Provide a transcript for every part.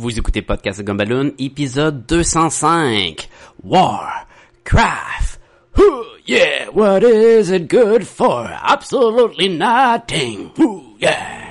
Vous écoutez Podcast Gumballoon, épisode 205. War, craft. Ooh, yeah, what is it good for? Absolutely nothing. Ooh, yeah.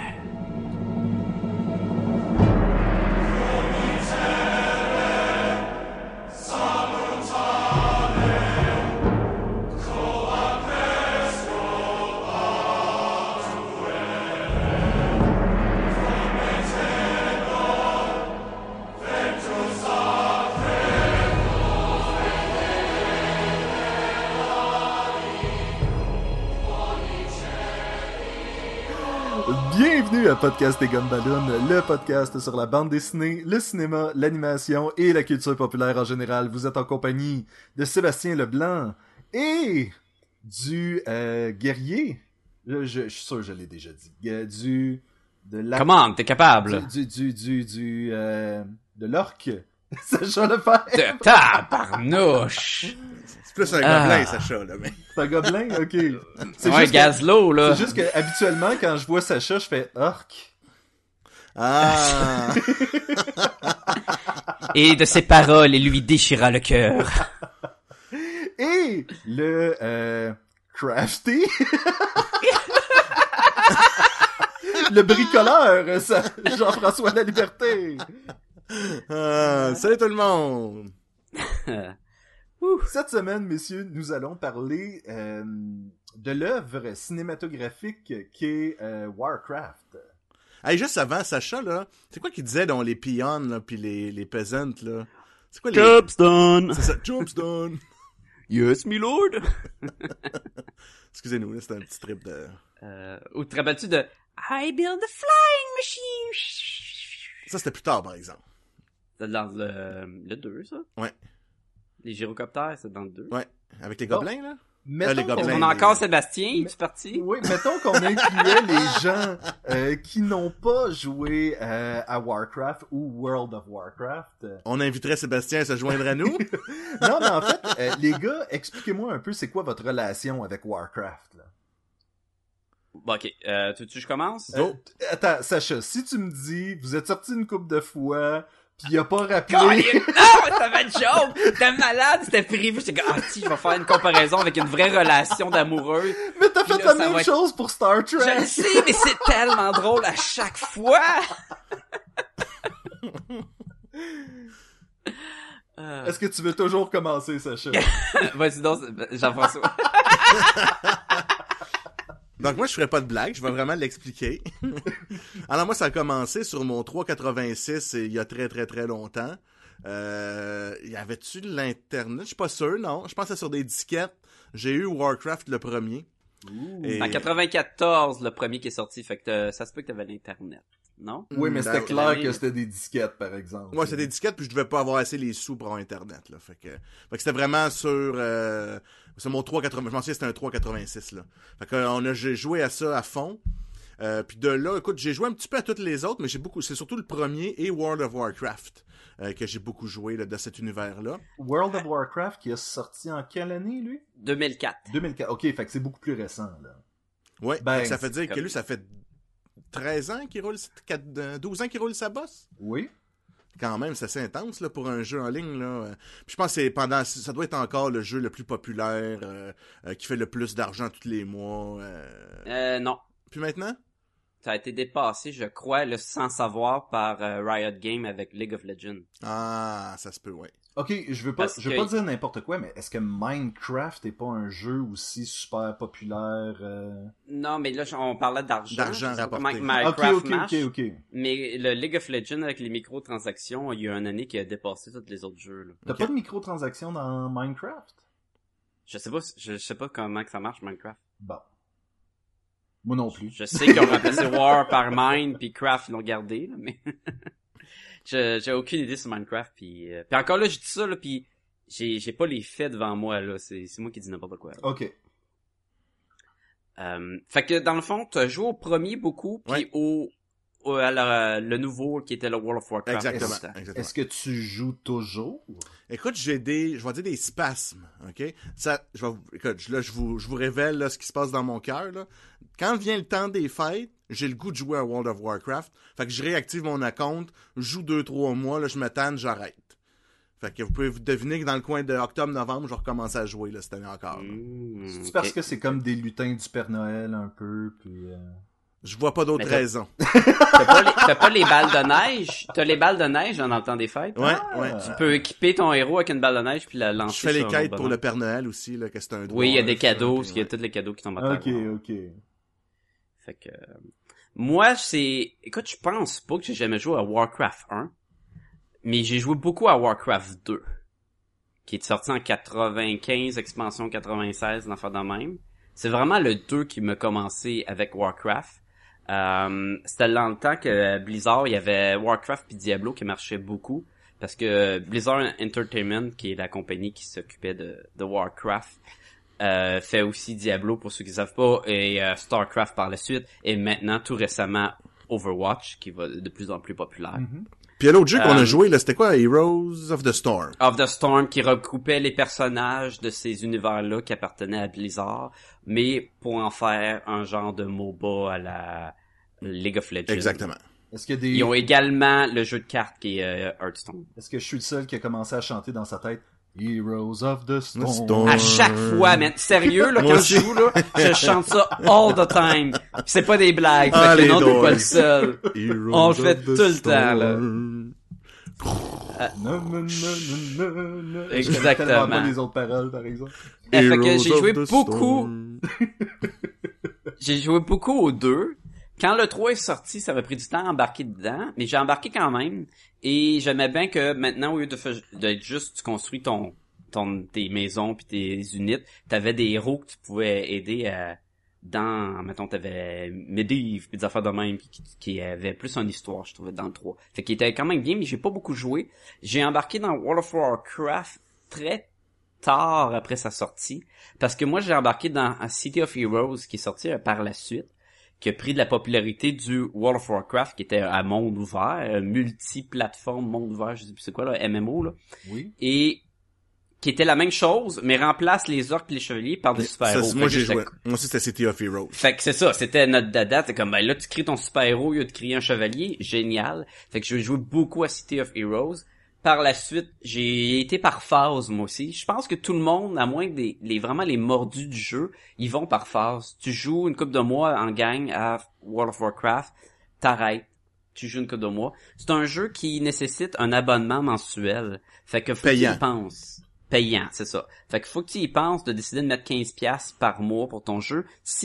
Podcast et Gumballoon, le podcast sur la bande dessinée, le cinéma, l'animation et la culture populaire en général. Vous êtes en compagnie de Sébastien Leblanc et du euh, guerrier. Je, je, je suis sûr que je l'ai déjà dit. Euh, du de la Comment, t'es capable? du du du du euh, de l'orque. Sacha Lefebvre. De tabarnouche! C'est plus un Ah. gobelin, Sacha, là, mais... C'est un gobelin, ok. C'est Ouais, Gazlo, là. c'est juste que habituellement quand je vois Sacha, je fais orque. Ah! Et de ses paroles, il lui déchira le cœur. Et le euh, crafty. le bricoleur, ça, Jean-François La Liberté. ah salut tout le monde! Cette semaine, messieurs, nous allons parler euh, de l'œuvre cinématographique qu'est euh, Warcraft. Hey, juste avant, Sacha, là, c'est quoi qu'il disait dans les peons, là, pis les, les peasants, là? C'est quoi les... Job's done. C'est ça, job's done! Yes, my lord. Excusez-nous, là, c'était un petit trip de... Euh, ou te rappelles-tu de I build a flying machine? Ça, c'était plus tard, par exemple. C'est dans le, le 2, ça? Ouais. Les gyrocoptères, c'est dans le 2. Ouais. Avec les gobelins, là? Mettons les qu'on- gobelins. On a encore Sébastien, il est parti? Oui, mettons qu'on incluait les gens euh, qui n'ont pas joué euh, à Warcraft ou World of Warcraft. On inviterait Sébastien à se joindre à nous. Non, mais en fait, euh, les gars, expliquez-moi un peu c'est quoi votre relation avec Warcraft. Là? Bon, ok. Euh, tu veux que je commence? Euh, attends, Sacha, si tu me dis, vous êtes sorti une couple de fois, pis il a pas rappelé... Non, ça va être joke! T'es malade, c'était prévu. J'étais comme, ah, si, je vais faire une comparaison avec une vraie relation d'amoureux. Mais t'as fait là, la même être- chose pour Star Je Trek! le sais, mais c'est tellement drôle à chaque fois! Euh, Est-ce que tu veux toujours commencer, Sacha? Vas-y donc, Jean-François. Donc moi je ferai pas de blague, je vais vraiment l'expliquer. Alors moi ça a commencé sur mon 386 et il y a très très très longtemps. Euh, y avait-tu l'internet? Je suis pas sûr, non. Je pensais sur des disquettes. J'ai eu Warcraft le premier. Et- En 94, le premier qui est sorti, fait que euh, ça se peut que t'avais l'internet, non? Oui, mais c'était clair que c'était des disquettes, par exemple. Ouais, c'était des disquettes puis je devais pas avoir assez les sous pour avoir internet là. Fait que, fait que c'était vraiment sur euh, sur mon 380. Je m'en souviens c'était un 386 là. Fait que on a j'ai joué à ça à fond. Euh, puis de là, écoute, j'ai joué un petit peu à toutes les autres, mais j'ai beaucoup. C'est surtout le premier et World of Warcraft euh, que j'ai beaucoup joué là, de cet univers-là. World of Warcraft qui est sorti en quelle année, lui? 2004. 2004. Ok, fait que c'est beaucoup plus récent, là. Ouais. Ben, ça fait dire comme- que lui, ça fait 13 ans qu'il roule, 4, euh, 12 ans qu'il roule sa bosse? Oui. Quand même, c'est assez intense là, pour un jeu en ligne. Là. Puis je pense que c'est pendant, ça doit être encore le jeu le plus populaire, euh, euh, qui fait le plus d'argent tous les mois. euh. Euh, non. Puis maintenant? Ça a été dépassé, je crois, le sans savoir par euh, Riot Game avec League of Legends. Ah, ça se peut, ouais. Ok, je veux pas, Parce je veux que- pas dire n'importe quoi, mais est-ce que Minecraft est pas un jeu aussi super populaire? euh? Non, mais là, on parlait d'argent. D'argent rapporté. Ok, ok, marche, ok, ok. Mais le League of Legends avec les microtransactions, il y a une année qui a dépassé tous les autres jeux. Là. T'as pas de microtransactions dans Minecraft? Je sais pas, je sais pas comment que ça marche Minecraft. Bon. Moi non plus. Je sais qu'ils ont remplacé War par Mine, puis Craft ils l'ont gardé, là, mais j'ai aucune idée sur Minecraft. Puis, euh, puis encore là, je dis ça là, puis j'ai j'ai pas les faits devant moi là. C'est c'est moi qui dis n'importe quoi. là. Ok. Euh, fait que dans le fond, t'as joué au premier beaucoup, puis Ouais. au à la- le nouveau qui était le World of Warcraft. Exactement. Est-ce que tu joues toujours? Écoute, j'ai des, je vais dire des spasmes, ok? Ça, je vais, vous- écoute, je- là, je vous, je vous révèle là, ce qui se passe dans mon cœur. Là. Quand vient le temps des fêtes, j'ai le goût de jouer à World of Warcraft. Fait que je réactive mon account, je joue 2-3 mois, là, je me tanne, j'arrête. Fait que vous pouvez vous deviner que dans le coin de octobre-novembre, je vais recommencer à jouer là, cette année encore. Mmh, C'est parce que c'est comme des lutins du Père Noël un peu, puis... euh, Je vois pas d'autres Mais t'as- raisons. T'as pas, les, pas les balles de neige? T'as les balles de neige dans le temps des fêtes? Ouais, Ah! ouais. Tu peux équiper ton héros avec une balle de neige puis la Je lancer fais les quêtes pour le. Père Noël aussi, là, que c'est un Oui, il y a des cadeaux, parce qu'il y a tous les cadeaux qui tombent à Ok, terre. ok. Fait que... euh, Moi, c'est... Écoute, je pense pas que j'ai jamais joué à Warcraft 1, mais j'ai joué beaucoup à Warcraft 2, qui est sorti en 95, expansion 96, l'enfant de même. C'est vraiment le 2 qui m'a commencé avec Warcraft. Euh, c'était dans le temps que Blizzard, il y avait Warcraft puis Diablo qui marchaient beaucoup. Parce que Blizzard Entertainment, qui est la compagnie qui s'occupait de, Warcraft, euh, fait aussi Diablo pour ceux qui savent pas, et euh, Starcraft par la suite, et maintenant tout récemment Overwatch, qui va de plus en plus populaire. Mhm. Puis l'autre jeu qu'on Euh, a joué, là, c'était quoi? Heroes of the Storm. of the Storm qui regroupait les personnages de ces univers-là qui appartenaient à Blizzard, mais pour en faire un genre de MOBA à la League of Legends. Exactement. Est-ce des... Ils ont également le jeu de cartes qui est euh, Hearthstone. Est-ce que je suis le seul qui a commencé à chanter dans sa tête Heroes of the Storm? Storm. À chaque fois, man. Sérieux, là, quand je joue, là, je chante ça all the time. C'est pas des blagues. Ah, fait que les non, t'es drôles. pas le seul. Heroes On le fait tout le temps, là. Non, non, non. Exactement. Je connais tellement pas les autres paroles, par exemple. Eh, fait que Heroes j'ai joué beaucoup, j'ai joué beaucoup aux deux. Quand le 3 est sorti, ça m'a pris du temps à embarquer dedans, mais j'ai embarqué quand même. Et j'aimais bien que maintenant, au lieu d'être juste, tu construis ton, ton, tes maisons puis tes unités, t'avais des héros que tu pouvais aider à, dans, mettons, t'avais Medivh puis des affaires de même qui, qui avaient plus une histoire, je trouvais, dans le 3. Fait qu'il était quand même bien, mais j'ai pas beaucoup joué. J'ai embarqué dans World of Warcraft très tard après sa sortie, parce que moi j'ai embarqué dans City of Heroes qui est sorti euh, par la suite, qui a pris de la popularité du World of Warcraft qui était à monde ouvert, euh, multi-plateforme monde ouvert, je sais plus c'est quoi là, MMO là, Oui. et qui était la même chose, mais remplace les orques et les chevaliers par des super-héros. moi, j'ai joué. Moi aussi, c'était City of Heroes. fait que c'est ça, c'était notre dada, c'est comme ben là tu crées ton super-héros, il y a de créer un chevalier, génial. Fait que je joué beaucoup à City of Heroes. Par la suite, j'ai été par phase moi aussi. Je pense que tout le monde, à moins que des, les vraiment les mordus du jeu, ils vont par phase. Tu joues une coupe de mois en gang à World of Warcraft, t'arrêtes, tu joues une coupe de mois. C'est un jeu qui nécessite un abonnement mensuel. Fait que faut que tu Payant. y penses. Payant, c'est ça. Fait que faut que tu y penses de décider de mettre 15 pièces par mois pour ton jeu.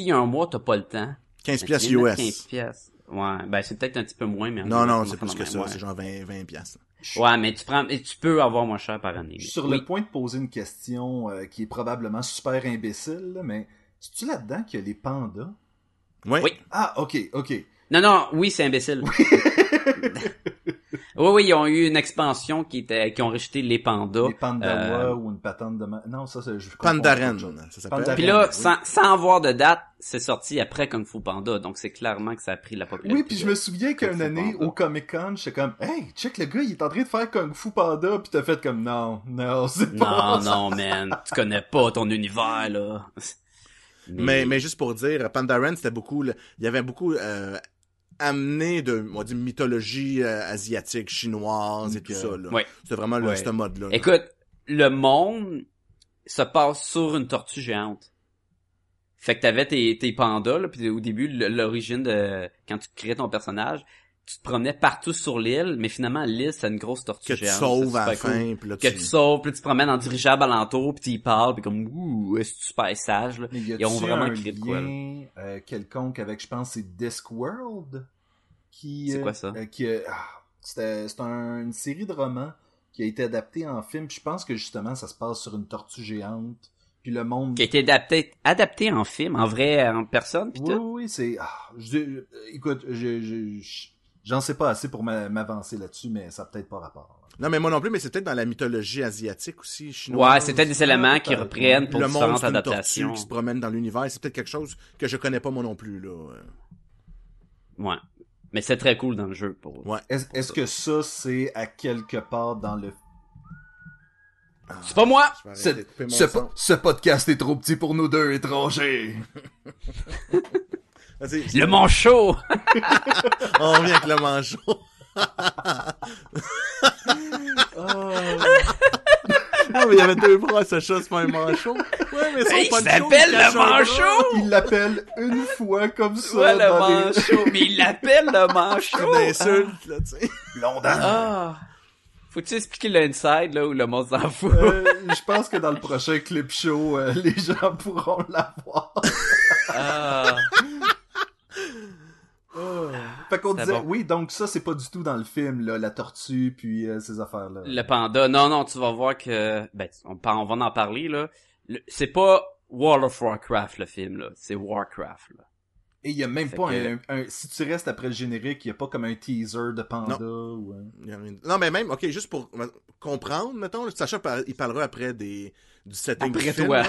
A un mois, t'as pas le temps. 15 ben, piastres tu viens de mettre US. 15 pièces. Ouais, ben c'est peut-être un petit peu moins, mais... Non, non, c'est plus que ça. Ouais. C'est genre 20, 20 piastres. Ouais, mais tu prends, et tu peux avoir moins cher par année. Je suis sur Oui. le point de poser une question euh, qui est probablement super imbécile, là, mais c'est-tu là-dedans qu'il y a les pandas? Ouais. Oui. Ah, ok, ok. Non, non, oui, c'est imbécile. oui, oui, ils ont eu une expansion qui était, qui ont rejeté les pandas. Les pandawas Euh, ou une patente de... ma- Non, ça, c'est... je Pandaren, ça s'appelle. Pandaren. Puis là, oui. sans, sans avoir de date, c'est sorti après Kung Fu Panda, donc c'est clairement que ça a pris la popularité. Oui, puis je me souviens qu'une année, Panda. au Comic-Con, j'étais comme « Hey, check le gars, il est en train de faire Kung Fu Panda », puis t'as fait comme « Non, non, c'est pas Non, ça. non, man, tu connais pas ton univers, là. Mais, mais juste pour dire, Pandaren, c'était beaucoup, le- il y avait beaucoup euh, amené de, on dire, mythologie euh, asiatique, chinoise et tout ça. Là. Ouais. C'était vraiment le, Ouais. ce mode-là. là. Écoute, le monde se passe sur une tortue géante. Fait que t'avais tes, tes pandas, là, puis au début, l'origine de... Quand tu créais ton personnage, tu te promenais partout sur l'île, mais finalement, l'île, c'est une grosse tortue que tu géante. sauves C'est à la cool. là, Que tu... tu sauves, puis tu te promènes en dirigeable alentour, puis tu y parles, puis comme, ouh, c'est super sage, là? Mais y Ils ont vraiment un créé de quoi, là? euh, quelconque avec, je pense, c'est Discworld? Qui, C'est euh, quoi ça? euh, qui, euh, ah, c'était c'est un- une série de romans qui a été adaptée en film. puis Je pense que justement, ça se passe sur une tortue géante. Puis le monde... Qui a été adapté, adapté en film, en vrai, en personne, puis Oui, tout? oui, c'est... ah, je- écoute, je, je- je- j'en sais pas assez pour m'a- m'avancer là-dessus, mais ça a peut-être pas rapport. Non, mais moi non plus, mais c'est peut-être dans la mythologie asiatique aussi, chinoise. Ouais, c'est peut-être des éléments qui reprennent pour le monde, différentes adaptations. qui se promène dans l'univers. C'est peut-être quelque chose que je connais pas moi non plus, là. Ouais. Mais c'est très cool dans le jeu pour. Ouais. Est-ce que ça, c'est à quelque part dans le... C'est pas moi! Ce, po- ce podcast est trop petit pour nous deux étrangers. Ah, Le manchot! On revient avec le manchot. Ah, mais il y avait deux bras, ce chat, c'est pas un manchot. Ouais, mais son Il s'appelle le manchot! Il l'appelle une fois comme ça Ouais, le les... manchot! Mais il l'appelle le C'est manchot! une insulte, là, tu sais. Blondin. Ah! Faut-tu expliquer l'inside, là, où le monde s'en fout? Euh, je pense que dans le prochain clip show, euh, les gens pourront l'avoir. Ah! Fait qu'on C'est disait, bon. oui, donc ça, c'est pas du tout dans le film, là, la tortue, puis euh, ces affaires-là. Le panda. Non, non, tu vas voir que... Ben, on, on va en parler, là. Le- C'est pas World of Warcraft, le film, là. C'est Warcraft, là. Et il y a même Fait pas que- un, un- Si tu restes après le générique, il y a pas comme un teaser de panda ou... un- a rien- Non, mais même, ok, juste pour comprendre, mettons, Sacha, par- il parlera après des, du setting Après du film, toi. là.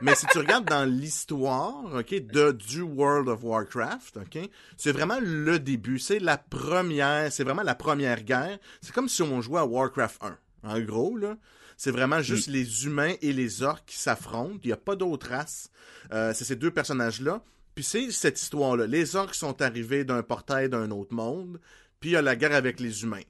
Mais si tu regardes dans l'histoire, ok, de, du World of Warcraft, ok, c'est vraiment le début, c'est la première, c'est vraiment la première guerre. C'est comme si on jouait à Warcraft 1. En gros, là. C'est vraiment juste les humains et les orques qui s'affrontent. Il n'y a pas d'autres races. Euh, c'est ces deux personnages-là. Puis c'est cette histoire-là. Les orques sont arrivés d'un portail d'un autre monde. Puis il y a la guerre avec les humains.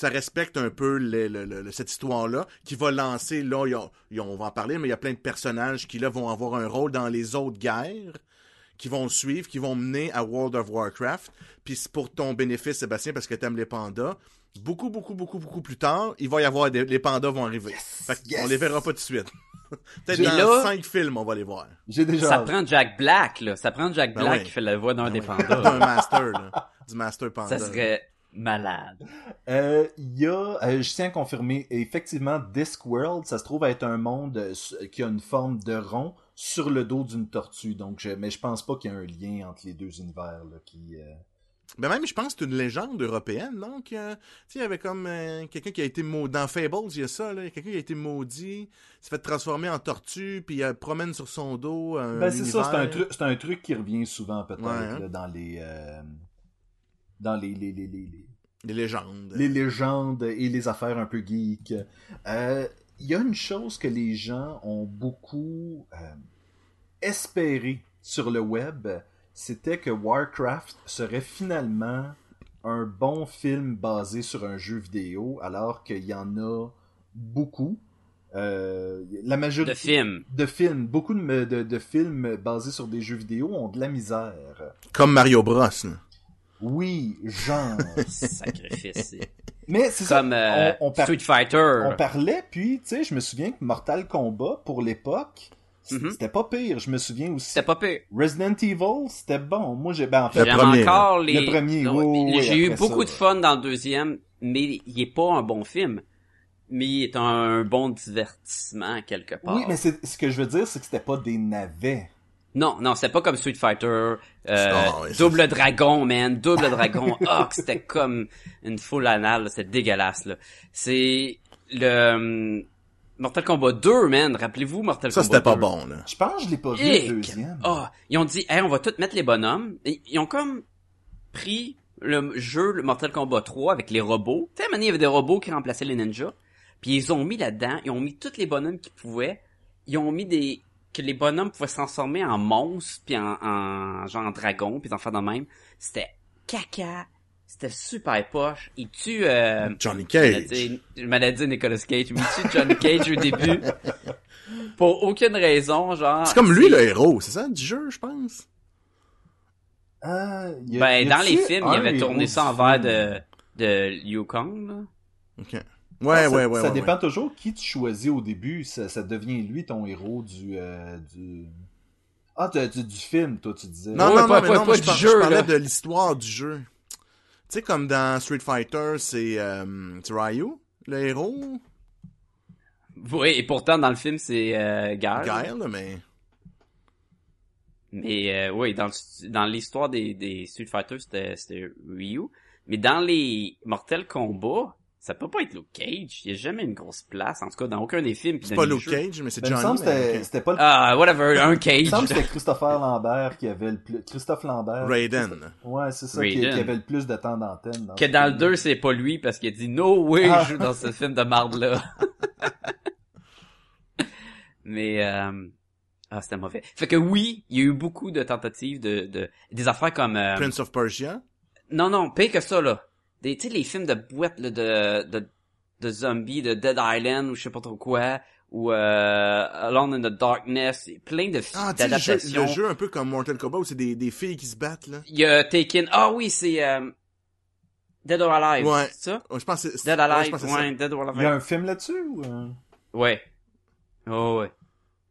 Ça respecte un peu le- le- le- cette histoire-là qui va lancer, là, il y a- il y a- on va en parler, mais il y a plein de personnages qui, là, vont avoir un rôle dans les autres guerres, qui vont le suivre, qui vont mener à World of Warcraft. Puis pour ton bénéfice, Sébastien, parce que t'aimes les pandas. Beaucoup, beaucoup, beaucoup, beaucoup plus tard, il va y avoir des, les pandas vont arriver. fait yes. les verra pas tout de suite. Peut-être dans là- cinq films, on va les voir. J'ai déjà... Ça prend Jack Black, là. Ça prend Jack Ben Black qui fait la voix d'un Ben des pandas. D'un master, là. Du master panda. Ça serait malade. Euh, Il y a, euh, je tiens à confirmer, effectivement, Discworld, ça se trouve être un monde euh, qui a une forme de rond sur le dos d'une tortue. Donc, je, mais je pense pas qu'il y a un lien entre les deux univers là, qui. euh, Ben même, je pense que c'est une légende européenne, non? Tu sais, il y avait comme euh, quelqu'un qui a été maudit. Dans Fables, il y a ça, là. Quelqu'un qui a été maudit, s'est fait transformer en tortue, puis il promène sur son dos un Ben c'est ça, c'est un univers. truc, c'est un truc qui revient souvent peut-être Ouais, hein. là, dans les, euh, dans les les, les, les, les- Des légendes. les légendes et les affaires un peu geeks. Euh, Il y a une chose que les gens ont beaucoup euh, espéré sur le web, c'était que Warcraft serait finalement un bon film basé sur un jeu vidéo, alors qu'il y en a beaucoup. Euh, la majorité De film. de films, beaucoup de, de- de films basés sur des jeux vidéo ont de la misère. Comme Mario Bros. Oui, genre. Sacrifice. Mais c'est ça. Comme euh, on, on par- Street Fighter. on parlait, puis, tu sais, je me souviens que Mortal Kombat, pour l'époque, Mhm. c'était pas pire. Je me souviens aussi. C'était pas pire. Resident Evil, c'était bon. Moi, j'ai, ben, en fait, Le J'aime premier, encore les... Le premier, oui, J'ai eu beaucoup ça. de fun dans le deuxième, mais il est pas un bon film. Mais il est un bon divertissement quelque part. oui, mais c'est, ce que je veux dire, c'est que c'était pas des navets. Non, non, c'était pas comme Street Fighter, euh, Ah, ça, Double Dragon, man, Double Dragon, oh, c'était comme une foule anale, là, c'était dégueulasse, là. C'est le hum, Mortal Kombat 2, man, rappelez-vous Mortal Ça, Kombat c'était pas 2. bon, là. Je pense que je l'ai pas vu le deuxième. Ah, ils ont dit, hey, on va tout mettre les bonhommes. Et ils ont comme pris le jeu le Mortal Kombat 3 avec les robots. Tu sais, il y avait des robots qui remplaçaient les ninjas. Puis ils ont mis là-dedans, ils ont mis tous les bonhommes qu'ils pouvaient. Ils ont mis des que les bonhommes pouvaient se transformer en monstres puis en, en genre en dragon puis en faire de même. C'était caca. C'était super poche. Il tue euh, Johnny Cage. Je m'allais dire Nicolas Cage, mais il tue Johnny Cage au début. Pour aucune raison, genre. C'est comme lui, le héros, c'est ça, du jeu, je pense? Ah, y a- Ben, y dans les films, il avait tourné ça en film? de, de Liu Kang, là. Ok. Ouais, ça, ouais, ouais. Ça ouais, dépend ouais. toujours qui tu choisis au début. Ça, ça devient lui ton héros du. euh, du... Ah, du, du, du film, toi, tu disais. Non, Ouais, non, pas- non, mais pas- non, pas je, par- jeu, je parlais là. de l'histoire du jeu. Tu sais, comme dans Street Fighter, c'est euh, c'est Ryu, le héros, Oui, et pourtant, dans le film, c'est euh, Guile. Guile, là, mais... Mais euh, oui, dans, dans l'histoire des, des Street Fighter, c'était, c'était Ryu. Mais dans les Mortal Kombat, ça peut pas être Luke Cage. Il y a jamais une grosse place, en tout cas dans aucun des films. C'est pas Luke jeux. Cage, mais c'est Ben, il me Johnny. semble que c'était pas le. Ah, whatever, un il me Cage. semble que c'était Christopher Lambert qui avait le plus. Christophe Lambert. Raiden. Ouais, c'est ça, qui, qui avait le plus de temps d'antenne. Que dans le film. 2, c'est pas lui parce qu'il a dit No way, Ah. je joue dans ce film de marde là. Mais euh, Ah, c'était mauvais. Fait que oui, il y a eu beaucoup de tentatives de, de des affaires comme euh, Prince of Persia? non non, pire que ça là. Des tu sais les films de boîte là, de de de zombies de Dead Island ou je sais pas trop quoi ou euh, Alone in the Darkness, plein de Ah, le jeu, d'adaptations. le jeu un peu comme Mortal Kombat où c'est des, des filles qui se battent, là. Il y a Taken. Ah oui, c'est euh, Dead or Alive. Ouais. C'est ça? Ouais, je pense que c'est... Dead Alive. Ouais, Dead or Il y a Alive. un film là-dessus ou... euh? Ouais. Oh ouais.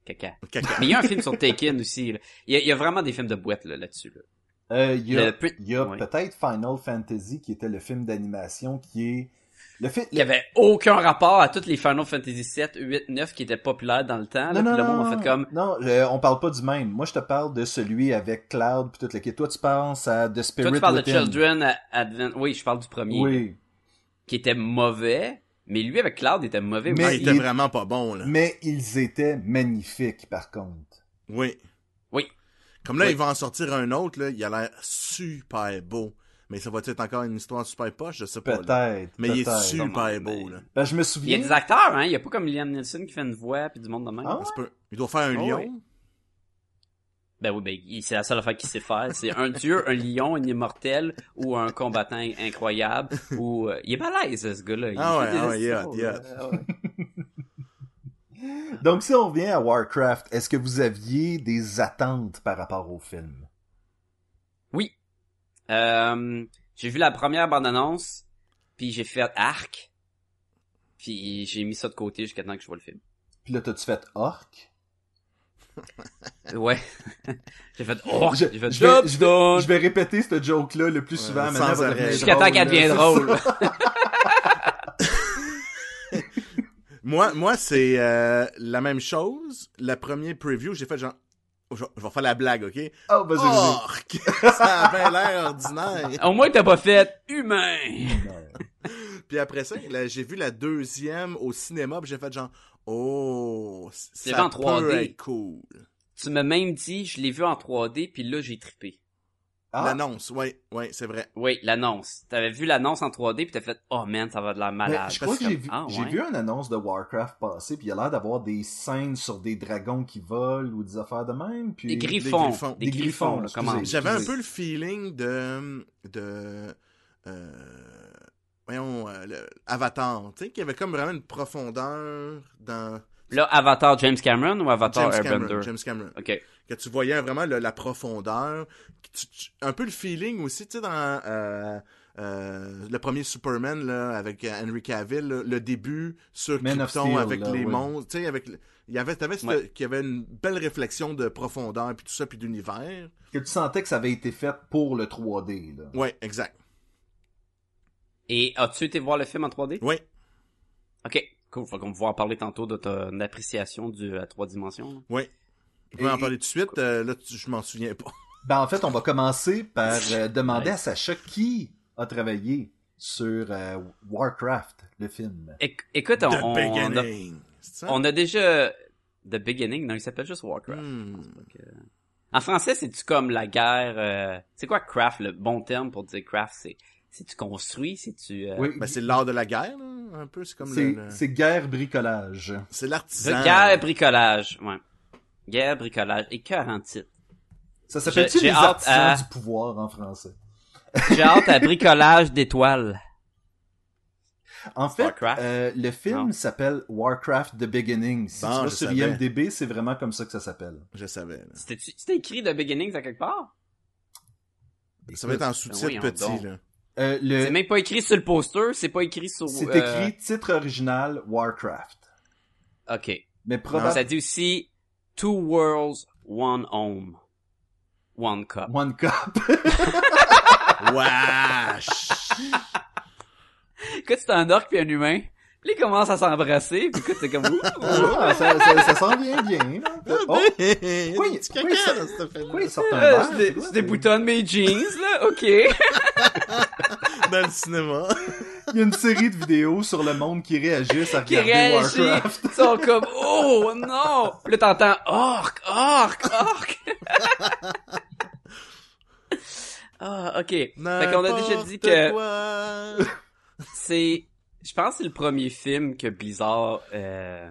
Caca. Caca. Mais il y a un film sur Taken aussi. là. Il y a, il y a vraiment des films de boîte là, là-dessus. Là. Euh, il y a, Le il y a ouais. peut-être Final Fantasy qui était le film d'animation qui est... Le film... Il y avait aucun rapport à toutes les Final Fantasy 7, 8, 9 qui étaient populaires dans le temps. Là, Non, non, le monde non, a fait comme... non, euh, on parle pas du même. Moi, je te parle de celui avec Cloud puis tout le kit. Toi, tu penses à The Spirit Toi, tu parles de Within. Children à- Advent. Oui, je parle du premier. Oui, Qui était mauvais. Mais lui, avec Cloud, était mauvais Mais aussi. il était il- vraiment pas bon, là. mais ils étaient magnifiques, par contre. Oui. Oui. Comme là, Oui. il va en sortir un autre, là, il a l'air super beau. Mais ça va être encore une histoire super poche, je sais pas. Peut-être. Mais il est super beau, là. Ben, je me Il y a souviens... des acteurs, hein. Il y a pas comme Liam Neeson qui fait une voix puis du monde de même. Ah Ça se peut. Il doit faire un Oh, lion. oui. Ben oui, ben, c'est la seule affaire qu'il sait faire. C'est un dieu, un lion, un immortel ou un combattant incroyable. ou euh, il est balèze, ce gars-là. Il Ah fait ouais, ah ouais, est estis hot, il est drôles, ah ouais. Donc, si on revient à Warcraft, est-ce que vous aviez des attentes par rapport au film? Oui. Euh, j'ai vu la première bande-annonce, puis j'ai fait arc, puis j'ai mis ça de côté jusqu'à temps que je vois le film. Puis là, t'as-tu fait Orc? Ouais. j'ai fait Je, j'ai fait je vais, je vais- done. je vais répéter ce joke-là le plus Ouais, souvent. sans Maintenant, Jusqu'à temps qu'elle devienne drôle. Moi, moi, c'est euh, la même chose. La première preview, j'ai fait genre... Je vais je vais faire la blague, ok? Ah, vas-y, ça a bien l'air ordinaire. Au moins t'as pas fait humain. Puis après ça, là, j'ai vu la deuxième au cinéma, puis j'ai fait genre... Oh, C'est ça en peut 3D. être cool. Tu m'as même dit, je l'ai vu en 3D, puis là j'ai trippé. Ah, L'annonce, oui, oui, c'est vrai. Oui, l'annonce. T'avais vu l'annonce en 3D, puis t'as fait oh man, ça va de la mais malade. je crois que j'ai vu, Ah, ouais. vu une annonce de Warcraft passer, puis il a l'air d'avoir des scènes sur des dragons qui volent ou des affaires de même. Puis... Des griffons. griffons. Des Des griffons, comment? J'avais un peu le feeling de... de euh, voyons, euh, le- Avatar, tu sais, qu'il y avait comme vraiment une profondeur dans Là, Avatar James Cameron ou Avatar James Airbender? Cameron. James Cameron. Ok. Que tu voyais vraiment le- la profondeur. tu- tu- un peu le feeling aussi, tu sais, dans euh, euh, le premier Superman, là, avec euh, Henry Cavill, là, le début sur Man Krypton Steel, avec là, les ouais. monstres, tu sais, avec... Il y avait, t'avais cette- Ouais. qu'il y avait une belle réflexion de profondeur, puis tout ça, puis d'univers. Que tu sentais que ça avait été fait pour le 3D. Là. Ouais, exact. Et as-tu été voir le film en 3D? Ouais. Ok. Cool. Faut qu'on va pouvoir parler tantôt de ton appréciation du à trois dimensions. là. Ouais. On peut en parler tout de suite. euh, là, tu- je m'en souviens pas. Ben, en fait, on va commencer par euh, demander Ouais. à Sacha qui a travaillé sur euh, Warcraft, le film. Éc- écoute, on, The on, a, Beginning. On a déjà The Beginning. Non, il s'appelle juste Warcraft. Hmm. Euh, En français, c'est-tu comme la guerre... euh, C'est quoi craft? Le bon terme pour dire craft, c'est... Si tu construis, si tu... euh, Oui, Ben, c'est l'art de la guerre, là, un peu. C'est comme c'est le... le- c'est guerre bricolage. C'est de l'artisan. guerre, bricolage. Ouais. Guerre, bricolage. Et 40 titres. Ça s'appelle-tu les hâte artisans à- du pouvoir en français? J'ai hâte à bricolage d'étoiles. En fait, Warcraft? euh, le film Non. s'appelle Warcraft The Beginning. Si Bon, tu vas sur savais. IMDB, c'est vraiment comme ça que ça s'appelle. Je savais. là. C'était c'était écrit The Beginning à quelque part? Ça va être en sous-titre voyons petit, donc. là. Euh, le- C'est même pas écrit sur le poster, c'est pas écrit sur... C'est euh, écrit titre original Warcraft. Ok. Mais Ça probablement dit aussi Two Worlds, One Home. One Cup. One Cup. Wesh! Écoute, c'est un orc puis un humain. Puis ils commencent à s'embrasser, puis écoute, c'est comme... ouh, Ah, ça, ça, ça s'en vient bien. là. Oh, Il ça- caca dans cette affaire-là. pourquoi ils sortent un verre? je déboutonne mes jeans, là, ok. Dans le cinéma. Il y a une série de vidéos sur le monde qui réagissent à Qui regarder réagit, Warcraft. ils sont comme, oh non! Puis là, t'entends, orc, orc, orc. ah, ok. Fait qu'on a déjà dit que... C'est je pense que c'est le premier film que Blizzard euh,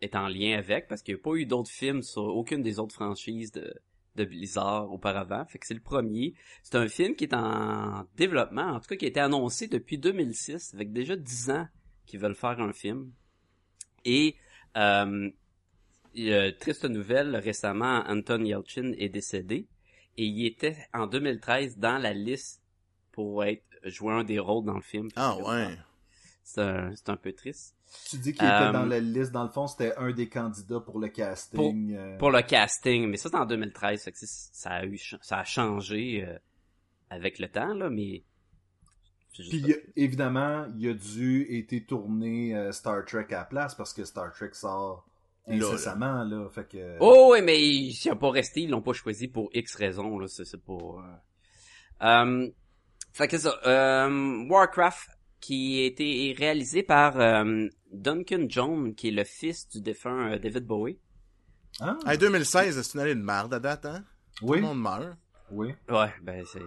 est en lien avec parce qu'il n'y a pas eu d'autres films sur aucune des autres franchises de, de Blizzard auparavant. Fait que c'est le premier. C'est un film qui est en développement, en tout cas qui a été annoncé depuis 2006, avec déjà 10 ans qu'ils veulent faire un film. Et euh, triste nouvelle, récemment, Anton Yelchin est décédé et il était en 2013 dans la liste pour être jouer un des rôles dans le film. Ah ouais. C'est un, un, peu triste. Tu dis qu'il était dans la liste, dans le fond, c'était un des candidats pour le casting. Pour, euh... pour le casting, mais ça c'est en 2013, fait que ça a eu ça a changé euh, avec le temps là, mais puis évidemment, il a dû été tourné euh, Star Trek à la place parce que Star Trek sort incessamment là, là. Fait que Oh oui, mais ils n'ont pas resté, ils l'ont pas choisi pour X raisons là, c'est pour euh... fait que ça. Warcraft qui a été réalisé par euh, Duncan Jones, qui est le fils du défunt euh, David Bowie. Ah. En 2016, c'est une année de merde à date, hein? Oui. Tout le monde meurt. Oui. Ouais, ben c'est...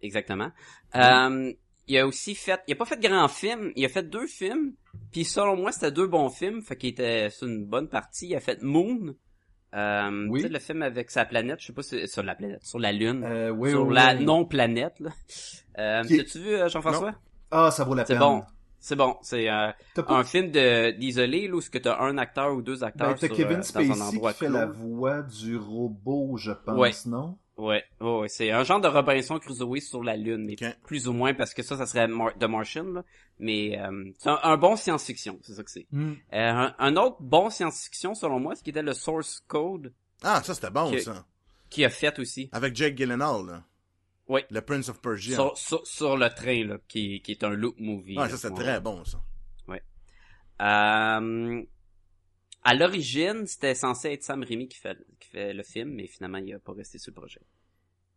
Exactement. Euh, il a aussi fait... Il a pas fait de grands films, il a fait deux films, puis selon moi, c'était deux bons films, fait qu'il était sur une bonne partie. Il a fait Moon, euh, oui. Tu sais, le film avec sa planète, je sais pas si sur la planète, sur la Lune, euh, oui, sur oui, la non-planète. Là. Euh, Qui... T'as-tu vu Jean-François? Ah, ça vaut la peine. C'est bon. C'est bon, c'est euh, un film d'isolé où ce que t'as un acteur ou deux acteurs ben, sur, Kevin euh, Spacey dans un endroit qui fait clos. la voix du robot, je pense, Ouais. non? Ouais, ouais, ouais, c'est un genre de Robinson Crusoe sur la Lune, mais plus ou moins parce que ça, ça serait Mar The Martian, là. Mais euh, c'est un, un bon science-fiction, c'est ça que c'est. Hmm. Euh, un, un autre bon science-fiction, selon moi, ce qui était le Source Code, Ah, ça c'était bon, Que- ça. qui a fait aussi. Avec Jake Gyllenhaal, là. Oui. Le Prince of Persia. Sur, sur, sur le train, là, qui, qui est un loop movie. Ouais, là. ça c'est Ouais. très bon, ça. Euh, à l'origine, c'était censé être Sam Raimi qui fait, qui fait le film, mais finalement, il a pas resté sur le projet.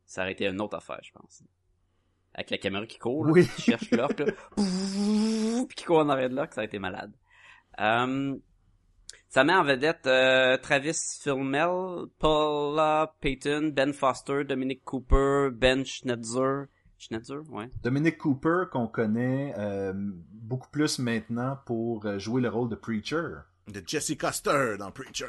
Ça aurait été une autre affaire, je pense. Avec la caméra qui court, là, Oui. qui cherche là, puis qui court en arrière de l'orque, ça a été malade. Euh, ça met en vedette euh, Travis Fimmel, Paula Payton, Ben Foster, Dominic Cooper, Ben Schnetzer. Schnetzer, ouais. Dominic Cooper, qu'on connaît euh, beaucoup plus maintenant pour jouer le rôle de Preacher. De Jesse Custer dans Preacher.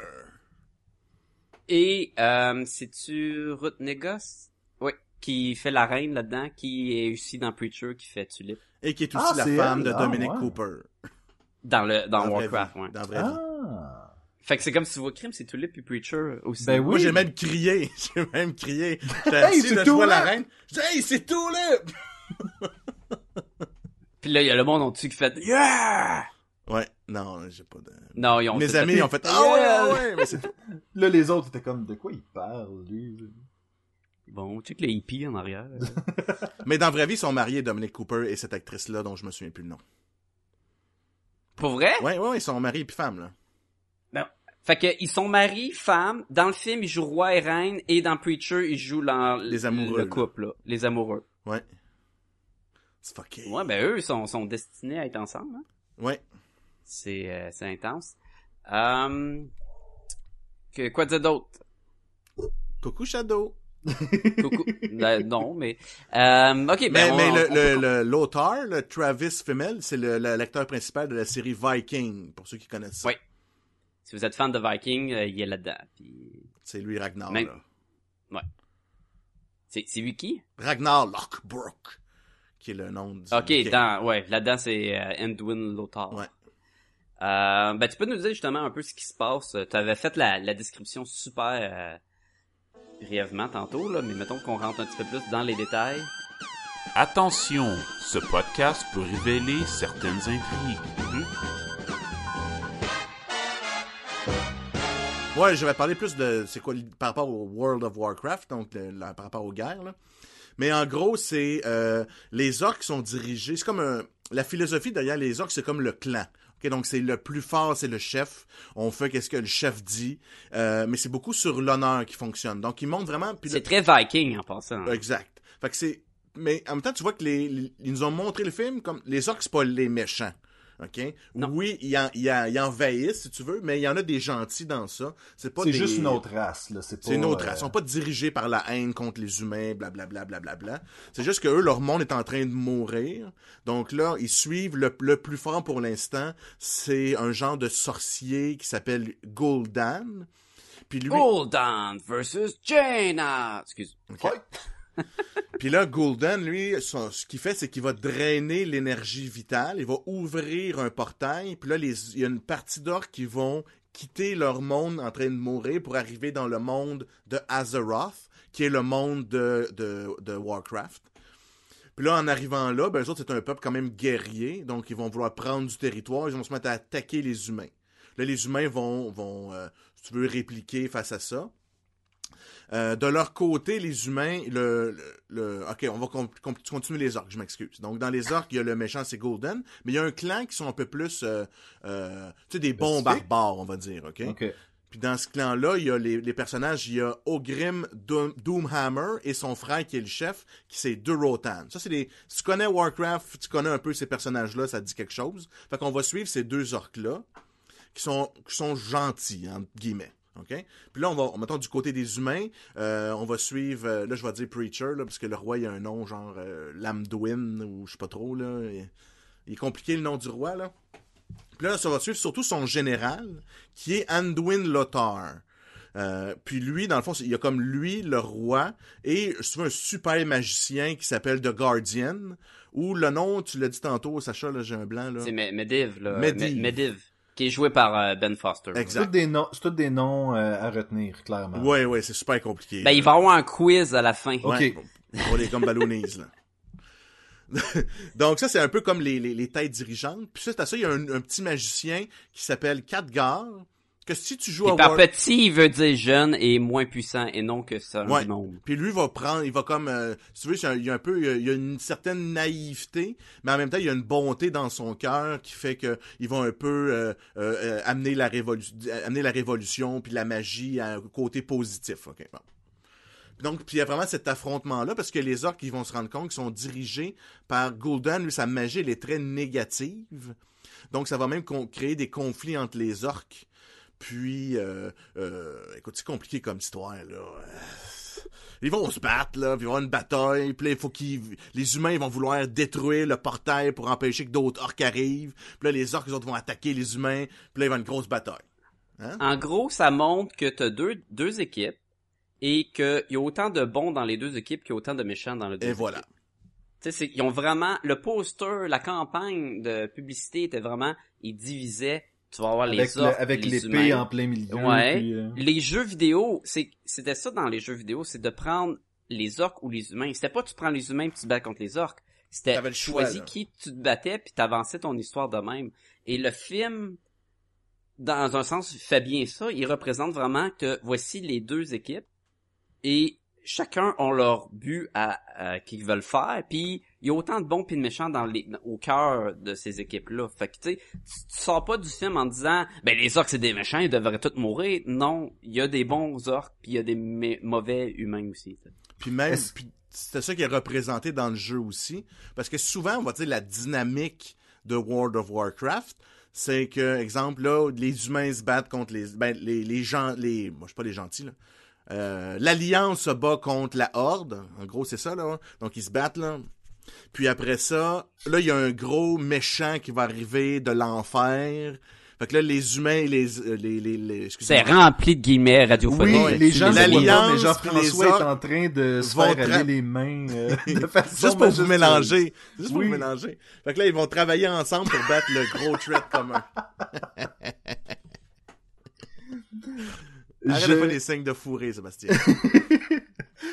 Et euh, c'est-tu Ruth Negos? Oui, qui fait la reine là-dedans, qui est aussi dans Preacher, qui fait Tulip. Et qui est aussi Ah, la femme elle? de Ah, Dominic ouais. Cooper. Dans le dans, Warcraft, vie. ouais. Dans vie. Ah Fait que c'est comme si vos crimes, c'est Tulip et Preacher aussi. Ben Moi, oui. j'ai même crié. J'ai même crié. J'étais Hey, assis, c'est là, je vois la là! reine. Je dis, hey, c'est là! Puis là, il y a le monde en dessus qui fait Yeah! Ouais, non, j'ai pas de... Non, ils ont Mes amis fait, ont fait, ah ouais, ah ouais, mais c'est tout. Là, les autres étaient comme, de quoi il parle, lui? Bon, check les hippies en arrière. Mais dans la vraie vie, ils sont mariés, Dominic Cooper et cette actrice-là, dont je me souviens plus le nom. Pour vrai? Ouais, ouais, ils sont mariés puis femmes, là. Fait que ils sont maris, femmes. Dans le film, ils jouent roi et reine, et dans Preacher, ils jouent dans Les amoureux, le couple, là. Les amoureux. Ouais. C'est fucké. Ouais, ben eux sont, sont destinés à être ensemble. Hein? Ouais. C'est euh, c'est intense. Euh, que, quoi dire d'autre? Coucou Shadow. Coucou. Euh, non, mais... Euh, ok, ben Mais, on- mais le, on- le, le- l'auteur, Travis Fimmel, c'est l'acteur principal de la série Viking, pour ceux qui connaissent ça. Oui. Si vous êtes fan de Viking, euh, il est là-dedans. Puis... C'est lui Ragnar, Même- là. C'est c'est lui qui? Ragnar Lockbrook, qui est le nom du Ok, dans, ouais, là-dedans c'est euh, Endwin Lothar. Ouais. Euh, ben tu peux nous dire justement un peu ce qui se passe. Tu avais fait la, la description super euh, brièvement tantôt, là, mais mettons qu'on rentre un petit peu plus dans les détails. Attention, ce podcast peut révéler certaines intrigues. Ouais, je vais parler plus de c'est quoi par rapport au World of Warcraft, donc le- la- par rapport aux guerres. Là. Mais en gros, c'est euh, les orques sont dirigés. C'est comme un- la philosophie derrière les orques, c'est comme le clan. Ok, donc c'est le plus fort, c'est le chef. On fait qu'est-ce que le chef dit, Euh, mais c'est beaucoup sur l'honneur qui fonctionne. Donc ils montrent vraiment. le- C'est très Viking en passant. Exact. Fait que c'est. Mais en même temps, tu vois que les, les- ils nous ont montré le film comme les orques, c'est pas les méchants. OK? Non. Oui, ils, en- ils en- ils envahissent, si tu veux, mais il y en a des gentils dans ça. C'est pas des... juste une autre race, là. C'est pas, une autre euh, race. Ils sont pas dirigés par la haine contre les humains, blablabla, blablabla. C'est juste que eux, leur monde est en train de mourir. Donc là, ils suivent le, le plus fort pour l'instant. C'est un genre de sorcier qui s'appelle Gul'dan. Puis lui, Gul'dan versus Jaina. Excuse. Fight! Puis là, Gul'dan, lui, ce qu'il fait, c'est qu'il va drainer l'énergie vitale. Il va ouvrir un portail. Puis là, il y a une partie d'orques qui vont quitter leur monde en train de mourir pour arriver dans le monde de Azeroth, qui est le monde de, Warcraft. Puis là, en arrivant là, ben, eux autres, c'est un peuple quand même guerrier. Donc, ils vont vouloir prendre du territoire. Ils vont se mettre à attaquer les humains. Là, les humains vont, vont euh, tu veux, répliquer face à ça. Euh, de leur côté, les humains, le, le, le- ok, on va continuer les orques, je m'excuse. Donc dans les orques, il y a le méchant, c'est Golden, mais il y a un clan qui sont un peu plus, euh, euh, tu sais, des bons barbares, on va dire, ok? Ok. Puis dans ce clan-là, il y a les, les personnages, il y a Ogrim Doom- Doomhammer et son frère qui est le chef, qui c'est Durotan. Ça, c'est des. Si tu connais Warcraft, tu connais un peu ces personnages-là, ça te dit quelque chose. Fait qu'on va suivre ces deux orques-là, qui sont, qui sont gentils, entre guillemets. OK? Puis là, on va, mettons, du côté des humains, euh, on va suivre, euh, là, je vais dire Preacher, là, parce que le roi, il a un nom genre euh, Lamdwin, ou je sais pas trop, là. Il, il est compliqué, le nom du roi, là. Puis là, ça va suivre surtout son général, qui est Anduin Lothar. Euh, puis lui, dans le fond, il y a comme lui, le roi, et je trouve un super magicien qui s'appelle The Guardian, ou le nom, tu l'as dit tantôt, Sacha, là, j'ai un blanc, là. C'est Me- Medivh, là. Medivh. Me- Medivh. Qui est joué par euh, Ben Foster. Exact. C'est tous des noms, c'est tous des noms euh, à retenir, clairement. Ouais, ouais, c'est super compliqué. Ben, il va y avoir un quiz à la fin. Ok. Ouais, pour les comme ballonnies, là. Donc ça, c'est un peu comme les, les, les têtes dirigeantes. Puis suite à ça, il y a un, un petit magicien qui s'appelle Khadgar, que si tu joues Et à par War... petit, il veut dire jeune et moins puissant et non que ça Ouais. Puis lui va prendre, il va comme, euh, si tu veux, il y a un peu, il y a, une certaine naïveté, mais en même temps, il y a une bonté dans son cœur qui fait que il va un peu euh, euh, amener la révolution, amener la révolution puis la magie à un côté positif. Bon. Donc, puis il y a vraiment cet affrontement-là, parce que les orques, ils vont se rendre compte qu'ils sont dirigés par Gul'dan. Lui, sa magie, elle est très négative. Donc, ça va même créer des conflits entre les orques. Puis, euh, euh, écoute, c'est compliqué comme histoire, là. Euh, Ils vont se battre, là, puis il va y avoir une bataille, puis là, il faut qu'ils... Les humains, ils vont vouloir détruire le portail pour empêcher que d'autres orques arrivent. Puis là, les orques, les autres vont attaquer les humains, puis là, il va y avoir une grosse bataille. En gros, ça montre que t'as deux, deux équipes et qu'il y a autant de bons dans les deux équipes qu'il y a autant de méchants dans les deux Et équipes. voilà. Tu sais, ils ont vraiment, le poster, la campagne de publicité était vraiment, ils divisaient, tu vas avoir les Avec, le- orques, avec les l'épée humains. en plein milieu. Ouais. puis, euh, Les jeux vidéo, c'est, c'était ça dans les jeux vidéo, c'est de prendre les orques ou les humains. C'était pas tu prends les humains puis tu te bats contre les orques. C'était tu choisis qui tu te battais puis t'avançais ton histoire de même. Et le film, dans un sens, fait bien ça. Il représente vraiment que voici les deux équipes et chacun ont leur but à, à- qu'ils veulent faire. Puis il y a autant de bons puis de méchants dans les, au cœur de ces équipes-là. Fait que tu sais, tu, sors pas du film en disant ben les orques c'est des méchants, ils devraient tous mourir. Non, il y a des bons orques puis il y a des mauvais humains aussi. tu sais. Puis même, c'était ça qui est représenté dans le jeu aussi. Parce que souvent, on va dire la dynamique de World of Warcraft, c'est que, exemple, là, les humains se battent contre les, ben, les, les gens, les, moi, je suis pas les gentils, là. Euh, L'Alliance se bat contre la Horde. En gros, c'est ça, là. Donc, ils se battent, là. Puis après ça, là, il y a un gros méchant qui va arriver de l'enfer. Fait que là, les humains, et les, euh, les, les, les C'est excusez-moi, rempli de guillemets radiophoniques. Les gens pas, mais Jean-François les est en train de se faire tra- aller les mains euh, de façon Juste pour vous mélanger. Juste pour vous mélanger. Fait que là, ils vont travailler ensemble pour battre le gros threat commun. Arrête Je- de faire les signes de fourré, Sébastien.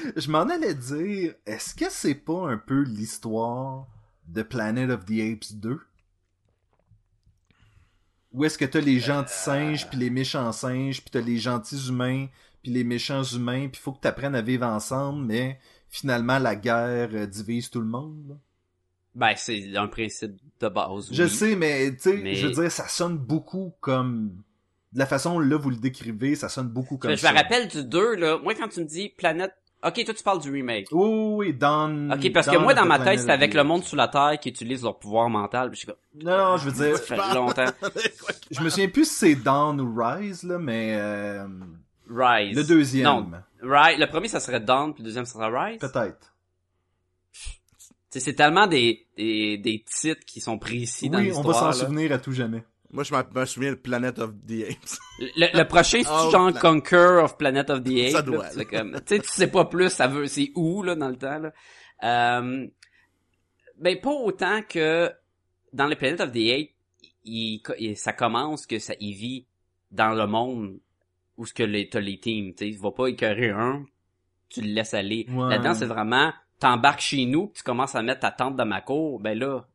Je m'en allais dire, est-ce que c'est pas un peu l'histoire de Planet of the Apes 2? Ou est-ce que t'as les gentils singes puis les méchants singes puis t'as les gentils humains puis les méchants humains puis faut que t'apprennes à vivre ensemble mais finalement la guerre euh, divise tout le monde? Ben, c'est un principe de base. Je oui. sais mais tu sais, Mais- je veux dire ça sonne beaucoup comme de la façon là vous le décrivez, ça sonne beaucoup comme Je ça. me rappelle du 2, là. Moi, quand tu me dis Planète Ok, toi tu parles du remake. Oui, oui, oui, Dawn... Ok, parce que moi dans ma tête of avec le monde sous la terre qui utilise leur pouvoir mental. Puis je suis comme, Non, je veux dire, ça fait longtemps. je me souviens plus si c'est Dawn ou Rise, là, mais euh, Rise. le deuxième, Non, Rise. Le premier ça serait Dawn, puis le deuxième ça serait Rise? peut-être. C'est tellement des, des, des titres qui sont précis dans Oui, on l'histoire. va s'en souvenir à tout jamais. Moi, je m'en- me souviens de Planet of the Apes. Le, le prochain, c'est Oh, genre Conquer of Planet of the Apes. Ça là, doit. comme, tu sais, tu sais pas plus, ça veut, c'est où, là, dans le temps, là? Euh, ben, pas autant que dans le Planet of the Apes, il, il- ça commence que ça, il vit dans le monde où ce que les, t'as les teams, tu sais, il va pas écœurer un, tu le laisses aller. Ouais. Là-dedans, c'est vraiment, t'embarques chez nous, pis tu commences à mettre ta tente dans ma cour, ben là,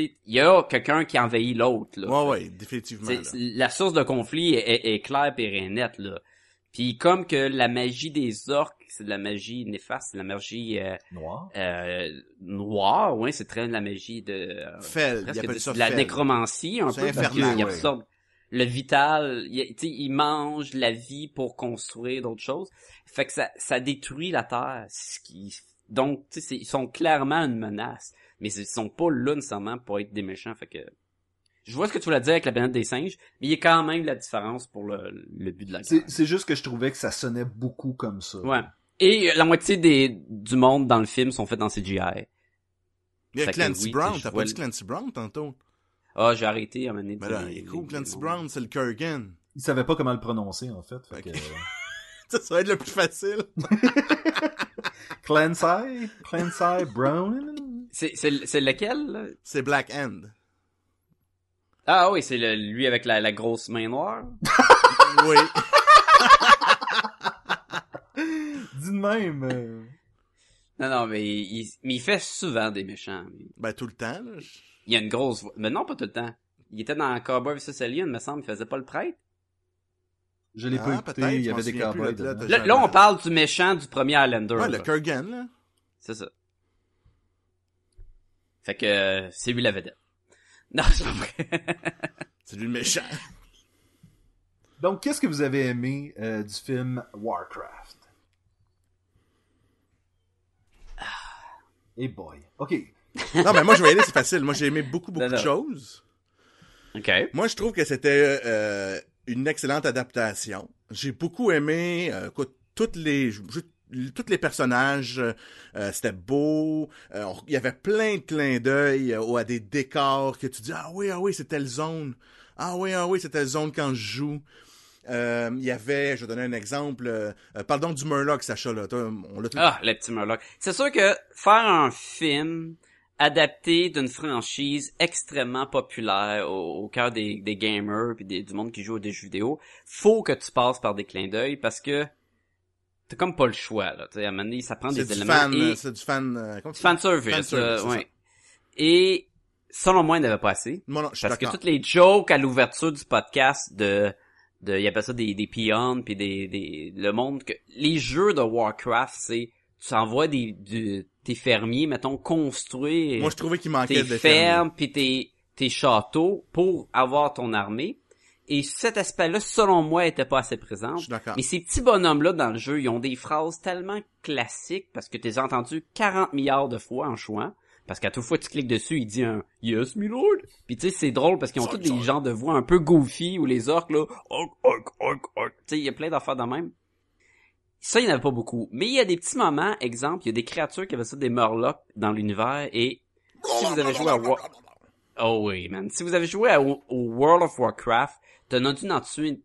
il y a quelqu'un qui envahit l'autre, là. Ouais, ouais, définitivement. Là. la source de conflit est, est- est claire et nette là. Puis comme que la magie des orques, c'est de la magie néfaste, c'est de la magie euh, Noir. euh, noire, ouais, c'est très de la magie de euh, il de, ça de la nécromancie un peu parce qu'il ouais. absorbe le vital, il, tu sais, il mange la vie pour construire d'autres choses. Fait que ça, ça détruit la terre, ce qui donc tu sais c'est- ils sont clairement une menace, mais ils sont pas là nécessairement pour être des méchants, fait que je vois ce que tu voulais dire avec la planète des singes, mais il y a quand même la différence pour le, le but de la guerre. C'est juste que je trouvais que ça sonnait beaucoup comme ça. Ouais. Et euh, la moitié des du monde dans le film sont faits dans CGI. Il y a Clancy oui, Brown, t'as pas dit Clancy Brown tantôt? Ah, j'ai arrêté à un moment donné de Ben là, il est cool, Clancy Brown, c'est le Kurgan. Il savait pas comment le prononcer, en fait. fait Ok. que, euh, Ça, ça va être le plus facile. Clancy? Clancy Brown? C'est c'est c'est lequel là? C'est Black End. Ah oui, c'est le, lui avec la, la grosse main noire. Oui. Dis de même. Non non, mais il, mais il fait souvent des méchants. Ben, tout le temps, là. Il a une grosse voix. Mais non, pas tout le temps. Il était dans Cowboy vs Alien, me semble, il faisait pas le prêtre. Je l'ai Ah, pas écouté, peut-être, il y avait des cowboys là, là, on parle du méchant du premier Highlander. Ouais, là. le Kurgan, là. C'est ça. Fait que euh, c'est lui la vedette. Non, c'est pas vrai. C'est lui le méchant. Donc, qu'est-ce que vous avez aimé euh, du film Warcraft? Et boy. Ok. Non, mais moi, je vais y aller, c'est facile. Moi, j'ai aimé beaucoup, beaucoup Non, de choses. OK. Moi, je trouve que c'était euh, une excellente adaptation. J'ai beaucoup aimé, euh, écoute, toutes les, je- tous les personnages, euh, euh, c'était beau. Euh, Il y avait plein de clins d'œil euh, à des décors que tu dis ah oui ah oui c'est telle zone, ah oui ah oui c'est telle zone quand je joue. Il y avait, je vais donner un exemple. Donc du Murloc, Sacha là. Ah, le petit Murloc. C'est sûr que faire un film adapté d'une franchise extrêmement populaire au, cœur des, gamers puis des- du monde qui joue à des jeux vidéo, faut que tu passes par des clins d'œil parce que t'as comme pas le choix là. Tu sais, à un moment donné, ça prend des éléments fan, et euh, c'est du fan. euh, comment fan service, Fan service, ouais. Et selon moi, il n'y en avait pas assez. Moi, non, je suis Parce que toutes les jokes à l'ouverture du podcast de de il appelle ça des des peons puis des des le monde que les jeux de Warcraft c'est tu envoies des du, tes fermiers mettons construire Moi, je trouvais qu'il manquait tes de fermes puis tes tes châteaux pour avoir ton armée et cet aspect-là selon moi était pas assez présent Je suis d'accord. mais ces petits bonhommes-là dans le jeu, ils ont des phrases tellement classiques parce que as entendues 40 milliards de fois en jouant. Parce qu'à toute fois tu cliques dessus, il dit un Yes, my lord. Puis tu sais, c'est drôle parce qu'ils ont tous des genres de voix un peu goofy ou les orques là. Tu sais, il y a plein d'affaires de même. Ça, il n'y en avait pas beaucoup. Mais il y a des petits moments, exemple, il y a des créatures qui avaient ça des Murlocs dans l'univers et si vous avez joué à War... Oh oui, man. Si vous avez joué à- au World of Warcraft, t'en as dû en tuer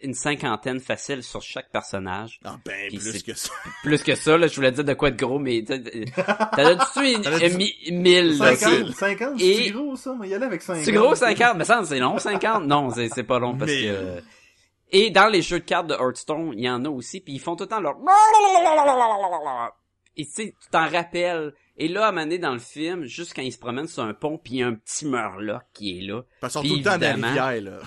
une, cinquantaine facile sur chaque personnage. Ah ben, Puis plus que ça. Plus que ça, là, je voulais dire de quoi de gros, mais t'as t'en as dû tuer une- T'en as un dû- mi- mille, là. 50, 50, Et- c'est gros ça, mais y aller avec 50. C'est gros 50, mais ça, c'est long 50. Non, c'est c'est pas long parce que... Et dans les jeux de cartes de Hearthstone, il y en a aussi, puis ils font tout le temps leur... Et tu sais, tu t'en rappelles. Et là, à un moment donné, dans le film, juste quand ils se promènent sur un pont, puis il y a un petit Murloc qui est là. Parce qu'ils tout le temps dans la rivière, là.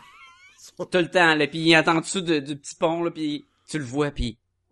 Tout le temps, là, puis il est en dessous de- du petit pont, là, puis tu le vois, puis...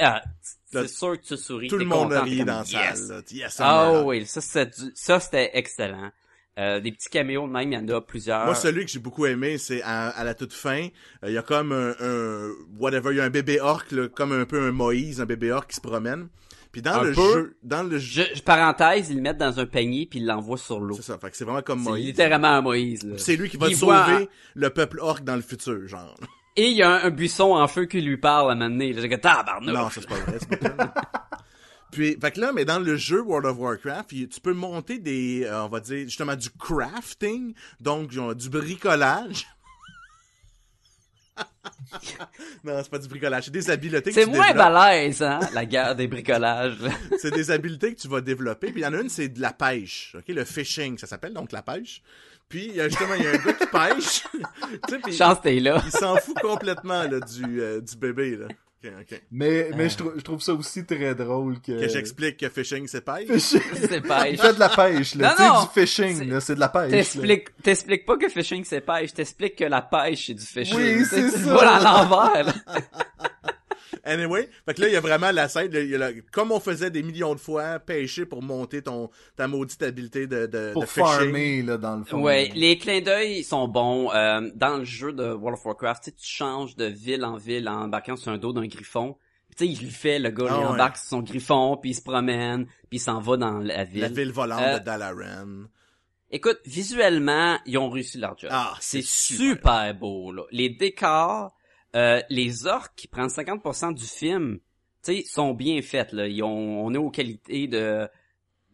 Ah, c'est sûr que tu souris. Tout le monde a content, ri t'es dans la salle, là. Yes, Ah oui, ça c'était du- ça c'était excellent. Euh, des petits caméos de même, il y en a plusieurs. Moi, celui que j'ai beaucoup aimé, c'est à, à la toute fin, euh, il y a comme un, un- whatever, il y a un bébé orc, là, comme un peu un Moïse, un bébé orc qui se promène. Puis dans Un le peu. jeu, dans le jeu, Je, je- parenthèse, ils le mettent dans un panier puis ils l'envoient sur l'eau. c'est ça, fait que c'est vraiment comme C'est Moïse. littéralement un Moïse. là. C'est lui qui va Il sauver voit- le peuple orc dans le futur, genre. Et il y a un, un buisson en feu qui lui parle à un moment donné. J'ai dit, tabarnouche. Non, ça c'est pas vrai, c'est pas vrai. Puis, fait que là, mais dans le jeu World of Warcraft, tu peux monter des, euh, on va dire, justement du crafting, donc genre, du bricolage. non, c'est pas du bricolage, c'est des habiletés que C'est tu moins développes. balèze, hein, la guerre des bricolages. C'est des habiletés que tu vas développer. Puis il y en a une, c'est de la pêche. OK? Le fishing, ça s'appelle donc la pêche. Puis il y a justement, il y a un gars qui pêche. tu sais, puis Chance t'es là. il s'en fout complètement là, du, euh, du bébé. Là. OK, OK. Mais, mais Euh. je, trou- je trouve ça aussi très drôle que... Que j'explique que fishing, c'est pêche? Fishing. C'est pêche. Il fait de la pêche, là. Non, du fishing, c'est- là. C'est de la pêche. T'expliques, t'expliques pas que fishing c'est pêche, t'expliques que la pêche c'est du fishing. Oui, c'est ça. vois à l'envers, là. Anyway, fait que là, il y a vraiment la scène, là, il y a la- comme on faisait des millions de fois, pêcher pour monter ton, ta maudite habileté de, de, Pour de farmer, là, dans le fond. Ouais, les clins d'œil sont bons. Euh, dans le jeu de World of Warcraft, tu sais, tu changes de ville en ville en embarquant sur un dos d'un griffon. Tu sais, il le fait, le gars, Ah il ouais. embarque sur son griffon, puis il se promène, puis il s'en va dans la ville. La ville volante Euh, de Dalaran. Écoute, visuellement, ils ont réussi leur job. Ah, c'est c'est super. beau, là. Les décors, euh, les orques qui prennent 50% du film, tu sais, sont bien faits, là. Ils ont, on est aux qualités de,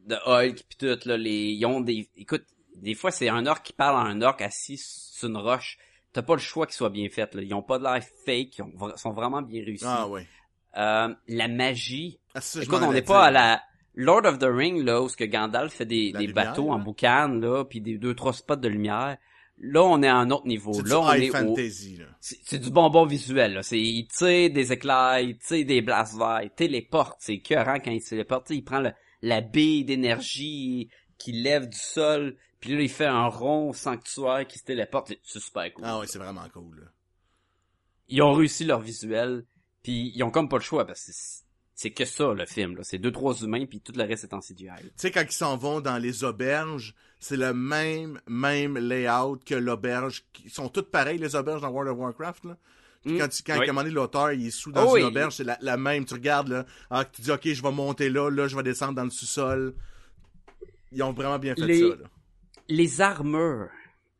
de Hulk pis tout, là. Les, ils ont des, écoute, des fois, c'est un orc qui parle à un orc assis sur une roche. T'as pas le choix qu'ils soient bien faits, là. Ils ont pas de l'air fake, ils ont sont vraiment bien réussis. Ah ouais. Euh, la magie, Ah, ça, Écoute, on n'est pas à la Lord of the Ring là où ce que Gandalf fait des, La des lumière, bateaux en boucan là, puis des deux trois spots de lumière. Là, on est à un autre niveau. C'est du Là, on high est au là. c'est c'est du bonbon visuel là, c'est il tire des éclairs, il tire des blasts verts, il téléporte, c'est écœurant quand il se téléporte, il prend le, la bille d'énergie qui lève du sol, puis là il fait un rond sanctuaire qui se téléporte, C'est- c'est super cool. Ah ouais, c'est vraiment cool, là. Ils ont réussi leur visuel, puis ils ont comme pas le choix parce que c'est- c'est que ça le film là, c'est deux trois humains puis tout le reste est en CGI. Tu sais, quand ils s'en vont dans les auberges, c'est le même, même layout que l'auberge. Ils sont toutes pareilles, les auberges dans World of Warcraft, là. Puis Mm. quand, tu, quand Oui. l'auteur, il est sous dans Oh une oui. auberge, c'est la, la même. Tu regardes, là. Ah, tu dis, OK, je vais monter là, là, je vais descendre dans le sous-sol. Ils ont vraiment bien fait Les- ça, là. Les armures.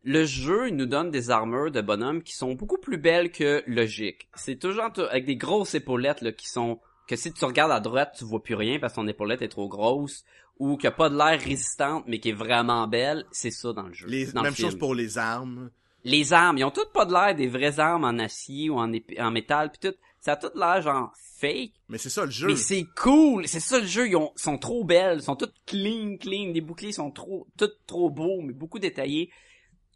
Le jeu il nous donne des armures de bonhommes qui sont beaucoup plus belles que logiques. C'est toujours avec des grosses épaulettes là, qui sont que si tu regardes à droite, tu vois plus rien parce que ton épaulette est trop grosse ou qu'il n'y a pas de l'air résistante mais qui est vraiment belle. C'est ça dans le jeu. Les, dans le même chose pour les armes. Les armes, ils ont toutes pas de l'air des vraies armes en acier ou en, en métal puis tout. Ça a tout l'air genre fake. Mais c'est ça, le jeu. Mais c'est cool, c'est ça le jeu, ils ont, sont trop belles, sont toutes clean, clean, les boucliers sont trop, toutes trop beaux, mais beaucoup détaillés.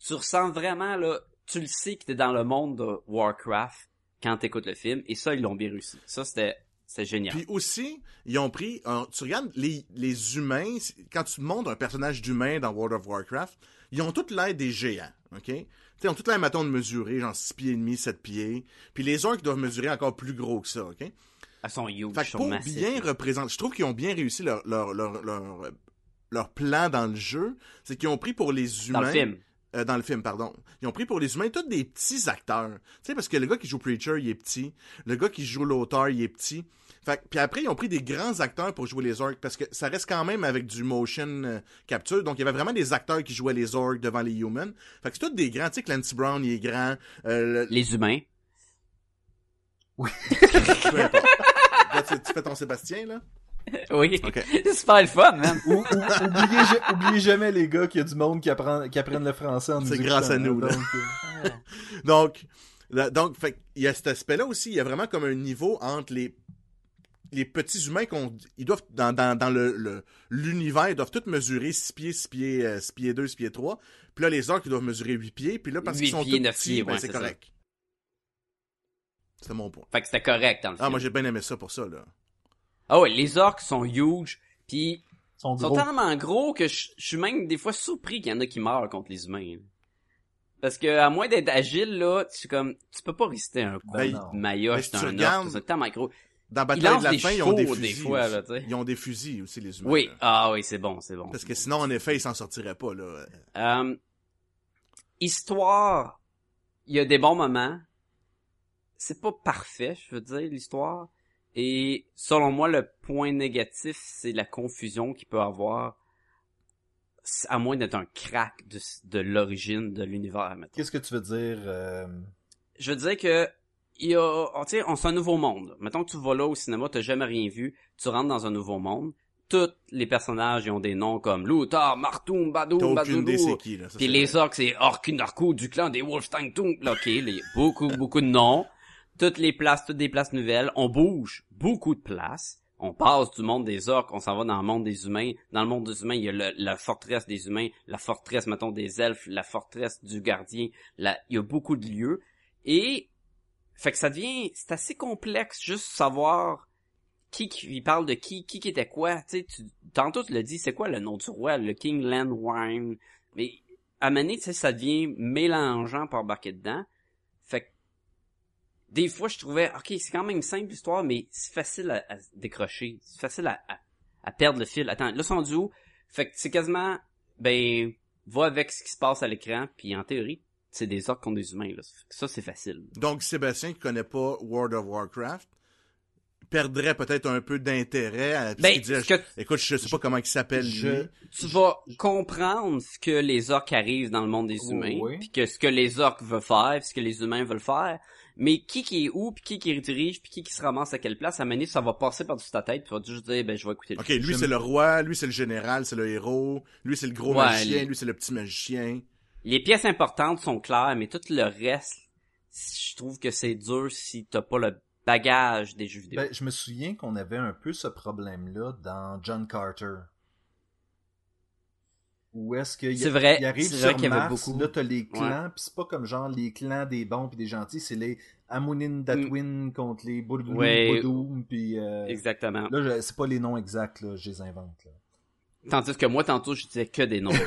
Tu ressens vraiment, là, tu le sais que t'es dans le monde de Warcraft quand t'écoutes le film, et ça, ils l'ont bien réussi. Ça, c'était, c'était génial. Puis aussi, ils ont pris, tu regardes les, les humains, c'est- quand tu montres un personnage d'humain dans World of Warcraft, ils ont tous l'air des géants, ok? Tu sais, ils ont tous l'air, mettons, de mesurer, genre 6 pieds et demi, 7 pieds. Puis les orques doivent mesurer encore plus gros que ça, ok? Elles sont huge, Fait que pour bien représenter, je trouve qu'ils ont bien réussi leur, leur, leur, leur, leur plan dans le jeu, c'est qu'ils ont pris pour les humains... Dans le film. Euh, dans le film, pardon. Ils ont pris pour les humains tous des petits acteurs. Tu sais, parce que le gars qui joue Preacher, il est petit. Le gars qui joue l'auteur, il est petit. Fait que- puis après, ils ont pris des grands acteurs pour jouer les orques, parce que ça reste quand même avec du motion euh, capture. Donc, il y avait vraiment des acteurs qui jouaient les orques devant les humans. Fait que c'est tous des grands. Tu sais, Clancy Brown, il est grand. Euh, le- Les humains. peu importe. Là, tu, tu fais ton Sébastien, là? Oui. Ok. C'est super le fun, man. Ou, ou- oubliez, ja- oubliez jamais, les gars, qu'il y a du monde qui, apprend, qui apprennent le français en C'est grâce à nous, hein, là. donc, euh, Donc, là- donc, fait, il y a cet aspect-là aussi. Il y a vraiment comme un niveau entre les les petits humains qu'on ils doivent dans, dans, dans le le- l'univers ils doivent tous mesurer 6 pieds 6 pieds euh, 6 pieds 2 6 pieds 3 puis là les orques ils doivent mesurer 8 pieds puis là parce qu'ils sont pieds, tous neuf petits pieds, ben, ouais, c'est correct c'est mon point Fait que c'était correct dans le ah film. moi j'ai bien aimé ça pour ça là Ah ouais, les orques sont huge, puis ils sont Ils sont tellement gros que je je suis même des fois surpris qu'il y en a qui meurent contre les humains. là. Parce que à moins d'être agile là, tu comme tu peux pas résister à un coup Ben, de non. maillotche mais si dans tu un regardes- orque, c'est tellement gros. Dans Ils Bataille de lancent la fin, ils ont des fusils. des fois, aussi. là, tu sais. Ils ont des fusils aussi, les humains. Oui, là. ah oui, c'est bon, c'est bon. Parce que sinon, en effet, ils s'en sortiraient pas, là. Euh, histoire, il y a des bons moments. C'est pas parfait, je veux dire, l'histoire. Et selon moi, le point négatif, c'est la confusion qu'il peut avoir, à moins d'être un crack de, de l'origine de l'univers. Qu'est-ce que tu veux dire euh, Je veux dire que il y a, on, tu sais, on c'est un nouveau monde. Mettons que tu vas là au cinéma, t'as jamais rien vu, tu rentres dans un nouveau monde. Tous les personnages ils ont des noms comme Luthor, Martoum, Badoum. Ça, Puis les orques, c'est Orkunarku du clan des Wolfstein Tung. Là, Ok, les, beaucoup, beaucoup de noms. Toutes les places, toutes des places nouvelles. On bouge beaucoup de places. On passe du monde des orques, on s'en va dans le monde des humains. Dans le monde des humains, il y a la forteresse des humains, la forteresse, mettons, des elfes, la forteresse du gardien. Il y a beaucoup de lieux. Et, fait que ça devient, c'est assez complexe juste savoir qui qui parle de qui, qui qui était quoi. Tu tantôt tu l'as dit, c'est quoi le nom du roi, le King Landwine? Mais à mener, tu sais, ça devient mélangeant par embarquer dedans. Des fois, je trouvais, ok, c'est quand même simple l'histoire, mais c'est facile à, à décrocher, c'est facile à, à, à perdre le fil. Attends, là, sont du où? Fait que c'est quasiment, ben, va avec ce qui se passe à l'écran, puis en théorie, c'est des orques contre des humains. Là. Ça, c'est facile. Donc, Sébastien, qui connaît pas World of Warcraft, perdrait peut-être un peu d'intérêt à Ben, dirait, ce que- écoute, je sais pas comment il s'appelle, Je- lui. tu vas comprendre ce que les orques arrivent dans le monde des Oh, humains, oui. puis que ce que les orques veulent faire, ce que les humains veulent faire. Mais qui qui est où, puis qui qui dirige, puis qui qui se ramasse à quelle place, à mener, ça va passer par-dessus ta tête, puis tu vas juste dire, ben, je vais écouter le Ok, lui c'est le roi, lui c'est le général, c'est le héros, lui c'est le gros Ouais, magicien, les- lui c'est le petit magicien. Les pièces importantes sont claires, mais tout le reste, je trouve que c'est dur si t'as pas le bagage des jeux vidéo. Ben, je me souviens qu'on avait un peu ce problème-là dans John Carter. Où est-ce qu'il vrai, il arrive sur vrai qu'il y avait Mars, beaucoup. là t'as les clans, pis c'est pas comme genre les clans des bons pis des gentils, c'est les Amunin Datwin contre les Boudou Mm. Ouais. Pis euh, Exactement. là c'est pas les noms exacts là, je les invente là. Tandis que moi, tantôt, je disais que des noms.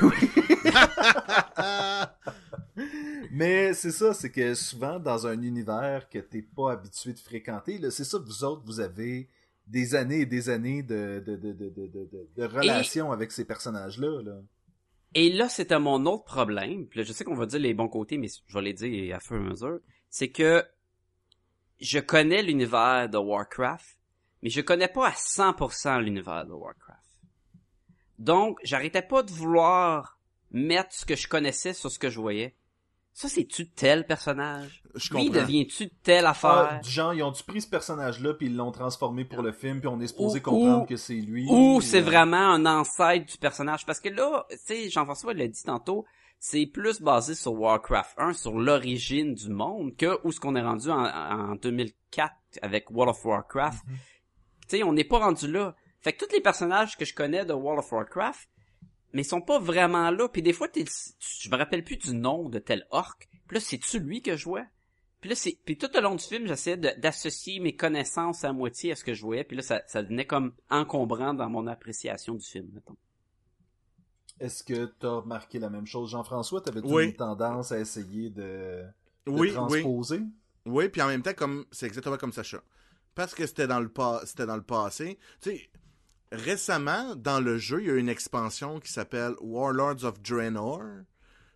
Mais c'est ça, c'est que souvent dans un univers que t'es pas habitué de fréquenter, là, c'est ça, vous autres, vous avez des années et des années de, de, de, de, de, relations avec ces personnages-là. Là. Et là, c'était mon autre problème. Puis je sais qu'on va dire les bons côtés, mais je vais les dire à fur et à mesure. C'est que je connais l'univers de Warcraft, mais je connais pas à 100% l'univers de Warcraft. Donc, j'arrêtais pas de vouloir mettre ce que je connaissais sur ce que je voyais. Ça, c'est-tu tel personnage? Je Lui, comprends. devient-tu telle Ah, affaire? du genre, ils ont-tu pris ce personnage-là puis ils l'ont transformé pour le film puis on est supposé Ou- comprendre ou- que c'est lui. Ou c'est euh, vraiment un ancêtre du personnage. Parce que là, tu sais, Jean-François l'a dit tantôt, c'est plus basé sur Warcraft 1, sur l'origine du monde, que où ce qu'on est rendu en, en 2004 avec World of Warcraft. Mhm. Tu sais, on n'est pas rendu là. Fait que tous les personnages que je connais de World of Warcraft, mais ils sont pas vraiment là. Puis des fois, t'es- tu- je me rappelle plus du nom de tel orc. Puis là, c'est-tu lui que je vois? Puis là, c'est, puis tout au long du film, j'essayais de- d'associer mes connaissances à moitié à ce que je voyais. Puis là, ça, ça devenait comme encombrant dans mon appréciation du film, mettons. Est-ce que t'as remarqué la même chose, Jean-François? T'avais-tu Oui. une tendance à essayer de, de Oui, oui. transposer? Oui, puis en même temps, comme c'est exactement comme Sacha. Parce que c'était dans le pas, c'était dans le passé. Tu sais, récemment, dans le jeu, il y a une expansion qui s'appelle Warlords of Draenor.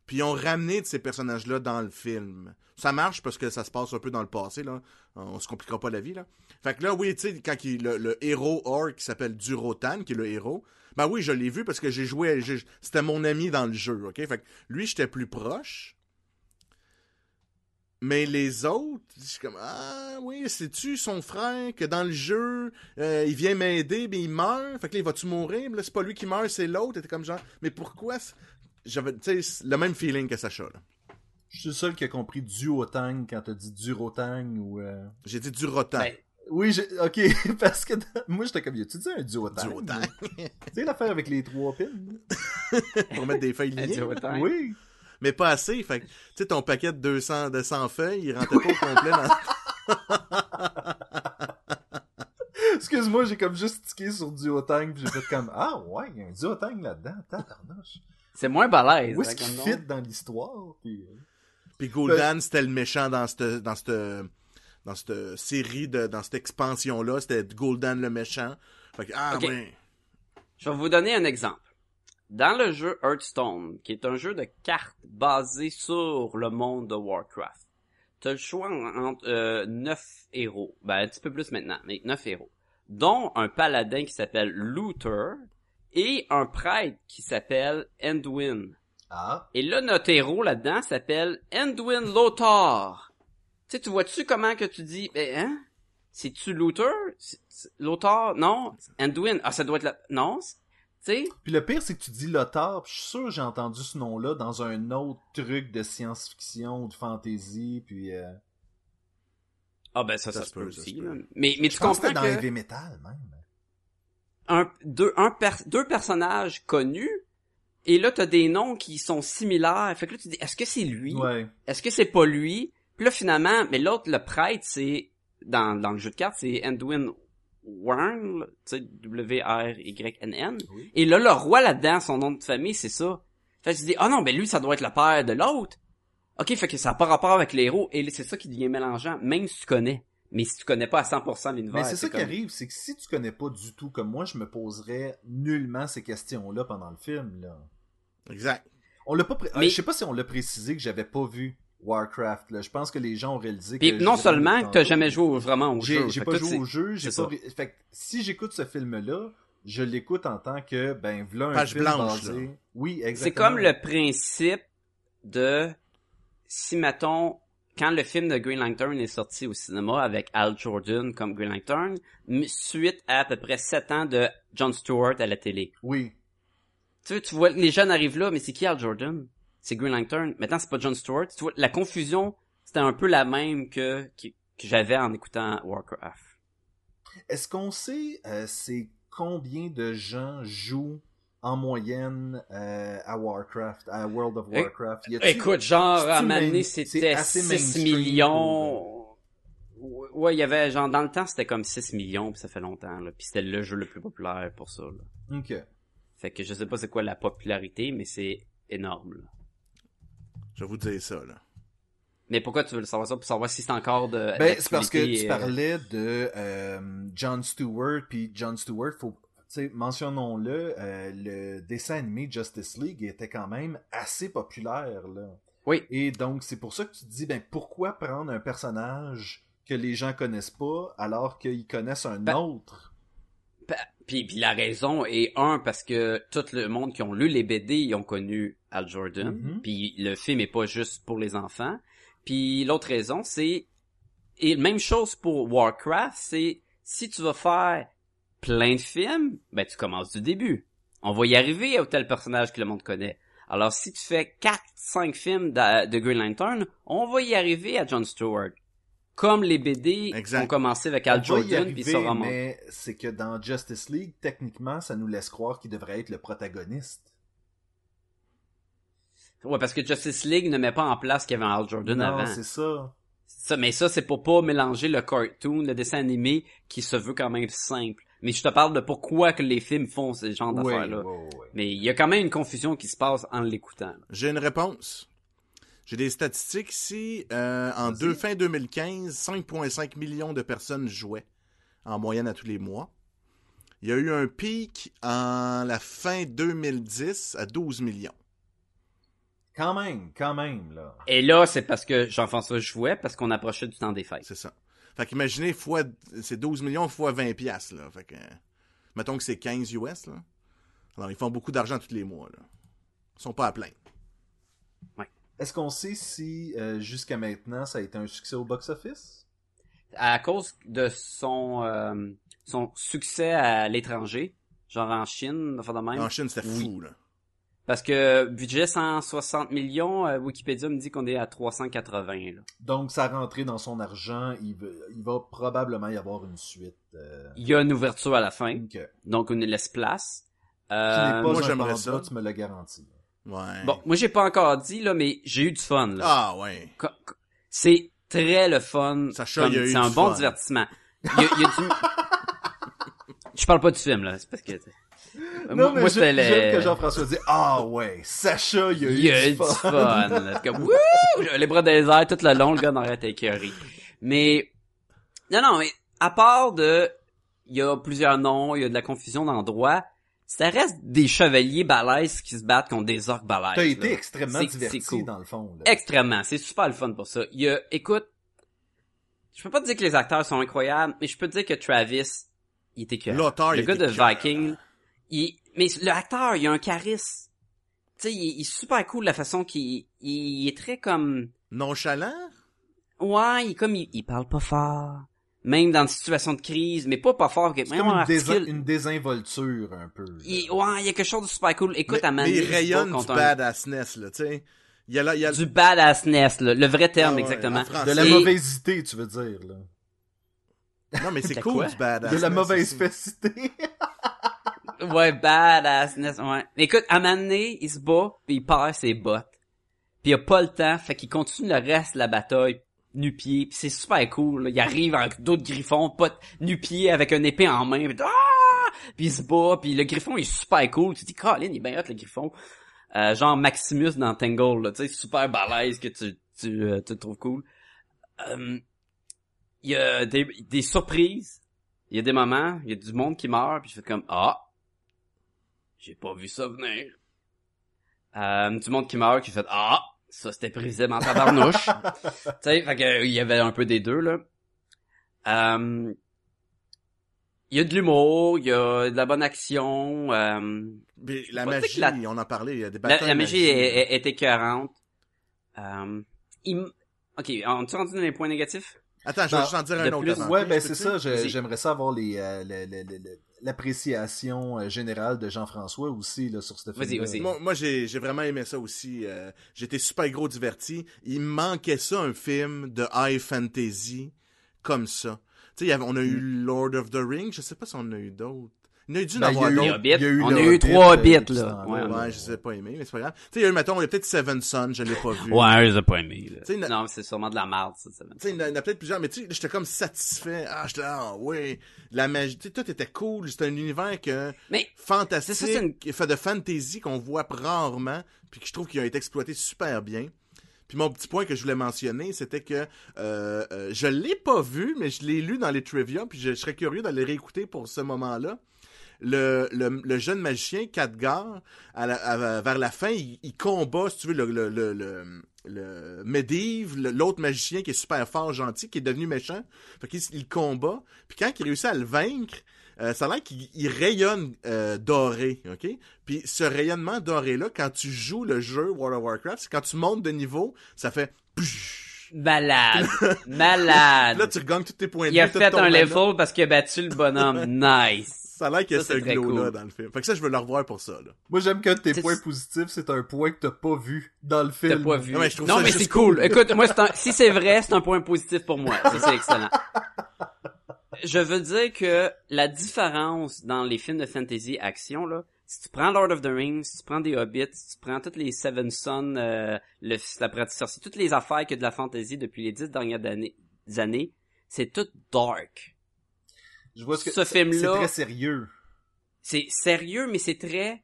Puis ils ont ramené ces personnages-là dans le film. Ça marche parce que ça se passe un peu dans le passé, là. On se compliquera pas la vie, là. Fait que là, oui, tu sais, quand le, héros orc qui s'appelle Durotan, qui est le héros, ben oui, je l'ai vu parce que j'ai joué, c'était mon ami dans le jeu, ok? Fait que lui, j'étais plus proche. Mais les autres, je suis comme ah oui, c'est-tu son frère que dans le jeu, euh, il vient m'aider, mais il meurt. Fait que là, il va-tu mourir? Mais là, c'est pas lui qui meurt, c'est l'autre. T'es comme genre, mais pourquoi? J'avais, tu sais, le même feeling que Sacha, là. Je suis le seul qui a compris Duotang quand t'as dit Durotang ou... euh, J'ai dit du rotan. Ben, Oui, j'ai- ok, parce que dans- moi j'étais comme, tu dis un Duotang? du rotan. Tu sais l'affaire avec les trois pins? pour mettre des feuilles lignées. Oui. Mais pas assez. Fait que, tu sais, ton paquet de 200, de 100 feuilles, il rentrait pas au complet dans... Excuse-moi, j'ai comme juste tiqué sur Duotang pis j'ai fait comme, ah ouais, il y a un Duotang là-dedans, tabarnouche. C'est moins balèze. Où est-ce hein, qu'il fit dans l'histoire? Puis, euh, Puis Gul'dan, c'était le méchant dans cette, dans cette, dans cette série, de, dans cette expansion-là. C'était Golden le méchant. Fait que, ah, ouais. Je vais vous donner un exemple. Dans le jeu Hearthstone, qui est un jeu de cartes basé sur le monde de Warcraft, tu as le choix en- entre euh, 9 héros. Ben, un petit peu plus maintenant, mais 9 héros. Dont un paladin qui s'appelle Luther et un prêtre qui s'appelle Endwin. Ah, Et là, notre héros là-dedans s'appelle Endwin Lothar. Tu sais, tu vois-tu comment que tu dis, ben, hein? C'est-tu c'est- Lothar? Non? Endwin? Ah, ça doit être la... Non? C'est- Tu sais? Puis le pire, c'est que tu dis Lothar, puis je suis sûr que j'ai entendu ce nom-là dans un autre truc de science-fiction ou de fantasy, puis... Euh... Ah, ben ça, Ça ça, se peut aussi. peut. Mais, mais Je tu pense que comprends c'était dans que Heavy Metal, même. un, deux, un per- deux personnages connus, et là, t'as des noms qui sont similaires. Fait que là, tu dis, est-ce que c'est lui? Ouais. Est-ce que c'est pas lui? Puis là, finalement, mais l'autre, le prêtre, c'est, dans, dans le jeu de cartes, c'est Endwin Sais, W-R-Y-N-N. Oui. Et là, le roi là-dedans, son nom de famille, c'est ça. Fait que tu dis, ah non, ben lui, ça doit être le père de l'autre. Ok, fait que ça n'a pas rapport avec les héros. Et c'est ça qui devient mélangeant, même si tu connais. Mais si tu connais pas à 100% l'univers. Mais c'est ça qui arrive, c'est que si tu connais pas du tout comme moi, je me poserais nullement ces questions-là pendant le film, là. Exact. On l'a pas pré- Mais- Je sais pas si on l'a précisé que j'avais pas vu Warcraft, là. Je pense que les gens ont réalisé Puis que... non seulement que t'as jamais joué au- vraiment au jeu. j'ai Fait pas que joué au jeu, j'ai c'est pas... Fait que si j'écoute ce film-là, je l'écoute en tant que, ben, v'là un Page film blanche, basé... Oui, C'est exactement. comme le principe de si mettons quand le film de Green Lantern est sorti au cinéma avec Al Jordan comme Green Lantern, m- suite à à peu près 7 ans de Jon Stewart à la télé. Oui. Tu vois les jeunes arrivent là, mais c'est qui Al Jordan? C'est Green Lantern. Maintenant, c'est pas Jon Stewart. Tu vois, la confusion, c'était un peu la même que que, que j'avais en écoutant Warcraft. Est-ce qu'on sait euh, c'est combien de gens jouent en moyenne euh, à Warcraft, à World of Warcraft? Y Écoute, genre, à un c'était assez 6 mainstream millions. Ouais, il y avait, genre, dans le temps, c'était comme 6 millions, puis ça fait longtemps, là. Puis c'était le jeu le plus populaire pour ça, là. Ok. Fait que je sais pas c'est quoi la popularité, mais c'est énorme, là. Je vais vous dire ça, là. Mais pourquoi tu veux le savoir ça? Pour savoir si c'est encore de... Ben, c'est parce que tu euh, parlais de euh, John Stewart, puis John Stewart, faut, tu sais, mentionnons-le, euh, le dessin animé Justice League était quand même assez populaire, là. Oui. Et donc, c'est pour ça que tu te dis, ben, pourquoi prendre un personnage que les gens connaissent pas, alors qu'ils connaissent un Ben, autre? Puis, puis la raison est un parce que tout le monde qui ont lu les BD ils ont connu Al Jordan. Mhm. Puis le film est pas juste pour les enfants. Puis l'autre raison c'est et même chose pour Warcraft, c'est si tu vas faire plein de films, ben tu commences du début. On va y arriver au tel personnage que le monde connaît. Alors si tu fais 4 5 films de, de Green Lantern, on va y arriver à Jon Stewart. Comme les BD Exact. ont commencé avec Al Jordan puis ça remonte. mais c'est que dans Justice League, techniquement, ça nous laisse croire qu'il devrait être le protagoniste. Ouais, parce que Justice League ne met pas en place qu'il y avait un Al Jordan non, avant. c'est ça. Ça, mais ça, c'est pour pas mélanger le cartoon, le dessin animé, qui se veut quand même simple. Mais je te parle de pourquoi que les films font ce genre Oui, d'affaires-là. oui, oui. Mais il y a quand même une confusion qui se passe en l'écoutant. J'ai une réponse. J'ai des statistiques ici. Euh, en deux, fin 2015, 5,5 millions de personnes jouaient en moyenne à tous les mois. Il y a eu un pic en la fin 2010 à 12 millions. Quand même, quand même, là. Et là, c'est parce que Jean-François jouait, parce qu'on approchait du temps des fêtes. C'est ça. Fait qu'imaginez, fois, c'est 12 millions fois 20 piastres, là. Fait que, mettons que c'est 15 US, là. Alors, ils font beaucoup d'argent tous les mois, là. Ils sont pas à plein. Est-ce qu'on sait si euh, jusqu'à maintenant ça a été un succès au box-office? À cause de son, euh, son succès à l'étranger, genre en Chine, enfin de même? En Chine, c'était Oui. fou, là. Parce que budget 160 millions, euh, Wikipédia me dit qu'on est à 380. Là. Donc, ça a rentré dans son argent. Il va, il va probablement y avoir une suite. Euh... Il y a une ouverture à la fin, donc on laisse place. pas Euh, moi, un j'aimerais ça. tu me l'as garanti. Ouais. Bon, moi j'ai pas encore dit là, mais j'ai eu du fun. Là. Ah, ouais. C'est très le fun. Sacha, comme- il y a eu C'est un du bon fun. divertissement. Il y a, il y a du... Je parle pas du film là, c'est parce que. Non, mais moi j'ai- c'était j'aime le. que Jean-François dit « Ah ouais, Sacha, il y a eu Il y a du eu du fun. comme, wouh! Les bras dans les airs tout le long, le gars n'arrête écœuré. Mais Non, non, mais à part de, il y a plusieurs noms, il y a de la confusion d'endroits, ça reste des chevaliers balèzes qui se battent contre des orques balèzes. T'as là. été extrêmement diverti cool. dans le fond. là. Extrêmement, c'est super le fun pour ça. Il y a, écoute, je peux pas te dire que les acteurs sont incroyables, mais je peux te dire que Travis, il était que le gars de. Viking, il, mais l'acteur, il a un charisme. Tu sais, il, il est super cool la façon qu'il, il est très comme, Nonchalant? ouais, il est comme, il, il parle pas fort. Même dans une situation de crise, mais pas pas fort. que- C'est même comme une, désin- articule. une désinvolture, un peu. Il, ouais, il y a quelque chose de super cool. Écoute, mais, à mais Mandy, il il se bat rayonne du badassness, là, tu sais. Il y a là, il y a du badassness, là, le vrai terme, Ah ouais, exactement. De la Et- mauvaisité, tu veux dire, là. Non, mais c'est cool quoi? du badass. De la mauvaise fessité. Ouais, badassness, ouais. Écoute, à un moment donné, il se bat, puis il perd ses bottes. Puis il a pas le temps, fait qu'il continue le reste de la bataille nu-pied, c'est super cool. là. Il arrive avec d'autres griffons, pas nu-pied, avec une épée en main, puis, ah! puis il se bat, puis le griffon est super cool. Tu te dis, Colin, il est bien hot le griffon. Euh, genre Maximus dans Tangle, là, tu sais, super balèze que tu, tu, euh, tu trouves cool. Euh, Il y a des, des surprises. Il y a des moments, il y a du monde qui meurt, puis je fais comme, ah, j'ai pas vu ça venir. Euh, du monde qui meurt, qui fait ah, ça c'était prévisible en tabarnouche. tu sais, fait que il y avait un peu des deux là. Euh, il y a de l'humour, il y a de la bonne action. Euh, Mais la magie, la- on en parlait, il y a des la, batailles. la de magie est, est, est écœurante. Euh, il ok, on tu rendu dans les points négatifs? Attends, je vais juste en dire un autre. plus-? Ouais, ben c'est ça. J'aimerais ça avoir les euh, le- le- le- le- l'appréciation euh, générale de Jean-François aussi là sur ce film. Vas-y. Moi, moi j'ai, vraiment aimé ça aussi. euh, j'étais super gros diverti. Il me manquait ça, un film de high fantasy comme ça. Tu sais, on a eu Lord of the Rings. Je sais pas si on a eu d'autres. Il y en a eu dû en Ben, il y a avoir eu- d'autres. On a eu trois euh, Hobbits, depuis ce là. Ouais, Ouais, je sais pas aimé, mais c'est pas grave. Tu sais, il y a eu, mettons, il y a peut-être Seven Son, je l'ai pas vu. Ouais, je les ai pas aimés. là. Non, c'est sûrement de la merde, ça. ça. Tu sais, il y en a- peut-être plusieurs, mais tu sais, j'étais comme satisfait. Ah, j'étais là, ah, ouais. La magie, tu sais, tout était cool. C'était un univers que, Mais fantastique, C'est ça, c'est une- qui est fait de fantasy qu'on voit rarement, puis que je trouve qu'il a été exploité super bien. Puis mon petit point que je voulais mentionner, c'était que euh, euh, je l'ai pas vu, mais je l'ai lu dans les trivia, puis je, je serais curieux d'aller réécouter pour ce moment-là. Le, le, le jeune magicien, Khadgar, à la- à- vers la fin, il, il combat, si tu veux, le, le, le, le, le Medivh, l'autre magicien qui est super fort, gentil, qui est devenu méchant. Fait qu'il il combat. Puis quand il réussit à le vaincre, euh, ça a l'air qu'il il rayonne euh, doré, ok? Puis ce rayonnement doré-là, quand tu joues le jeu World of Warcraft, c'est quand tu montes de niveau, ça fait... malade, malade. Là, tu regagnes tous tes points de Il a vie, fait un level parce qu'il a battu le bonhomme. Nice. Ça a l'air qu'il y a Ça, ce glow-là cool. dans le film. Fait que ça, je veux le revoir pour ça, là. Moi, j'aime qu'un de tes points positifs, c'est un point que t'as pas vu dans le T'as film. pas vu. Non, mais je trouve non, ça mais juste c'est cool. cool. Écoute, moi, un- si c'est vrai, c'est un point positif pour moi. Ça, c'est excellent. Je veux dire que la différence dans les films de fantasy action, là, si tu prends Lord of the Rings, si tu prends des Hobbits, si tu prends toutes les Seven Sons, euh, le fils de l'apprenti sorcier, toutes les affaires que de la fantasy depuis les dix dernières années, années c'est tout dark. Je vois ce que Ce film-là- C'est très sérieux. C'est sérieux, mais c'est très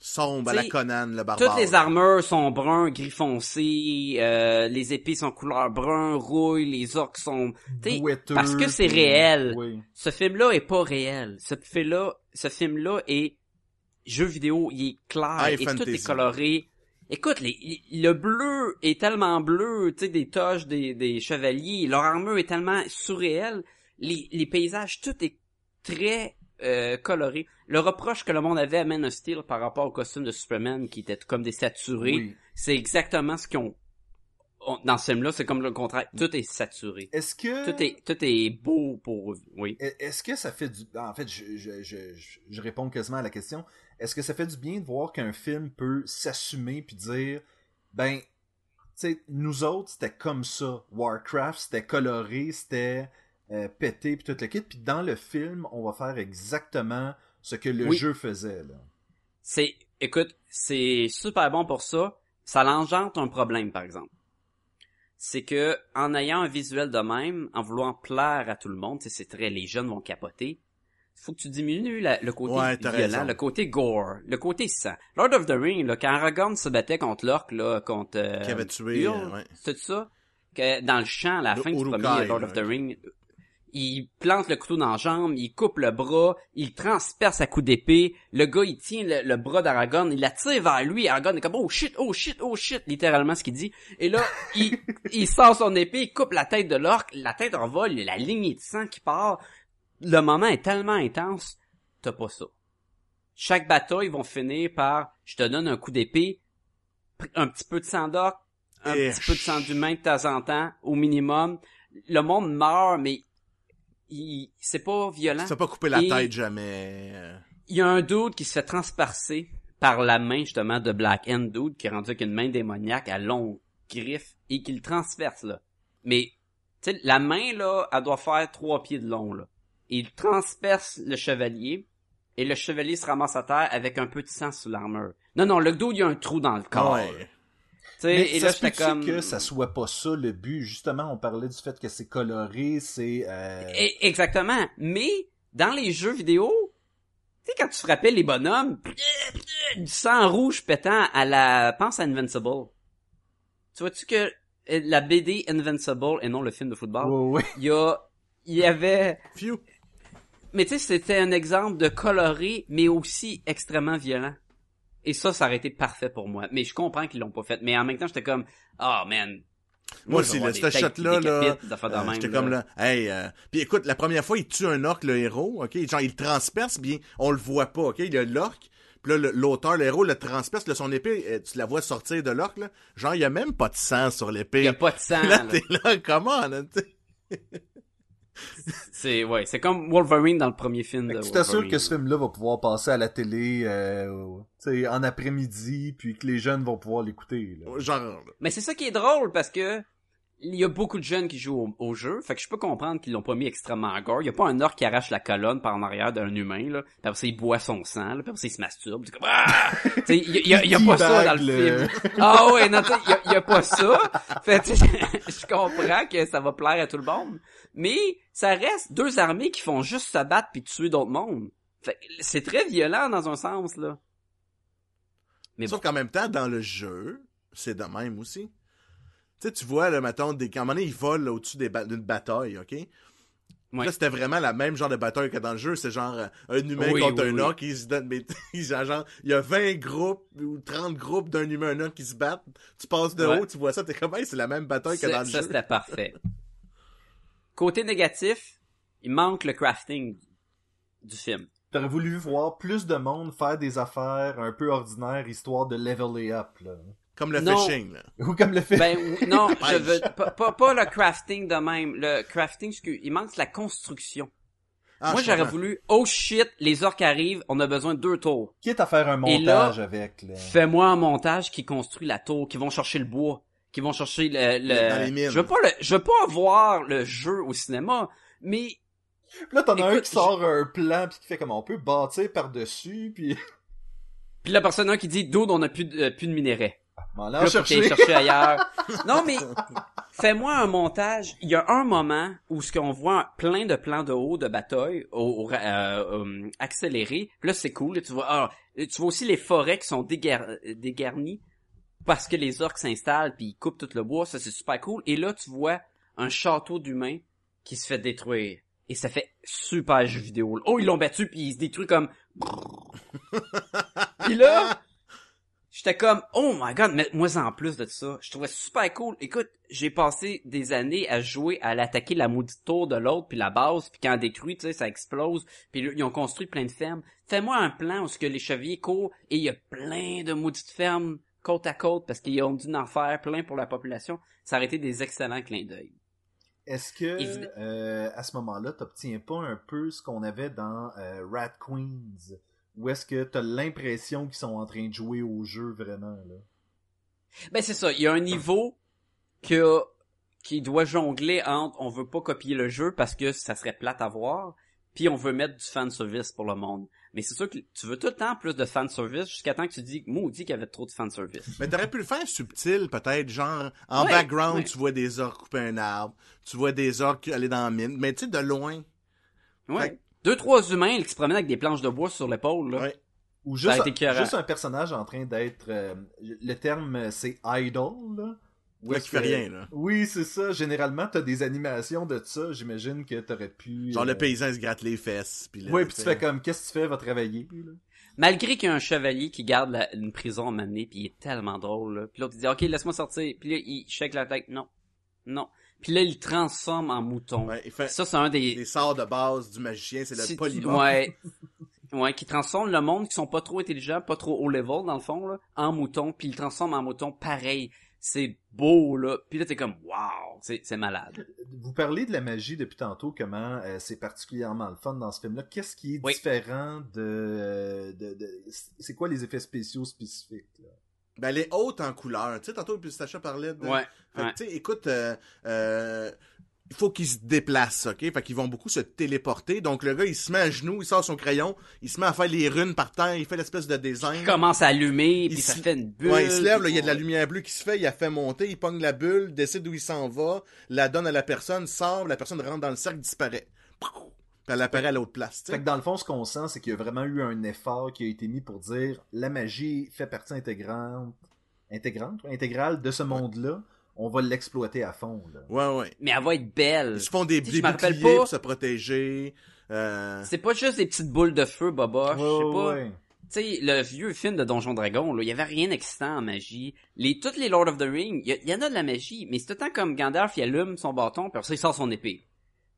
Sombre à la Conan, le barbare. Toutes les armures sont bruns, gris foncé, euh, les épées sont couleur brun, rouille, les orques sont... Bouetteux, parce que c'est réel. Oui. Ce film-là est pas réel. Ce film-là, ce film-là est jeu vidéo, il est clair High et tout est coloré. Écoute, les- le bleu est tellement bleu, tu sais, des toches des, des chevaliers, leur armure est tellement surréelle, les, les paysages, tout est très euh, coloré. Le reproche que le monde avait à Man of Steel par rapport au costume de Superman, qui était comme des saturés, Oui. c'est exactement ce qu'ils ont... on- Dans ce film-là, c'est comme le contraire. Tout est saturé. Est-ce que Tout est, tout est beau pour... Oui. E- Est-ce que ça fait du... En fait, je, je, je, je- je réponds quasiment à la question. Est-ce que ça fait du bien de voir qu'un film peut s'assumer puis dire, ben, tu sais, nous autres, c'était comme ça. Warcraft, c'était coloré, c'était euh, pété puis tout le kit. Puis dans le film, on va faire exactement ce que le Oui. jeu faisait. Là. C'est, écoute, c'est super bon pour ça. Ça l'engendre un problème, par exemple. C'est que, en ayant un visuel de même, en voulant plaire à tout le monde, c'est très, les jeunes vont capoter. Faut que tu diminues la- le côté Ouais, violent, raison. le côté gore, le côté sang. Lord of the Ring, là, quand Aragorn se battait contre l'orque, là, contre, euh, Qui avait tué, Hurle, euh, ouais. c'est ça? Que dans le champ, à la Le fin du Uruk-hai, premier Lord of the. Ring, il plante le couteau dans la jambe, il coupe le bras, il transperce à coups d'épée. Le gars, il tient le, le bras d'Aragorn, il l'attire vers lui. Aragorn est comme oh shit, oh shit, oh shit, littéralement ce qu'il dit. Et là, il, il sort son épée, il coupe la tête de l'orque, la tête en vol, la lignée de sang qui part. Le moment est tellement intense, t'as pas ça. Chaque bataille, ils vont finir par je te donne un coup d'épée, un petit peu de sang d'orque, un Et- petit peu de sang d'humain de temps en temps, au minimum. Le monde meurt, mais il, c'est pas violent. T'as pas coupé la Et- tête jamais. euh? Il y a un dude qui se fait transpercer par la main, justement, de Black End Dude, qui est rendu avec une main démoniaque à longue griffe, et qui le transperce, là. Mais, tu sais, la main, là, elle doit faire trois pieds de long, là. Il transperce le chevalier, et le chevalier se ramasse à terre avec un peu de sang sous l'armure. Non, non, le dude, il y a un trou dans le corps. Ouais. Mais et ça là, j'étais comme... que ça soit pas ça le but? Justement, on parlait du fait que c'est coloré, c'est... euh, Exactement. Mais dans les jeux vidéo, tu sais quand tu frappais les bonhommes, du sang rouge pétant à la pense à Invincible. Tu vois-tu que euh, la BD Invincible et non le film de football, ouais. il y a il y avait Phew. mais tu sais c'était un exemple de coloré mais aussi extrêmement violent. Et ça ça aurait été parfait pour moi. Mais je comprends qu'ils l'ont pas fait, mais en même temps j'étais comme oh man. Moi je aussi, vais là, voir ce des têtes shot-là, là, euh, j'étais comme là, hey, euh, puis écoute, la première fois, il tue un orc, le héros, ok, genre, il transperce, bien, on le voit pas, ok, il y a l'orc, puis là, l'auteur, le héros, le transperce, là, son épée, euh, tu la vois sortir de l'orc, là, genre, il y a même pas de sang sur l'épée. Il y a pas de sang. Là, là. t'es là, comment, là. C'est ouais, c'est comme Wolverine dans le premier film de que tu t'assures Wolverine. que ce film-là va pouvoir passer à la télé euh, tu sais, en après-midi, puis que les jeunes vont pouvoir l'écouter. là. Genre, Mais c'est ça qui est drôle parce que il y a beaucoup de jeunes qui jouent au, au jeu, fait que je peux comprendre qu'ils l'ont pas mis extrêmement gore. Il y a pas un orc qui arrache la colonne par en arrière d'un humain là, puis après ça il boit son sang, là, puis après ça il se masturbe, comme ah! Il y a, il y a- il y a pas ça dans le film. Ah ouais, non, il y a, il y a pas ça. Fait tu sais, je comprends que ça va plaire à tout le monde, mais ça reste deux armées qui font juste se battre puis tuer d'autres mondes. Fait que c'est très violent dans un sens là. Mais Sauf qu'en même temps, dans le jeu, c'est de même aussi. Tu sais, tu vois, là, mettons, des... à un moment donné, ils volent au-dessus ba- d'une bataille, OK? Ouais. Là, c'était vraiment la même genre de bataille que dans le jeu. C'est genre euh, un humain Oui, contre oui, un oui. orc qui se donne... Mais ils- genre, il y a 20 groupes ou 30 groupes d'un humain et un orc qui se battent. Tu passes de Ouais. haut, tu vois ça, t'es comme, hey, c'est la même bataille que dans le ça, jeu. c'était parfait. Côté négatif, il manque le crafting du film. T'aurais voulu voir plus de monde faire des affaires un peu ordinaires, histoire de leveler up, là. Comme le Non. fishing, là. Ou comme le fait... Ben non, je veux pas, pas, pas le crafting de même. Le crafting, excuse, il manque la construction. Ah, Moi, j'aurais voulu, oh shit, les orques arrivent, on a besoin de deux tours. Quitte à faire un là, montage avec, là. Fais-moi un montage qui construit la tour, qui vont chercher le bois, qui vont chercher le, le... Dans les mines. Je veux pas le, je veux pas voir le jeu au cinéma, mais là, t'en as un qui sort un plan, puis qui fait comme on peut bâtir par-dessus, puis... puis la personne un qui dit, dude, on a plus de, euh, plus de minerais. Là, chercher. chercher ailleurs. Non, mais fais-moi un montage. Il y a un moment où ce qu'on voit plein de plans de haut de bataille au, au- euh, euh, accéléré. Là, c'est cool. Tu vois, ah, tu vois aussi les forêts qui sont dégar- dégarnies parce que les orques s'installent puis ils coupent tout le bois. Ça, c'est super cool. Et là, tu vois un château d'humains qui se fait détruire. Et ça fait super jeu vidéo. Oh, ils l'ont battu puis il se détruit comme... Puis là, J'étais comme, oh my god, mets-moi en plus de ça. Je trouvais super cool. Écoute, j'ai passé des années à jouer à l'attaquer la maudite tour de l'autre, puis la base, puis quand détruit, tu sais, ça explose. Puis ils ont construit plein de fermes. Fais-moi un plan où ce que les chevaliers courent et il y a plein de maudites fermes côte à côte parce qu'ils ont dû en faire plein pour la population. Ça aurait été des excellents clins d'œil. Est-ce que, euh, à ce moment-là, t'obtiens pas un peu ce qu'on avait dans euh, Rat Queens? Ou est-ce que t'as l'impression qu'ils sont en train de jouer au jeu vraiment, là? Ben c'est ça, il y a un niveau que qui doit jongler entre on veut pas copier le jeu parce que ça serait plate à voir, puis on veut mettre du fan service pour le monde. Mais c'est sûr que tu veux tout le temps plus de fan service jusqu'à temps que tu dis maudit qu'il y avait trop de fan service. Mais t'aurais pu le faire subtil, peut-être, genre, en Ouais, background, ouais. tu vois des orques couper un arbre, tu vois des orques aller dans la mine, mais tu sais, de loin. Ouais. Deux trois humains qui se promènent avec des planches de bois sur l'épaule là. Ouais. Ou Ça a juste, été écœurant. juste un personnage en train d'être... euh, le terme, euh, c'est idle, là. Là, qui fait rien, là. Oui, c'est ça. Généralement, t'as des animations de ça. J'imagine que t'aurais pu... Genre, euh, le paysan, il se gratte les fesses. Puis là, Oui, puis tu fais comme, qu'est-ce que tu fais, va travailler. là. Malgré qu'il y a un chevalier qui garde la- une prison à puis il est tellement drôle, là. Puis l'autre, il dit, OK, laisse-moi sortir. Puis là, il shake la tête. Non. Non. Puis là, il le transforme en mouton. Ouais, il fait Ça, c'est un des... les sorts de base du magicien, c'est le polymorphe. Ouais. Ouais, qui transforme le monde qui sont pas trop intelligents, pas trop haut level dans le fond là, en mouton, puis il le transforme en mouton pareil. C'est beau là. Puis là t'es comme wow, c'est c'est malade. Vous parlez de la magie depuis tantôt, comment euh, c'est particulièrement le fun dans ce film-là. Qu'est-ce qui est Oui. différent de... euh, de, de- c'est quoi les effets spéciaux spécifiques, là? Ben, elle est haute en couleur. Tu sais, tantôt, Pistacha parlait de... Ouais. Fait ouais. tu sais, écoute, euh, euh, il faut qu'ils se déplacent, ok? Fait qu'ils vont beaucoup se téléporter. Donc, le gars, il se met à genoux, il sort son crayon, il se met à faire les runes par terre, il fait l'espèce de design. Il commence à allumer, puis Il ça se- fait une bulle. Ouais, il se lève, là, il y a de la lumière bleue qui se fait, il a fait monter, il pogne la bulle, décide où il s'en va, la donne à la personne, sort, la personne rentre dans le cercle, disparaît. Puis elle apparaît à l'autre place, tu Fait que dans le fond, ce qu'on sent, c'est qu'il y a vraiment eu un effort qui a été mis pour dire la magie fait partie intégrante, intégrante, intégrale de ce monde-là. On va l'exploiter à fond. Là. Ouais, ouais. Mais elle va être belle. Ils se font des, boucliers pas. pour se protéger. Euh... C'est pas juste des petites boules de feu, Boba. Je sais pas. ouais. Tu sais, le vieux film de Donjon Dragon, là, il y avait rien d'excitant en magie. Les, toutes les Lord of the Rings, il y, a- il y en a de la magie, mais c'est tout le temps comme Gandalf, il allume son bâton, puis après ça, il sort son épée.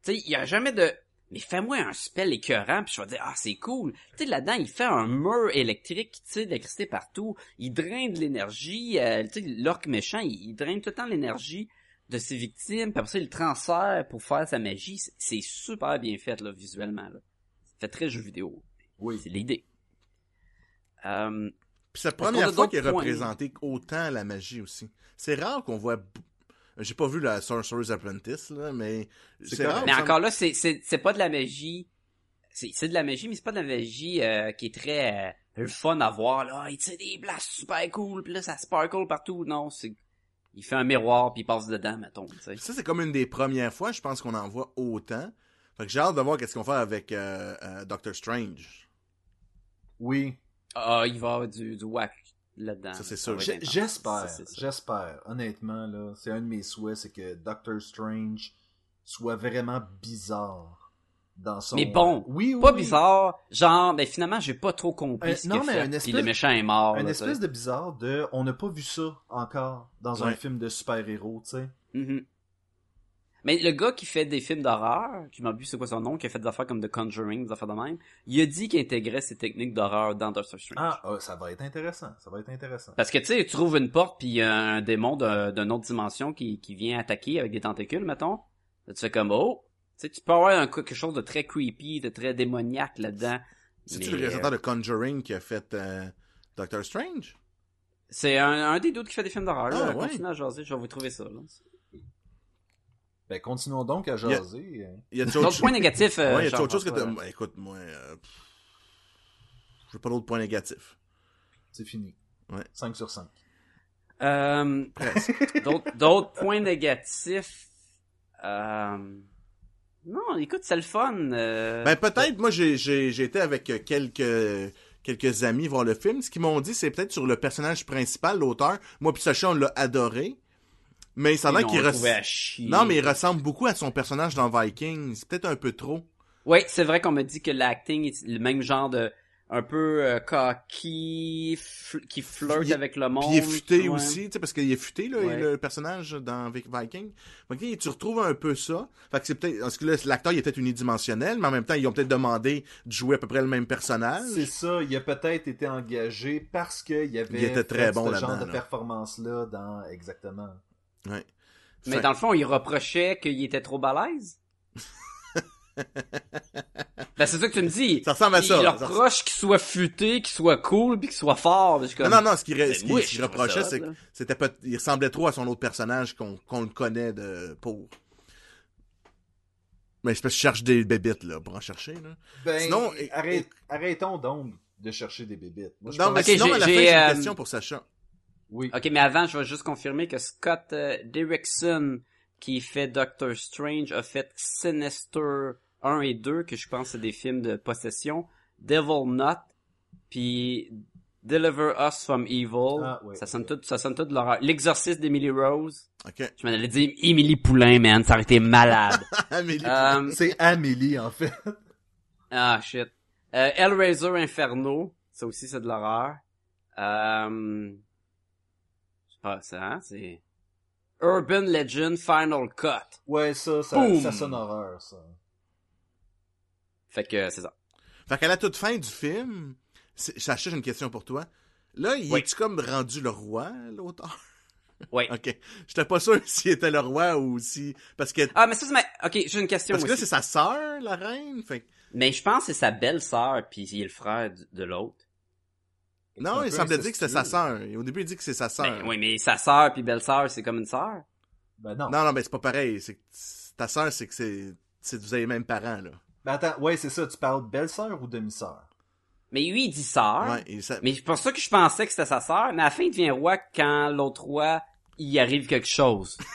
Tu sais, il y a jamais de... Mais fais-moi un spell écœurant, puis je vais dire, ah, c'est cool. Tu sais, là-dedans, il fait un mur électrique qui tire de l'électricité partout. Il draine de l'énergie. euh, tu sais, l'orque méchant, il, il draine tout le temps l'énergie de ses victimes, puis après ça, il le transfère pour faire sa magie. C'est- super bien fait, là, visuellement, là. Ça fait très jeu vidéo. Oui. C'est l'idée. Euh, Puis c'est la première fois qu'il est représenté autant la magie aussi. C'est rare qu'on voit... J'ai pas vu la Sorcerer's Apprentice, là, mais... C'est rare. Mais encore là, c'est c'est c'est pas de la magie. C'est c'est de la magie, mais c'est pas de la magie euh, qui est très euh, fun à voir là. Il tire des blasts super cool, puis là ça sparkle partout. Non, c'est il fait un miroir puis il passe dedans, mettons. tu sais. Ça, c'est comme une des premières fois, je pense qu'on en voit autant. Fait que j'ai hâte de voir qu'est-ce qu'on fait avec euh, euh, Doctor Strange. Oui. Ah, il va y avoir du du whack là-dedans. Ça, c'est sûr. J'espère, j'espère, honnêtement, là, c'est un de mes souhaits, c'est que Doctor Strange soit vraiment bizarre dans son... Mais bon, oui, oui, Pas oui. bizarre, genre ben finalement j'ai pas trop compris Euh, ce non, mais fait. une Puis espèce- le méchant est mort. Un là, espèce de bizarre de... On n'a pas vu ça encore dans un film de super-héros, tu sais. sais. Mhm. Mais le gars qui fait des films d'horreur, m'a vu c'est quoi son nom, qui a fait des affaires comme The Conjuring, des affaires de même, il a dit qu'il intégrait ces techniques d'horreur dans Doctor Strange. Ah, ah, ça va être intéressant, ça va être intéressant. Parce que tu sais, tu trouves une porte puis il y a un démon d'une autre dimension qui, qui vient attaquer avec des tentacules, mettons. Là, tu fais comme oh, tu sais, tu peux avoir un, quelque chose de très creepy, de très démoniaque là-dedans. C'est-tu Mais, le réalisateur de Conjuring qui a fait euh, Doctor Strange? C'est un, un des doutes qui fait des films d'horreur. Ah, ouais. Continuez à jaser, je vais vous trouver ça. Là. Ben, continuons donc à Il y a- jaser. Il y a D'autres points négatifs. euh, Ouais, y a autre chose que. Ouais, écoute, moi... Euh... pff, J'ai pas d'autres points négatifs. C'est fini. Ouais. 5 sur 5. Euh, d'autres, d'autres points négatifs. Euh... Non, écoute, c'est le fun. euh, Ben peut-être, moi j'ai j'ai j'ai été avec euh, quelques quelques amis voir le film. Ce qu'ils m'ont dit, c'est peut-être sur le personnage principal, l'auteur. Moi puis Sacha, on l'a adoré. Mais ça a l'air qu'il trouvé à res... chier. Non, mais il ressemble beaucoup à son personnage dans Vikings. C'est peut-être un peu trop. Oui, c'est vrai qu'on me dit que l'acting est le même genre de un peu euh, cocky, fl- qui flirte Il avec le monde. Puis il est futé ouais. aussi, tu sais, parce qu'il est futé, là, Ouais. le personnage dans Vi- Viking. Fait que, tu retrouves un peu ça. Fait que c'est peut-être, parce que là, l'acteur, il est peut-être unidimensionnel, mais en même temps, ils ont peut-être demandé de jouer à peu près le même personnage. C'est ça, il a peut-être été engagé parce qu'il y avait Il était très fait bon ce genre de là. performance-là dans... Exactement. Ouais. Mais dans le fond, il reprochait qu'il était trop balèze. ben, c'est ça que tu me dis. Ça ressemble à ça. Il reproche qu'il soit futé, qu'il soit cool, puis qu'il soit fort. Non, non, non, ce qu'il ce reprochait, c'est que c'était peut il ressemblait trop à son autre personnage qu'on qu'on le connaît de pour. Mais je cherche des bébites, là, pour en chercher, là. Ben, Sinon, et- arrête- arrêtons donc de chercher des bébites. Moi, je Non, pense- mais Ok, sinon, j'ai- à la fin, j'ai, j'ai une euh, question pour Sacha. Oui. Ok, mais avant, je vais juste confirmer que Scott euh, Derrickson, qui fait Doctor Strange, a fait Sinister 1 et 2, que je pense c'est des films de possession, Devil Knot, puis Deliver Us from Evil. Ah, ouais, ça sonne tout, ça sonne tout de l'horreur. L'exorciste d'Emily Rose. Ok. Je m'en allais dire Emily Poulain, man. Ça aurait été malade. Amélie. Euh, C'est Amélie, en fait. ah, shit. Euh, Hellraiser Inferno. Ça aussi, c'est de l'horreur. Euh... Pas, ça, hein, c'est... Urban Legend Final Cut. Ouais, ça, ça, Boom. ça sonne horreur, ça. Fait que, c'est ça. Fait qu'à la toute fin du film, Sacha, j'ai une question pour toi. Là, il Oui. est-tu comme rendu le roi, l'auteur? Ouais. Ok. J'étais pas sûr s'il était le roi ou si... Parce que... Ah, mais ça, c'est ma... Ok, j'ai une question Parce que là, c'est sa sœur, la reine. Fait Mais je pense que c'est sa belle-sœur, puis il est le frère de l'autre. Non, il semblait dire que c'était sa sœur. Au début, il dit que c'est sa sœur. Ben, oui, mais sa sœur puis belle-sœur, c'est comme une sœur. Ben non. Non, non, mais c'est pas pareil. C'est ta sœur, c'est que c'est... vous avez les mêmes parents, là. Ben attends, ouais, c'est ça, tu parles belle-sœur ou demi-sœur? Mais lui, il dit sœur. Ouais. Mais c'est pour ça que je pensais que c'était sa sœur. Mais à la fin, il devient roi quand l'autre roi, il arrive quelque chose.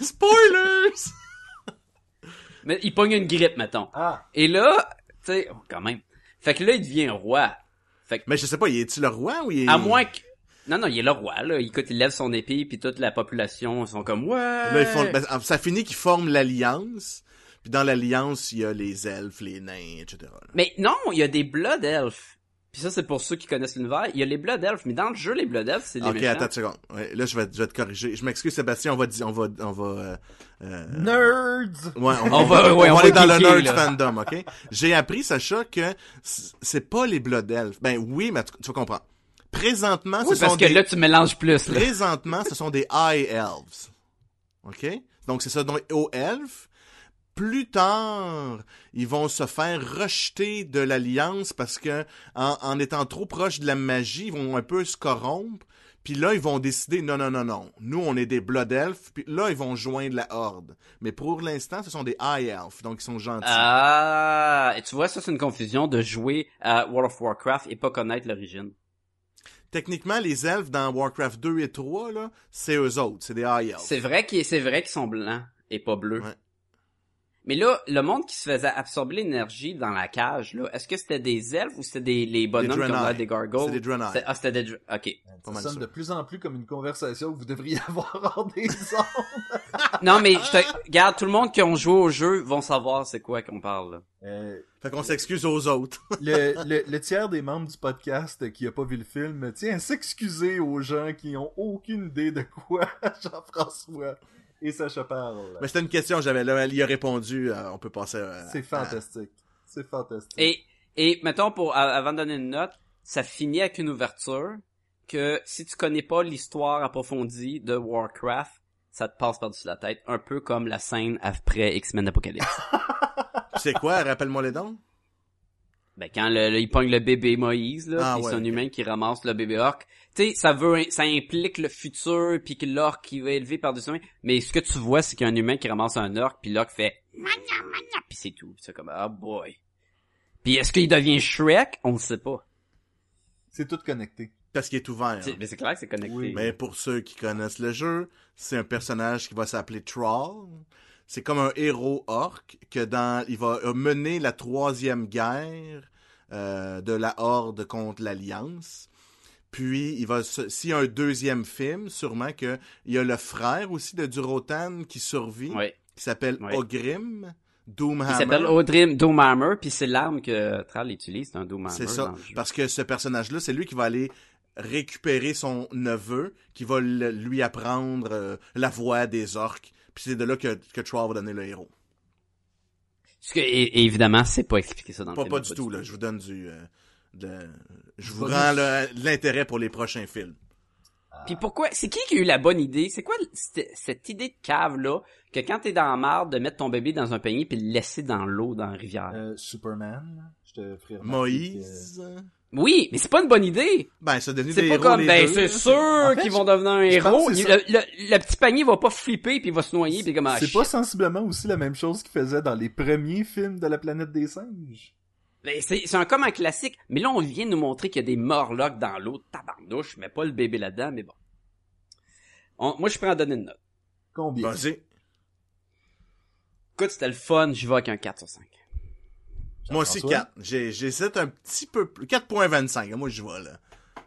Spoilers! mais il pogne une grippe, mettons. Ah, Et là, tu sais, oh, quand même. Fait que là, il devient roi. Fait que, Mais je sais pas, il est-tu le roi ou il est... à moins que... Non, non, il est le roi, là. Écoute, il lève son épée, puis toute la population sont comme, ouais! Là, ils font... ben, ça finit qu'ils forment l'alliance. Puis dans l'alliance, il y a les elfes, les nains, etc. là. Mais non, il y a des Blood Elves. Puis ça, c'est pour ceux qui connaissent l'univers. Il y a les Blood Elves, mais dans le jeu, les Blood Elves, c'est les Ok, méchants. attends une seconde. Ouais, là, je vais, je vais te corriger. Je m'excuse, Sébastien, on va... On va, on va euh, euh, nerds! Ouais, on, On va- ouais, on aller va dans le nerd fandom, ok? J'ai appris, Sacha, que c'est pas les Blood Elves. Ben oui, mais tu, tu vas comprendre. Présentement, Oui, ce parce sont que des... là, tu mélanges plus, là. Présentement, ce sont des High Elves. OK? Donc, c'est ça, donc, aux elfes. Plus tard, ils vont se faire rejeter de l'Alliance parce que, en, en étant trop proches de la magie, ils vont un peu se corrompre. Puis là, ils vont décider, non, non, non, non. Nous, on est des Blood Elves. Puis là, ils vont joindre la Horde. Mais pour l'instant, ce sont des High Elves. Donc, ils sont gentils. Ah, et tu vois, ça, c'est une confusion de jouer à World of Warcraft et pas connaître l'origine. Techniquement, les elfes dans Warcraft 2 et 3, là, c'est eux autres. C'est des High Elves. C'est vrai qu'ils, c'est vrai qu'ils sont blancs et pas bleus. Ouais. Mais là, le monde qui se faisait absorber l'énergie dans la cage, là, est-ce que c'était des elfes ou c'était des, les bonhommes qui ont Draenei. l'air des gargoyles? C'est des Draenei. C'était- Ah, c'était des, ok. Ça sonne sûr. de plus en plus comme une conversation que vous devriez avoir hors des ondes. Non, mais je te, regarde, tout le monde qui ont joué au jeu vont savoir c'est quoi qu'on parle, là. Euh, Fait qu'on s'excuse aux autres. le, le, le tiers des membres du podcast qui a pas vu le film tient à s'excuser aux gens qui ont aucune idée de quoi Jean-François et Sacha parlent. Mais c'était une question, j'avais là, il a répondu, euh, on peut passer à... C'est fantastique. C'est fantastique. Et, et, mettons, pour, avant de donner une note, ça finit avec une ouverture que si tu connais pas l'histoire approfondie de Warcraft, ça te passe par-dessus la tête, un peu comme la scène après X-Men Apocalypse. C'est quoi, rappelle-moi les dons? ben, quand le, le- il pogne le bébé Moïse, là, Ah, ouais, c'est un humain qui ramasse le bébé orc. Tu sais, ça veut, ça implique le futur, puis que l'orc qui va élever par-dessus. Mais ce que tu vois, c'est qu'il y a un humain qui ramasse un orc, puis l'orc fait mania mania, puis c'est tout. C'est comme, ah boy. Puis est-ce qu'il devient Shrek? On ne sait pas. C'est tout connecté. Parce qu'il est ouvert. C'est- Mais c'est clair que c'est connecté. Oui. Mais pour ceux qui connaissent le jeu, c'est un personnage qui va s'appeler Troll. C'est comme un héros orc que dans il va euh, mener la troisième guerre euh, de la Horde contre l'Alliance. Puis il va s'il y a un deuxième film, sûrement que il y a le frère aussi de Durotan qui survit, qui s'appelle. Ogrim, Il Doomhammer. s'appelle Odrim Doomhammer, puis c'est l'arme que Thrall utilise, c'est un Doomhammer. C'est ça. Parce que ce personnage-là, c'est lui qui va aller récupérer son neveu, qui va le- lui apprendre euh, la voix des orques. Puis c'est de là que, que Troll va donner le héros. Parce que, et, et évidemment, c'est pas expliqué ça dans Pas, le film. pas du tout, là. Je vous donne du... euh, de- Je vous rends l'intérêt pour les prochains films. Puis pourquoi, c'est qui qui a eu la bonne idée? C'est quoi cette, cette idée de cave-là, que quand t'es dans la marde, de mettre ton bébé dans un panier puis le laisser dans l'eau, dans la rivière? Euh, Superman, là, je te ferai remarquer Moïse... Oui, mais c'est pas une bonne idée! Ben, ça C'est des pas héros, comme, les ben, c'est là. sûr En fait, qu'ils vont devenir un héros. Il- le, le- le petit panier va pas flipper puis il va se noyer puis comme, ah, C'est pas sensiblement aussi la même chose qu'ils faisaient dans les premiers films de la planète des singes. Ben, c'est, c'est un comme un classique. Mais là, on vient nous montrer qu'il y a des morlocks dans l'eau, tabarnouche, mais pas le bébé là-dedans, mais bon. On- moi, je prends à donner une note. Combien? Vas-y. Écoute, c'était le fun, j'y vais avec un 4 sur 5. Moi aussi, Jean-François? 4. J'ai- J'hésite un petit peu plus. 4.25. Moi, je vois, là.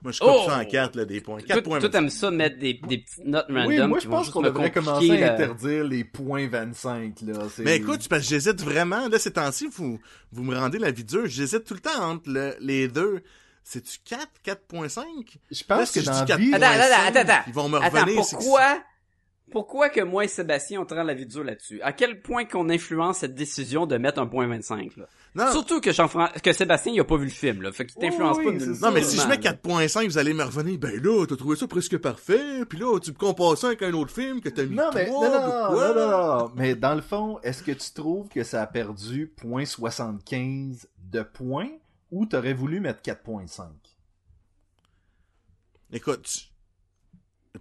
Moi, je coupe Oh! ça en 4, là, des points. Toi, toi, 4.25. t'aimes ça mettre des, des petites notes random Oui, moi je pense qu'on devrait commencer à interdire les points 25 là. Mais écoute, parce que j'hésite vraiment. Là, ces temps-ci, vous, vous me rendez la vie dure. J'hésite tout le temps entre le- les deux. C'est-tu 4, 4.5? je Là, pense si que je dans dis la vie, 4.5, Attends, attends, attends, attends. Ils vont me Attends, revenir. c'est que- pourquoi, pourquoi que moi et Sébastien, on te rend la dure là-dessus? À quel point qu'on influence cette décision de mettre un point 25, là? Non, Surtout que jean que Sébastien, il a pas vu le film, là. Fait qu'il t'influence Oui, pas oui, ça. non, mais si je mets là. 4.5, vous allez me revenir. Ben là, t'as trouvé ça presque parfait. Puis là, tu me compares ça avec un autre film que t'as mis Non, mais, 3, non, non, non, quoi? non, non, non. Mais dans le fond, est-ce que tu trouves que ça a perdu 0.75 de points ou t'aurais voulu mettre 4.5? Écoute,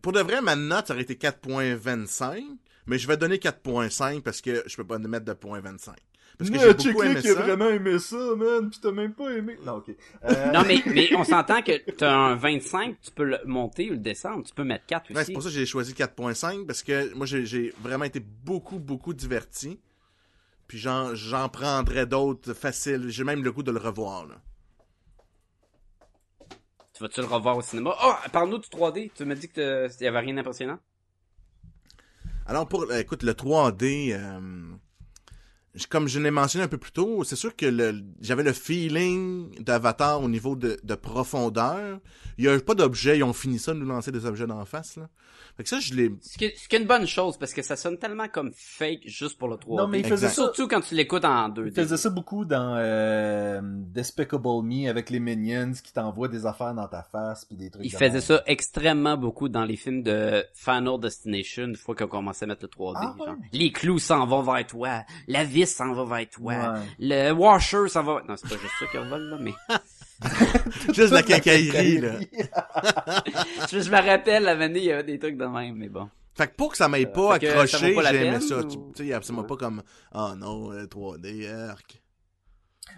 pour de vrai, ma note, ça aurait été 4.25, mais je vais donner 4.5 parce que je peux pas mettre de 0.25. Parce que Mais j'ai beaucoup aimé qui a ça. vraiment aimé ça, man, pis t'as même pas aimé. Non, ok. Euh, Non, mais, mais on s'entend que t'as un 25, tu peux le monter ou le descendre. Tu peux mettre 4 Ouais, aussi. c'est pour ça que j'ai choisi 4.5 parce que moi, j'ai- vraiment été beaucoup, beaucoup diverti. Puis j'en j'en prendrais d'autres faciles. J'ai même le goût de le revoir, là. Tu vas-tu le revoir au cinéma? Oh, parle-nous du 3D. Tu m'as dit que il y avait rien d'impressionnant? Alors, pour, euh, écoute, le 3D, euh, comme je l'ai mentionné un peu plus tôt, c'est sûr que le- j'avais le feeling d'Avatar au niveau de, de profondeur. Il y a pas d'objets, ils ont fini ça de nous lancer des objets d'en face, là. Fait que ça, je l'ai... Ce qui, ce qui est une bonne chose, parce que ça sonne tellement comme fake juste pour le 3D. Non, mais il faisait ça. Surtout quand tu l'écoutes en 2D. Il faisait ça beaucoup dans euh, Despicable Me avec les Minions qui t'envoient des affaires dans ta face puis des trucs. Il de faisait ça extrêmement beaucoup dans les films de Final Destination, une fois qu'on commençait à mettre le 3D. Ah ouais? genre. Les clous s'en vont vers toi, la vis s'en va vers toi, Ouais. le washer s'en va... Non, c'est pas juste ça qui revole, là, mais... Juste la quincaillerie, là. je, je me rappelle, la année, il y avait des trucs de même, mais bon. Fait que pour que ça m'aille pas Euh, accroché, pas la j'ai aimé peine, ça. ou- Tu sais, absolument Ouais. pas comme, oh non, euh, 3D, arc.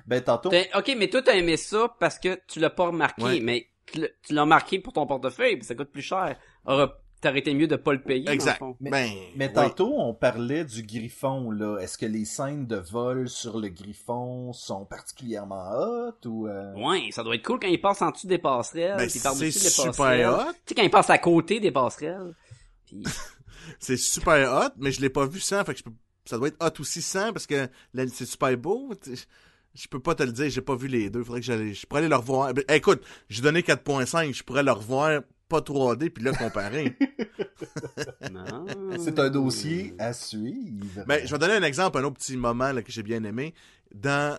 Ben tantôt. Ok, mais toi, t'as aimé ça parce que tu l'as pas remarqué, Ouais. mais tu l'as- remarqué pour ton portefeuille, puis ça coûte plus cher. Aurait- T'aurais été mieux de pas le payer, Exact. dans le fond. Mais- ben, Mais oui. tantôt, on parlait du griffon, là. Est-ce que les scènes de vol sur le griffon sont particulièrement hot ou... euh, Ouais, ça doit être cool quand il passe en dessous des passerelles, Ben, c'est super passerelles. hot. Tu sais, quand il passe à côté des passerelles. Puis, C'est super hot, mais je l'ai pas vu sans, fait que je peux... ça doit être hot aussi sans parce que là, c'est super beau. tu sais. Je peux pas te le dire, j'ai pas vu les deux. Faudrait que j'allais, je pourrais aller le revoir. Ben, écoute, j'ai donné 4.5, je pourrais le revoir pas 3D puis là comparer. non. C'est un dossier à suivre. Ben, je vais donner un exemple, un autre petit moment là, que j'ai bien aimé. Dans,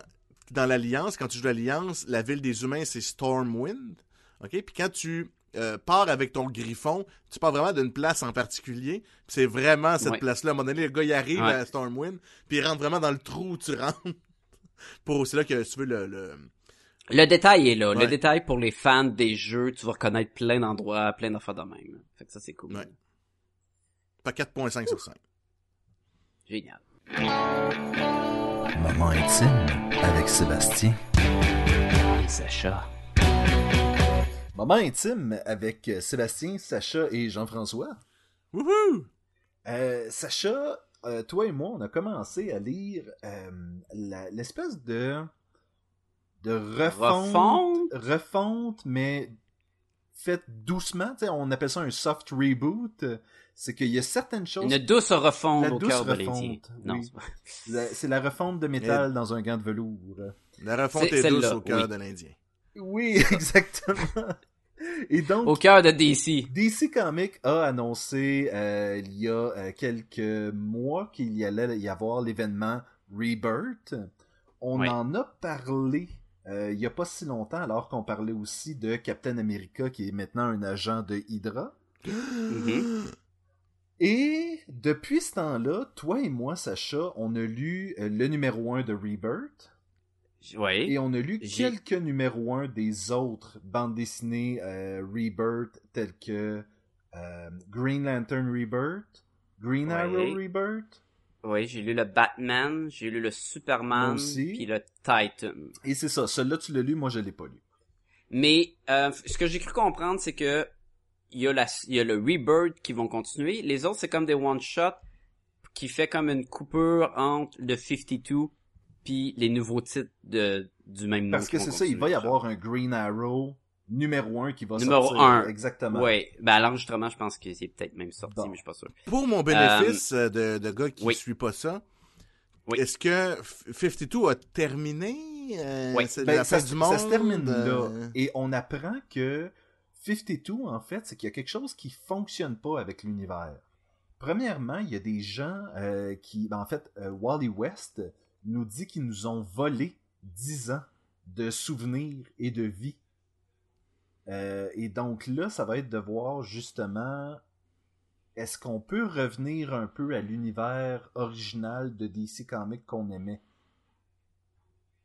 dans l'Alliance, quand tu joues l'Alliance, la ville des humains, c'est Stormwind. OK? Puis quand tu euh, pars avec ton griffon, tu pars vraiment d'une place en particulier. Puis c'est vraiment cette Ouais. place-là. À un moment donné, le gars, il arrive Ouais. à Stormwind, puis il rentre vraiment dans le trou où tu rentres. Pour, c'est là que si tu veux le... le... Le détail est là. Le détail pour les fans des jeux, tu vas reconnaître plein d'endroits, plein d'affaires de même. Fait que ça, c'est cool. Ouais. Fait 4.5 sur 5. Génial. Moment intime avec Sébastien. Et Sacha. Moment intime avec Sébastien, Sacha et Jean-François. Wouhou! Euh, Sacha, euh, toi et moi, on a commencé à lire euh, la- l'espèce de de refonte, Refonte? refonte, mais faite doucement. Tu sais, on appelle ça un soft reboot. C'est qu'il y a certaines choses. Une douce refonte La au douce cœur de refonte, l'Indien. Non, oui. c'est. La- refonte de métal dans un gant de velours. La refonte C'est est, douce au cœur oui. de l'Indien. Oui, exactement. Et donc, Au cœur de DC. DC Comics a annoncé euh, il y a euh, quelques mois qu'il y allait y avoir l'événement Rebirth. On Oui. en a parlé euh, il y a pas si longtemps, alors qu'on parlait aussi de Captain America qui est maintenant un agent de Hydra. Et depuis ce temps-là, toi et moi, Sacha, on a lu euh, le numéro 1 de Rebirth. Oui. Et on a lu J'ai- quelques numéros 1 des autres bandes dessinées euh, Rebirth, telles que euh, Green Lantern Rebirth, Green Ouais. Arrow Rebirth, Oui, j'ai lu le Batman, j'ai lu le Superman, puis le Titan. et c'est ça. Celui-là, tu l'as lu, moi, je l'ai pas lu. Mais euh, ce que j'ai cru comprendre, c'est que il y a la, y a le Rebirth qui vont continuer. Les autres, c'est comme des one shot qui fait comme une coupure entre le 52 puis les nouveaux titres de, du même nom. Parce que c'est ça, il va y avoir un Green Arrow numéro 1 qui va Numéro sortir. un. Exactement. Ouais, ben à l'enregistrement, je pense que c'est peut-être même sorti, Bon. mais je suis pas sûr. Pour mon bénéfice euh, de, de gars qui oui. suit pas ça, Oui. est-ce que F- 52 a terminé euh, Oui. Ben, la ça, du monde? ça se termine euh, là. Et on apprend que 52, en fait, c'est qu'il y a quelque chose qui fonctionne pas avec l'univers. Premièrement, il y a des gens euh, qui... ben, en fait, euh, Wally West nous dit qu'ils nous ont volé 10 ans de souvenirs et de vie. Euh, et donc là, ça va être de voir justement... Est-ce qu'on peut revenir un peu à l'univers original de DC Comics qu'on aimait?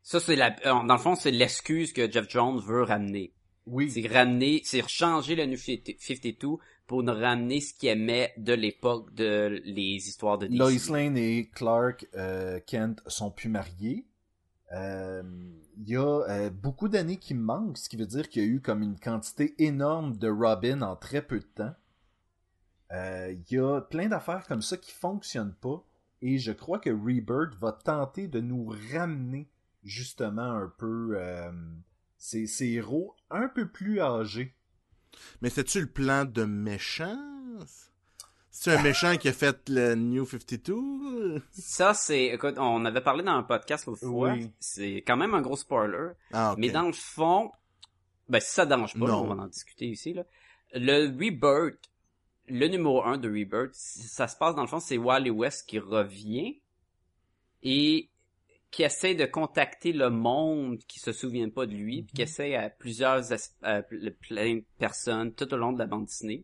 Ça, c'est la, euh, dans le fond, c'est l'excuse que Jeff Jones veut ramener. Oui. C'est ramener, c'est changer le New 52 pour nous ramener ce qu'il aimait de l'époque de les histoires de DC. Lois Lane et Clark euh, Kent sont plus mariés. Euh, Il y a euh, beaucoup d'années qui manquent, ce qui veut dire qu'il y a eu comme une quantité énorme de Robin en très peu de temps. Euh, Il y a plein d'affaires comme ça qui fonctionnent pas. Et je crois que Rebirth va tenter de nous ramener justement un peu ces, ces héros un peu plus âgés. Mais c'est-tu le plan de méchant? C'est un méchant qui a fait le New 52? Ça, c'est, écoute, on avait parlé dans un podcast l'autre fois. Oui. C'est quand même un gros spoiler. Ah. Mais dans le fond, ben si ça dérange pas, Non. on va en discuter ici. Là. Le Rebirth, le numéro 1 de Rebirth, ça se passe dans le fond, c'est Wally West qui revient et qui essaie de contacter le monde qui se souvient pas de lui, puis qui essaie à plusieurs à plein de personnes tout au long de la bande dessinée.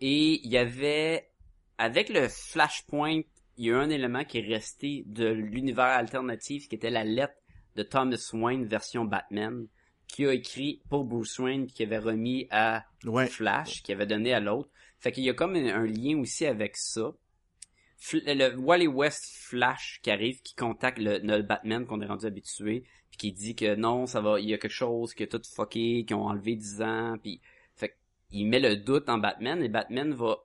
Et il y avait avec le Flashpoint, il y a un élément qui est resté de l'univers alternatif qui était la lettre de Thomas Wayne version Batman qui a écrit pour Bruce Wayne qui avait remis à Ouais. Flash qui avait donné à l'autre. Fait qu'il y a comme un, un lien aussi avec ça. Fl- le Wally West Flash qui arrive, qui contacte le, le Batman qu'on est rendu habitué, puis qui dit que non, ça va, il y a quelque chose qui a tout fucké, qui ont enlevé 10 ans, puis fait il met le doute en Batman et Batman va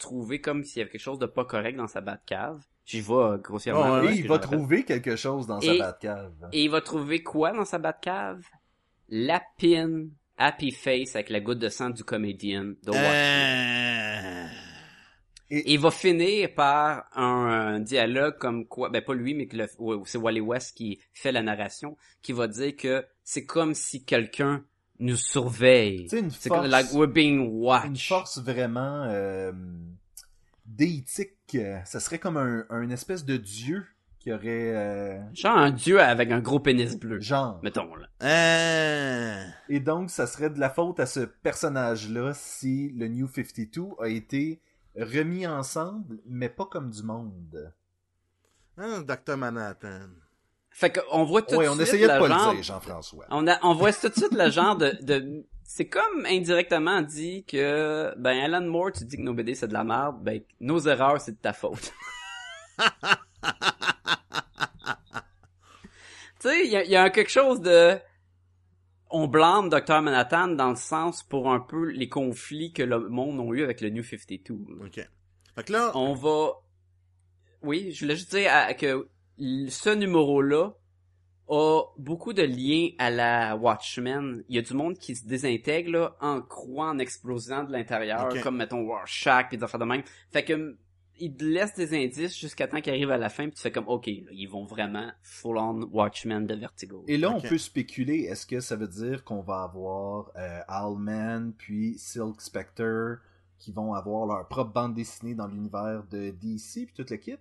trouver comme s'il y avait quelque chose de pas correct dans sa Batcave. J'y vais euh, grossièrement. Parce Et il va trouver quelque chose dans sa Et- Batcave. Et il va trouver quoi dans sa Batcave? La pin Happy Face avec la goutte de sang du comédien. Euh... Et il va finir par un, dialogue comme quoi, ben pas lui, mais que c'est Wally West qui fait la narration, qui va dire que c'est comme si quelqu'un nous surveille. Une C'est force- comme like we're being une watched. force vraiment euh, déitique. euh, Ça serait comme un, un espèce de dieu qui aurait euh, Genre un dieu avec un gros pénis bleu. genre. Mettons là. Euh... Et donc, ça serait de la faute à ce personnage-là si le New 52 a été remis ensemble, mais pas comme du monde. Ah, Dr. Manhattan? Fait qu'on voit tout Ouais, de on suite essayait de pas genre- le dire, Jean-François. On, a, on voit tout de suite le genre de, de c'est comme indirectement dit que ben Alan Moore tu dis que nos BD c'est de la merde ben nos erreurs c'est de ta faute. tu sais il y a, y a quelque chose de on blâme Dr Manhattan dans le sens pour un peu les conflits que le monde a eu avec le New 52. OK. Fait que là, On va oui, je voulais juste dire que ce numéro-là a beaucoup de liens à la Watchmen. Il y a du monde qui se désintègre là, en croient en explosant de l'intérieur, comme mettons Rorschach pis des affaires de même. Fait que il te laisse des indices jusqu'à temps qu'il arrive à la fin pis tu fais comme ok, là, ils vont vraiment full on Watchmen de Vertigo. Et là, on peut spéculer, est-ce que ça veut dire qu'on va avoir euh, Owlman puis Silk Spectre qui vont avoir leur propre bande dessinée dans l'univers de DC puis toute l'équipe?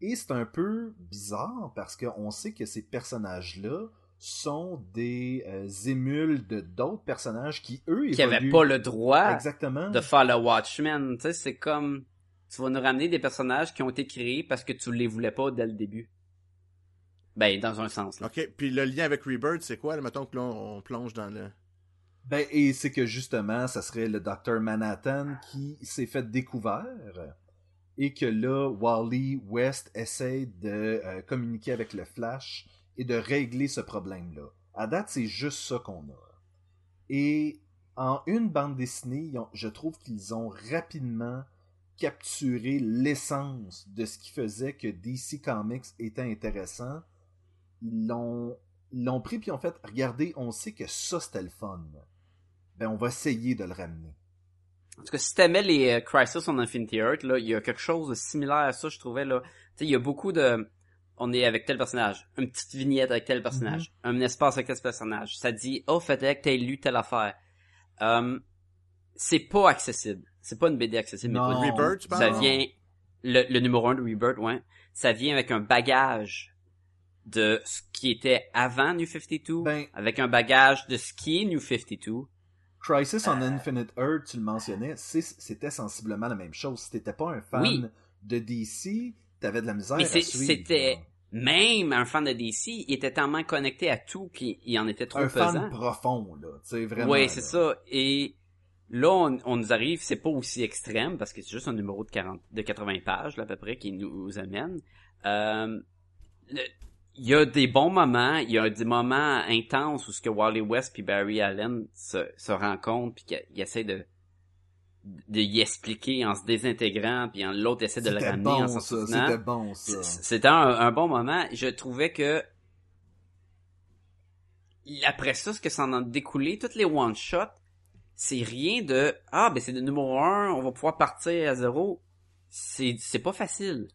Et c'est un peu bizarre parce qu'on sait que ces personnages-là sont des euh, émules de d'autres personnages qui, eux, qui évoluent. pas le droit Exactement. de faire le Watchmen. Tu sais, c'est comme tu vas nous ramener des personnages qui ont été créés parce que tu les voulais pas dès le début. Ben, dans un sens. Là. OK. Puis le lien avec Rebirth, c'est quoi? Mettons que là, on plonge dans le... Ben, et c'est que justement, ça serait le Dr. Manhattan qui s'est fait découvert et que là, Wally West essaie de euh, communiquer avec le Flash et de régler ce problème-là. À date, c'est juste ça qu'on a. Et en une bande dessinée, je trouve qu'ils ont rapidement capturé l'essence de ce qui faisait que DC Comics était intéressant. ils l'ont ils l'ont pris puis en fait, regardez, on sait que ça c'était le fun. Ben on va essayer de le ramener. En tout cas, si t'aimais les euh, Crisis on Infinity Earth, là, il y a quelque chose de similaire à ça, je trouvais, là. Tu sais, il y a beaucoup de... On est avec tel personnage, une petite vignette avec tel personnage, un espace avec tel personnage. Ça dit, oh, fallait que t'aies lu telle affaire. Euh, c'est pas accessible. C'est pas une BD accessible, Non. mais pas. Rebirth, tu Ça vient... Le, le numéro 1 de Rebirth, ouais. Ça vient avec un bagage de ce qui était avant New 52, Ben- avec un bagage de ce qui est New 52. Crisis on Infinite Earth, tu le mentionnais, c'était sensiblement la même chose. Si t'étais pas un fan Oui. de DC, t'avais de la misère Mais à suivre. c'était même un fan de DC, il était tellement connecté à tout qu'il il en était trop un pesant. fan profond, là. Tu sais, vraiment. Oui, c'est ça. Et là, on, on nous arrive, c'est pas aussi extrême parce que c'est juste un numéro de 40, de 80 pages, là, à peu près, qui nous amène. Euh, le- il y a des bons moments, il y a des moments intenses où ce que Wally West puis Barry Allen se, se rencontrent puis qu'ils essaient de de y expliquer en se désintégrant puis en l'autre essaie de le ramener bon, en s'en soutenant. C'était bon, ça. C'était un, un bon moment. Je trouvais que après ça, ce que ça en a découlé, toutes les one shots, c'est rien de ah ben c'est le numéro un, on va pouvoir partir à zéro. C'est c'est pas facile.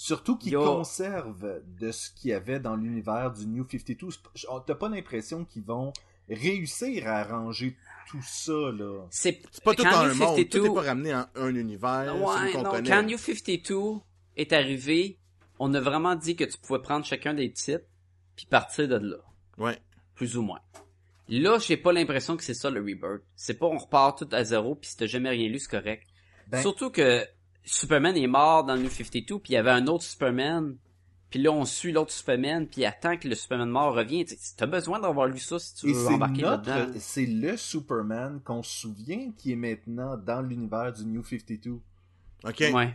Surtout qu'ils Yo. conservent de ce qu'il y avait dans l'univers du New 52. C'est pas- on- T'as pas l'impression qu'ils vont réussir à arranger tout ça, là? C'est C'est pas tout en un New monde. Tout 52 n'est pas ramené en un univers. Ouais, non, quand New 52 est arrivé, on a vraiment dit que tu pouvais prendre chacun des titres puis partir de là. Ouais. plus ou moins. Là, j'ai pas l'impression que c'est ça le rebirth. C'est pas on repart tout à zéro puis si t'as jamais rien lu, c'est correct. Ben- Surtout que Superman est mort dans le New 52 puis il y avait un autre Superman. Puis là, on suit l'autre Superman puis attend que le Superman mort revienne. T'as besoin d'avoir lu ça si tu Et veux c'est embarquer là-dedans. c'est le Superman qu'on se souvient qui est maintenant dans l'univers du New 52. OK. Ouais.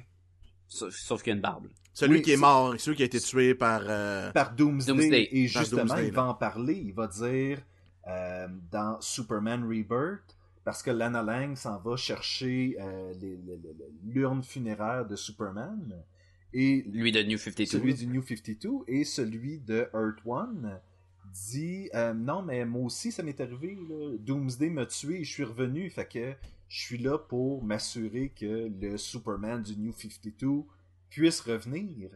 Sauf, sauf qu'il y a une barbe. Celui Oui, qui est mort, celui qui a été tué par... euh, Par Doomsday. Doomsday. Et Par justement, Doomsday, il va en parler. Il va dire euh, dans Superman Rebirth, parce que Lana Lang s'en va chercher euh, l'urne funéraire de Superman. Et Lui de New 52. celui du New 52 et celui de Earth One dit euh, non mais moi aussi ça m'est arrivé là. Doomsday m'a tué et je suis revenu fait que je suis là pour m'assurer que le Superman du New 52 puisse revenir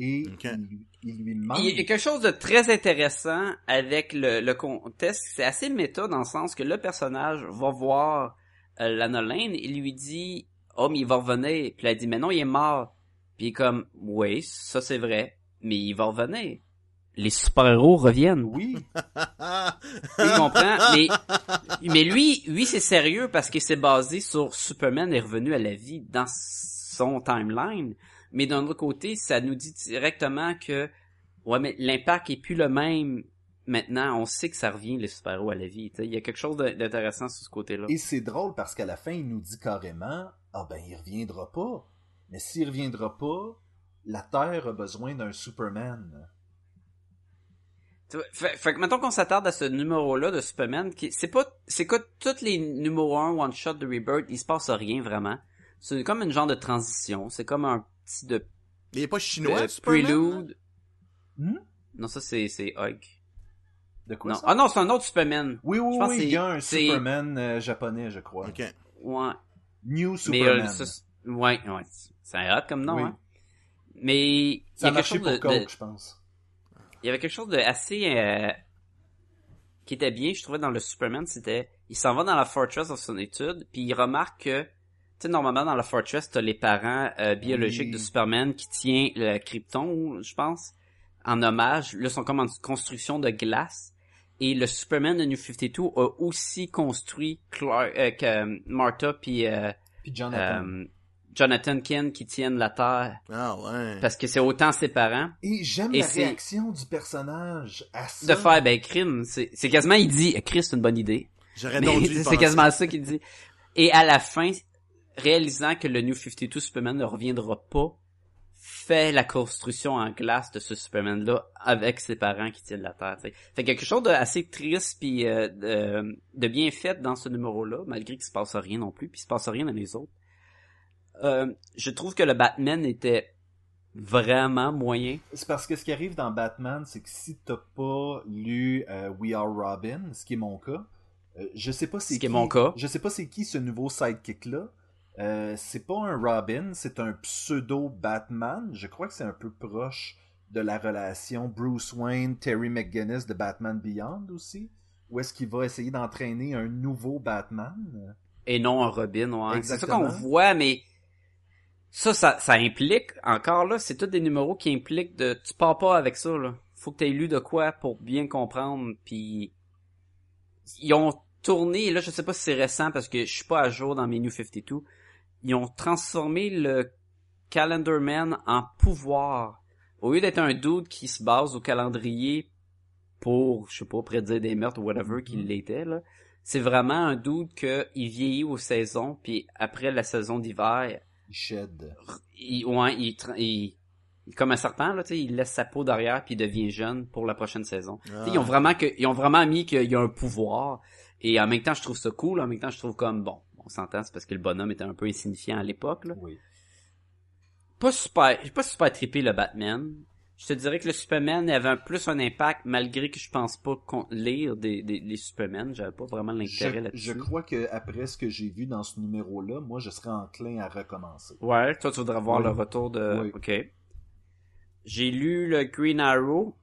et il, lui- il lui demande Il y a quelque chose de très intéressant avec le, le contexte. C'est assez méta dans le sens que le personnage va voir euh, Lana Lane et lui dit « Oh, mais il va revenir. » Puis elle dit « Mais non, il est mort. » Puis il est comme « Oui, ça c'est vrai, mais il va revenir. » Les super-héros reviennent. oui Il comprend, mais, mais lui, lui c'est sérieux parce qu'il s'est basé sur Superman est revenu à la vie dans son timeline. Mais d'un autre côté, ça nous dit directement que, ouais, mais l'impact est plus le même maintenant. On sait que ça revient, les super-héros à la vie. Il y a quelque chose d'intéressant sur ce côté-là. et c'est drôle parce qu'à la fin il nous dit carrément ah ben il reviendra pas mais s'il reviendra pas la Terre a besoin d'un Superman Fait, fait que mettons qu'on s'attarde à ce numéro-là de Superman, qui c'est pas, c'est que tous les numéros 1 one shot de Rebirth, il se passe rien vraiment. C'est comme une genre de transition. C'est comme un petit de Il est pas chinois, Superman, Prelude. Hmm? Non, ça c'est c'est Hulk. de quoi Non. ça? Ah non, c'est un autre Superman. oui oui je pense oui il y a un c'est- Superman euh, japonais je crois OK. Ouais. New Mais Superman euh, ça, c'est- ouais, ouais, c'est un hot comme nom. Oui. Hein. Mais il y ça a a quelque marché chose pour de, Coke de- je pense il y avait quelque chose de assez euh, qui était bien, je trouvais dans le Superman, c'était il s'en va dans la fortress de son étude, puis il remarque que sais normalement dans la fortress t'as les parents euh, biologiques Oui. de Superman qui tient le Krypton, je pense, en hommage. Là, ils sont comme en construction de glace. Et le Superman de New 52 a aussi construit Clark, euh, que Martha puis euh, puis Jonathan euh, Jonathan Kent qui tiennent la Terre. Ah ouais. Parce que c'est autant ses parents. et j'aime la réaction du personnage à ça De faire, ben, crime. C'est quasiment, il dit, Chris, c'est une bonne idée. J'aurais donc dû c'est quasiment ça qu'il dit. Et à la fin, réalisant que le New 52 Superman ne reviendra pas, fait la construction en glace de ce Superman-là avec ses parents qui tiennent la Terre. t'sais. Fait quelque chose de assez triste puis euh, de, de bien fait dans ce numéro-là, malgré qu'il se passe rien non plus, puis il se passe rien dans les autres. Euh, je trouve que le Batman était vraiment moyen. C'est parce que ce qui arrive dans Batman, c'est que si t'as pas lu euh, We Are Robin, ce qui est mon cas, euh, je sais pas c'est Ce qui est mon cas. Je sais pas c'est qui ce nouveau sidekick là. Euh, c'est pas un Robin, c'est un pseudo Batman. Je crois que c'est un peu proche de la relation Bruce Wayne, Terry McGinnis de Batman Beyond aussi. Ou est-ce qu'il va essayer d'entraîner un nouveau Batman? Et non un Robin, ouais. C'est ça qu'on voit, mais ça, ça, ça implique, encore là, c'est tous des numéros qui impliquent de, tu pars pas avec ça, là. Faut que t'aies lu de quoi pour bien comprendre, puis ils ont tourné, là, je sais pas si c'est récent parce que je suis pas à jour dans mes New 52, ils ont transformé le Calendar Man en pouvoir. Au lieu d'être un dude qui se base au calendrier pour, je sais pas, prédire des meurtres ou whatever qu'il l'était, là, c'est vraiment un dude que il vieillit aux saisons, puis après la saison d'hiver, Il shed. il, ouais, il, tra- il- il- comme un serpent là, tu sais, il laisse sa peau derrière puis il devient jeune pour la prochaine saison. Ils ont vraiment que, ils ont vraiment mis qu'il y a un pouvoir et en même temps je trouve ça cool, en même temps je trouve comme bon, on s'entend c'est parce que le bonhomme était un peu insignifiant à l'époque. Oui. Pas super, j'ai pas super trippé le Batman. Je te dirais que le Superman avait un, plus un impact malgré que je pense pas lire des, des, les Superman, j'avais pas vraiment l'intérêt là-dessus. je crois que après ce que j'ai vu dans ce numéro-là, moi je serais enclin à recommencer. Ouais, toi tu voudrais voir Oui. le retour de. Oui. Ok. J'ai lu le Green Arrow.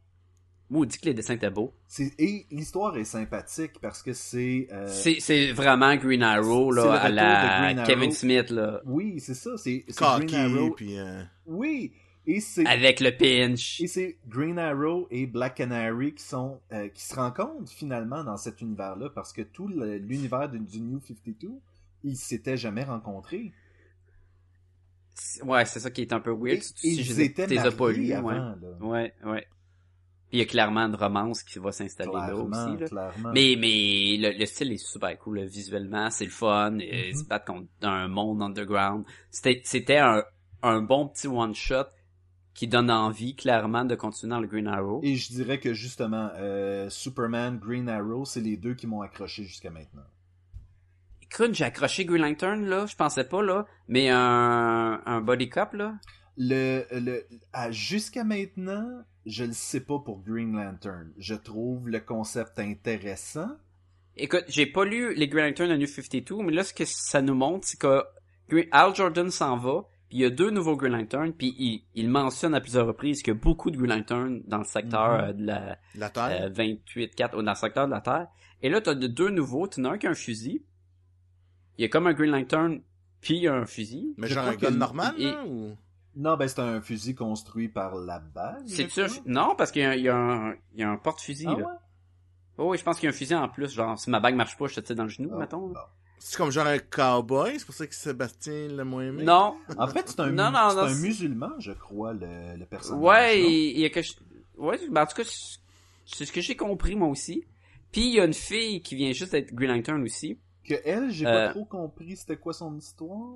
Maudit que les dessins étaient beaux. C'est- Et l'histoire est sympathique parce que c'est. euh, C'est, c'est vraiment Green Arrow, là, à la Green Kevin Arrow. Smith, là. Oui, c'est ça. C'est c'est Cocky, Green Arrow. puis... euh, Oui, et c'est. Avec le pinch. Et c'est Green Arrow et Black Canary qui sont euh, qui se rencontrent finalement dans cet univers-là parce que tout le- l'univers du, du New 52, ils s'étaient jamais rencontrés. Ouais, c'est ça qui est un peu weird. Et- si ils étaient pas mariés lus, avant, ouais. là. Ouais, ouais. Puis il y a clairement une romance qui va s'installer là aussi, là. clairement. Mais, mais le, le style est super cool. là. Visuellement, c'est le fun. Ils se battent contre un monde underground. C'était, c'était un, un bon petit one-shot qui donne envie, clairement, de continuer dans le Green Arrow. Et je dirais que justement, euh, Superman, Green Arrow, c'est les deux qui m'ont accroché jusqu'à maintenant. Écoute, j'ai accroché Green Lantern, là. Je pensais pas, là. Mais un, un body cop, là. Le, le, à- jusqu'à maintenant, je le sais pas pour Green Lantern. Je trouve le concept intéressant. Écoute, j'ai pas lu les Green Lantern de New 52, mais là, ce que ça nous montre, c'est que Green- Al Jordan s'en va, puis il y a deux nouveaux Green Lantern, puis il, il mentionne à plusieurs reprises qu'il y a beaucoup de Green Lantern dans le secteur Mhm. euh, de la La Terre. euh, 28-4, ou dans le secteur de la Terre. Et là, t'as de deux nouveaux, t'en as un qui a un fusil. Il y a comme un Green Lantern, puis il y a un fusil. mais je genre un gun normal, là, ou... Non, ben c'est un fusil construit par la balle. C'est crois. Non, parce qu'il y a, un- il y a un, il y a un porte-fusil, Ah là. ouais? Oh, oui, je pense qu'il y a un fusil en plus, genre, si ma bague marche pas, je te tire dans le genou, Ah, mettons. bon. C'est comme genre un cowboy, c'est pour ça que Sébastien l'a moins aimé. Non, En fait, c'est un, Non, non, un c'est- musulman, je crois, le, le personnage. Ouais, il y a chose. Ouais, ben en tout cas, c'est c'est ce que j'ai compris moi aussi. Puis il y a une fille qui vient juste d'être Green Lantern aussi. Que elle, j'ai Euh, pas trop compris c'était quoi son histoire?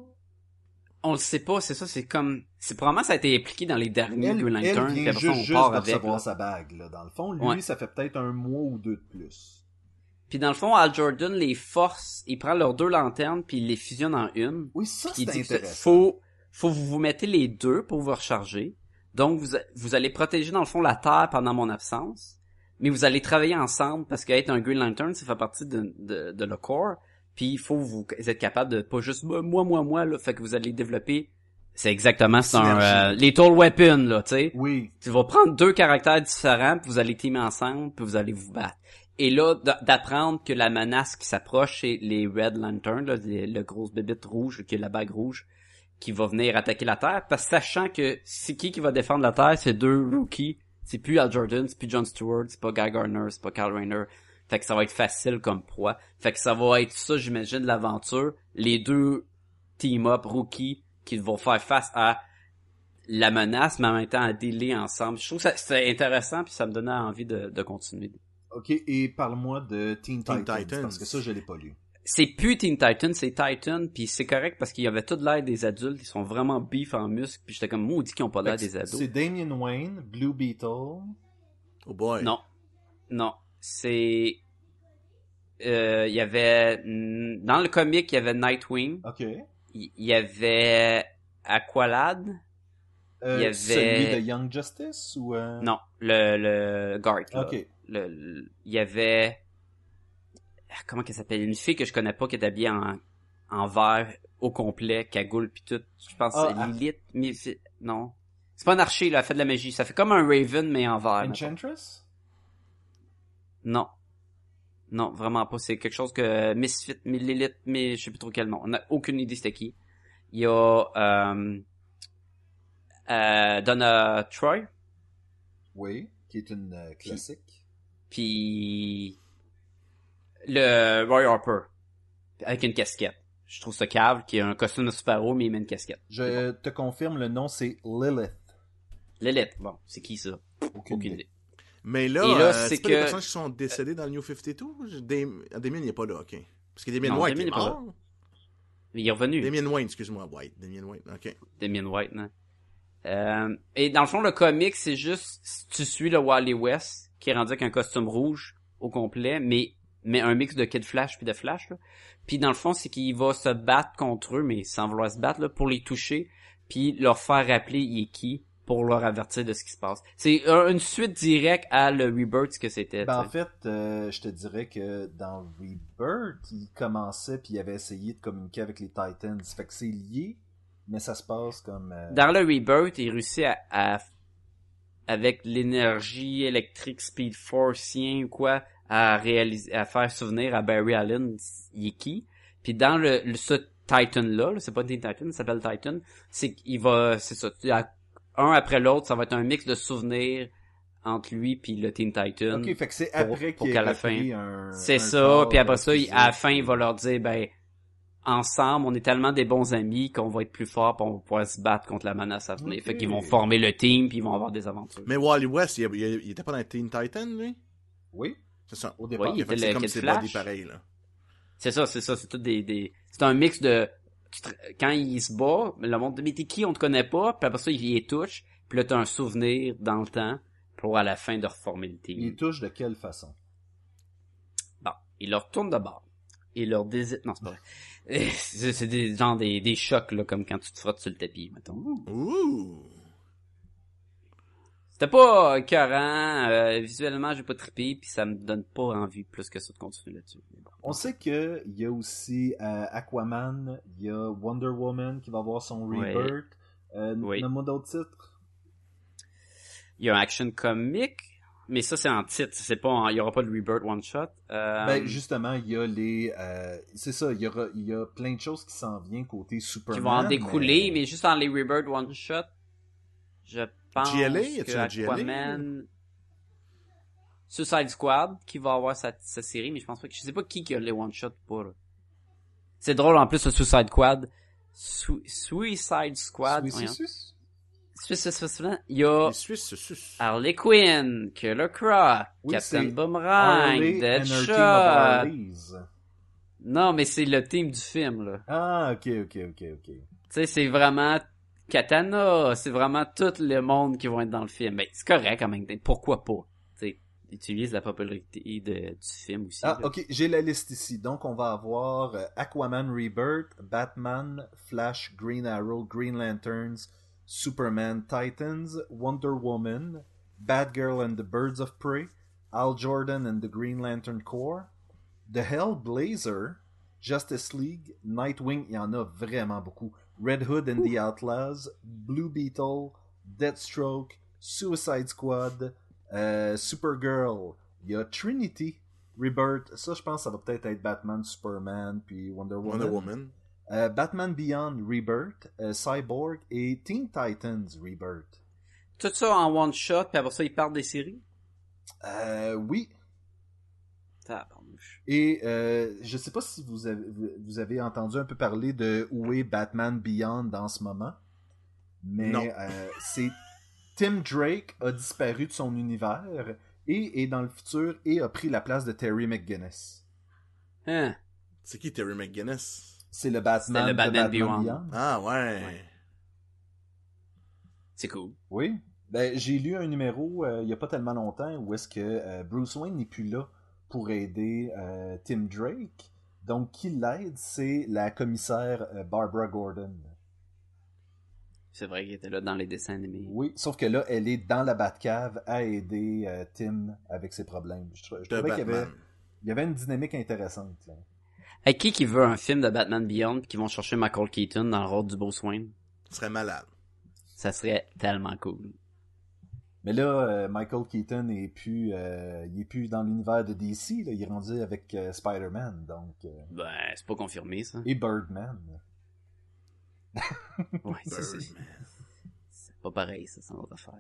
On le sait pas, c'est ça, c'est comme. C'est probablement ça a été impliqué dans les derniers Elle, Green elle Lantern, puis vient juste, de avec. recevoir là. sa bague, là. Dans le fond, lui, Ouais. ça fait peut-être un mois ou deux de plus. Puis dans le fond, Al Jordan les force, il prend leurs deux lanternes puis il les fusionne en une. Oui, ça, c'est intéressant. faut, faut vous vous mettez les deux pour vous recharger. Donc vous, vous allez protéger dans le fond la Terre pendant mon absence, mais vous allez travailler ensemble parce qu'être un Green Lantern, ça fait partie de, de, de le corps. Puis il faut vous être capable de pas juste moi moi moi là, fait que vous allez développer. C'est exactement c'est un Synergie. euh, Lethal Weapon là, tu sais. Oui. Tu vas prendre deux caractères différents, puis vous allez teamer ensemble, puis vous allez vous battre. Et là, d'apprendre que la menace qui s'approche, c'est les Red Lantern, là, les- le gros bébite rouge, qui est la bague rouge, qui va venir attaquer la Terre, parce que sachant que c'est qui qui va défendre la Terre, c'est deux rookies. C'est plus Al Jordan, c'est plus John Stewart, c'est pas Guy Gardner, c'est pas Kyle Rayner. Fait que ça va être facile comme proie. Fait que ça va être ça, j'imagine, l'aventure. Les deux team-up rookies qui vont faire face à la menace, mais en même temps à dealer ensemble. Je trouve que ça- c'est intéressant, puis ça me donnait envie de, de continuer. Ok, et parle-moi de Teen, Teen Titans, Titans. parce que ça, je l'ai pas lu. C'est plus Teen Titan, c'est Titan, puis c'est correct parce qu'il y avait toute l'air des adultes, ils sont vraiment beef en muscles, puis j'étais comme maudit qu'ils ont pas l'air des ados. C'est Damien Wayne, Blue Beetle. Oh boy. Non, non, c'est euh, il y avait dans le comic il y avait Nightwing, Ok. il y avait Aqualad, Euh, Il y avait- Celui de Young Justice ou... euh, Non, le, le guard. là. Ok. Le- il y avait comment qu'elle s'appelle? Une fille que je connais pas qui est habillée en en vert au complet, cagoule puis tout. Je pense Ah, ah. Lilith, mais non. C'est pas un archer là, elle fait de la magie, ça fait comme un Raven mais en vert. Enchantress? Non. Non, vraiment pas, c'est quelque chose que Misfit, Lilith, mais je sais plus trop quel nom. On a aucune idée c'était qui. Il y a euh, euh, Donna Troy, Oui, qui est une euh, classique. puis le Roy Harper avec une casquette. Je trouve ça cave, qui a un costume de super-héros, mais il met une casquette. Je te confirme, le nom c'est Lilith. Lilith, bon, c'est qui ça? Aucune, Aucune idée. idée. Mais là, euh, c'est c'est pas que- les personnages qui sont décédés dans le New 52? Je- Dam- Damien n'est pas là, ok. Parce que Damien Non, White Damien est n'est pas là. mort. Il est revenu. Damien Wayne, excuse-moi, White. Damien Wayne, ok. Damien White, non? Euh, et dans le fond, le comic, c'est juste, tu suis le Wally West, qui est rendu avec un costume rouge au complet, mais, mais un mix de Kid Flash puis de Flash, là. Puis dans le fond, c'est qu'il va se battre contre eux, mais sans vouloir se battre, là, pour les toucher, puis leur faire rappeler il est qui, pour leur avertir de ce qui se passe. C'est une suite directe à le Rebirth que c'était, Ben, en fait, euh, je te dirais que dans Rebirth, il commençait puis il avait essayé de communiquer avec les Titans. Fait que c'est lié, mais ça se passe comme... euh, Dans le Rebirth, il réussit à, à- avec l'énergie électrique Speed Forceien ou quoi, à réaliser, à faire souvenir à Barry Allen, il est qui. Puis dans le, le- ce Titan-là, là, c'est pas Teen Titan, ça s'appelle Titan, c'est qu'il va, c'est ça, à- un après l'autre, ça va être un mix de souvenirs entre lui puis le Teen Titan. Ok, fait que c'est pour- après pour qu'il fin- un... C'est ça, puis après euh, ça, il- à la fin, il va leur dire, ben, ensemble, on est tellement des bons amis qu'on va être plus forts pis on va pouvoir se battre contre la menace à venir. Fait qu'ils vont former le team puis ils vont avoir des aventures. Mais Wally West, il, il- il était pas dans Teen Titan, lui? Oui, C'est ça. au départ. Oui, il était c'est le comme Flash. pareil, là. C'est ça, c'est ça, c'est tout des, des... c'est un mix de, quand il se bat, le monde dit, mais t'es qui, on te connaît pas, puis après ça, il les touche, puis là, t'as un souvenir dans le temps, pour à la fin de reformer le team. Il touche de quelle façon? Bon, il leur tourne de bord. Il leur désite, non, c'est pas vrai. C'est c'est des, genre des, des chocs, là, comme quand tu te frottes sur le tapis, mettons. Ouh! C'était pas écœurant, euh, visuellement, j'ai pas trippé, puis ça me donne pas envie plus que ça de continuer là-dessus. On sait que il y a aussi euh, Aquaman, il y a Wonder Woman qui va avoir son Ouais. rebirth. Euh, Oui. Nomme-moi d'autres titres. Il y a un action comic, mais ça c'est en titre, c'est pas, en- il y aura pas de rebirth one shot. Euh, Ben justement, il y a les, euh, c'est ça, il y aura, il y a plein de choses qui s'en viennent côté Superman. qui vont en découler, mais... juste dans les rebirth one shot, je pense GLA? Que un GLA? Aquaman, Suicide Squad qui va avoir sa, sa série, mais je pense pas que je sais pas qui qui a les one shot pour. C'est drôle en plus le Suicide Squad. Su- Suicide Squad. Suicide Squad. Il y a. Harley Quinn, Killer Croc, Oui, Captain Boomerang, Deadshot. Non, mais c'est le team du film là. Ah, ok, ok, ok, ok. Tu sais, c'est vraiment Katana, c'est vraiment tout le monde qui vont être dans le film. Mais c'est correct quand même. Pourquoi pas? Utilise la popularité de, du film aussi. Ah, là. ok, j'ai la liste ici. Donc, on va avoir euh, Aquaman Rebirth, Batman, Flash, Green Arrow, Green Lanterns, Superman, Titans, Wonder Woman, Batgirl and the Birds of Prey, Al Jordan and the Green Lantern Corps, The Hellblazer, Justice League, Nightwing, il y en a vraiment beaucoup, Red Hood and the Outlaws, Blue Beetle, Deathstroke, Suicide Squad, euh, Supergirl, il y a Trinity, Rebirth, ça je pense ça va peut-être être Batman, Superman, puis Wonder Woman. Wonder Woman. Euh, Batman Beyond Rebirth, euh, Cyborg et Teen Titans Rebirth. Tout ça en one shot, puis après ça, ils partent des séries? Euh, oui, Tabarnouche. Et euh, je sais pas si vous avez, vous avez entendu un peu parler de où est Batman Beyond en ce moment, mais Non. euh, c'est Tim Drake a disparu de son univers et est dans le futur et a pris la place de Terry McGuinness. Hein? C'est qui Terry McGuinness? C'est le Batman, le de Batman Beyond. Ah, ouais. Ouais. C'est cool. Oui. Ben, j'ai lu un numéro euh, il y a pas tellement longtemps où est-ce que euh, Bruce Wayne n'est plus là pour aider euh, Tim Drake. Donc, qui l'aide, c'est la commissaire euh, Barbara Gordon. C'est vrai qu'il était là dans les dessins animés. Oui, sauf que là, elle est dans la Batcave à aider euh, Tim avec ses problèmes. Je, je De trouvais qu'il y avait, Batman. il y avait une dynamique intéressante. Là. Hey, qui qui veut un film de Batman Beyond qui vont chercher Michael Keaton dans le rôle du Bruce Wayne? Ce serait malade. Ça serait tellement cool. Mais là, euh, Michael Keaton est plus, euh, il est plus dans l'univers de DC. Là. Il est rendu avec euh, Spider-Man, donc euh, Ben, c'est pas confirmé, ça. et Birdman. Ouais, ça, c'est... C'est pas pareil, ça, c'est une autre affaire.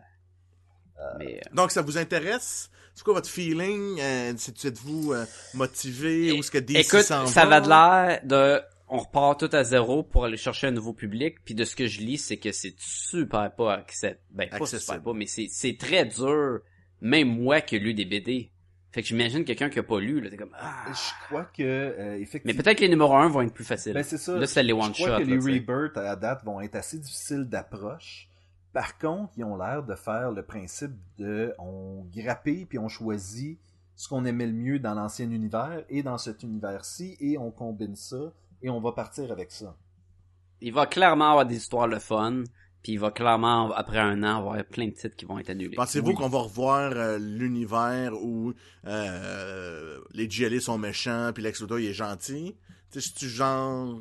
Mais, euh, Donc, ça vous intéresse? C'est quoi votre feeling? Euh, c'est- Êtes-vous euh, motivé? Où est-ce que DC écoute, s'en ça va? va de l'air de... On repart tout à zéro pour aller chercher un nouveau public, puis de ce que je lis, c'est que c'est super pas. Ben, pas super pas, mais c'est, c'est très dur, même moi qui ai lu des BD. Fait que j'imagine quelqu'un qui a pas lu, là, t'es comme, ah. Je crois que euh, Mais effectivement. peut-être que les numéros 1 vont être plus faciles. Ben, c'est ça. Là, c'est les Je one-shots. crois que là, les rebirths à date vont être assez difficiles d'approche. Par contre, ils ont l'air de faire le principe de on grappille puis on choisit ce qu'on aimait le mieux dans l'ancien univers et dans cet univers-ci et on combine ça et on va partir avec ça. Il va clairement avoir des histoires le fun, puis il va clairement, après un an, avoir plein de titres qui vont être annulés. Pensez-vous Oui. qu'on va revoir euh, l'univers où euh, les GLA sont méchants puis Lex Luthor il est gentil? Tu sais, c'est-tu genre...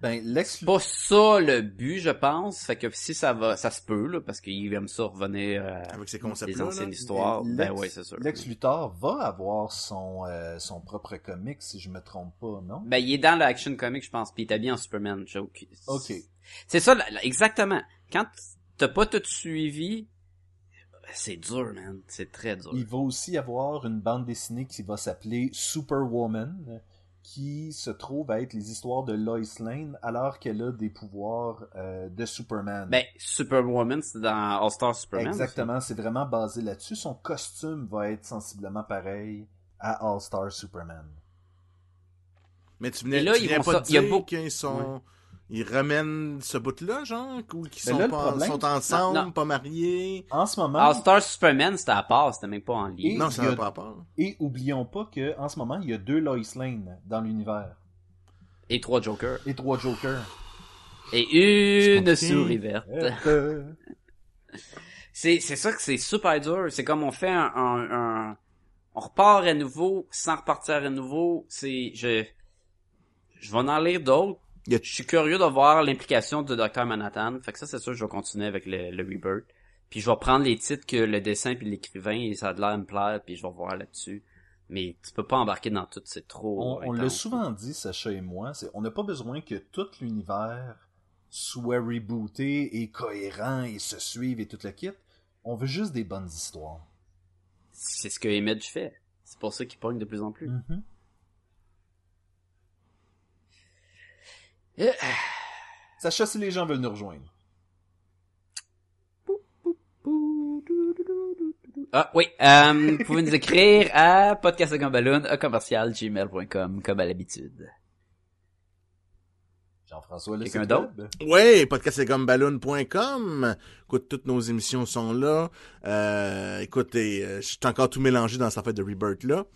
Ben, Lex C'est pas ça le but, je pense. Fait que si ça va, ça se peut, là, parce qu'il aime ça revenir euh, Avec anciennes là. histoires. Lex- ben ouais, c'est sûr. Lex Luthor va avoir son, euh, son propre comic, si je me trompe pas, non? Ben, il est dans l'action comic, je pense, pis il est habillé en Superman joke. Ok. C'est ça, là, là, exactement. Quand t'as pas tout suivi, c'est dur, man. C'est très dur. Il va aussi y avoir une bande dessinée qui va s'appeler Superwoman, qui se trouve à être les histoires de Lois Lane alors qu'elle a des pouvoirs euh, de Superman. Ben, Superwoman, c'est dans All-Star Superman. Exactement, c'est vraiment basé là-dessus. Son costume va être sensiblement pareil à All-Star Superman. Mais tu venais, là, tu ils viens vont pas ça- de il y a dire beaucoup- qu'ils sont... Ils ramènent ce bout-là, genre? Ou qu'ils Mais sont, là, pas, problème- sont ensemble, Non, non. pas mariés? En ce moment, All-Star Superman, c'était à part, c'était même pas en ligne. Et Non, a- n'a pas rapport. et oublions pas que en ce moment, il y a deux Lois Lane dans l'univers Et trois Jokers. et trois Jokers. Et une souris verte. C'est, c'est ça que c'est super dur. C'est comme on fait un, un, un- on repart à nouveau sans repartir à nouveau. C'est, je, je vais en lire d'autres. Je suis curieux de voir l'implication de Dr. Manhattan. Fait que ça, c'est sûr, je vais continuer avec le, le Rebirth. Puis je vais prendre les titres que le dessin puis l'écrivain, et ça a de l'air me plaire, puis je vais voir là-dessus. Mais tu peux pas embarquer dans tout, c'est trop. on on l'a souvent dit, Sacha et moi, c'est on n'a pas besoin que tout l'univers soit rebooté et cohérent et se suive et tout le kit. On veut juste des bonnes histoires. C'est ce que Image fait. C'est pour ça qu'il pogne de plus en plus. Mhm. Euh, Sacha, si les gens veulent nous rejoindre. Ah oui, euh, vous pouvez nous écrire à podcastgumballoon à commercial gmail.com comme à l'habitude. Jean-François Le Quelqu'un d'autre? Ouais, podcastgumballoon.com. Écoute, toutes nos émissions sont là. Euh, écoute, et, euh, je suis encore tout mélangé dans cette affaire de Rebirth là.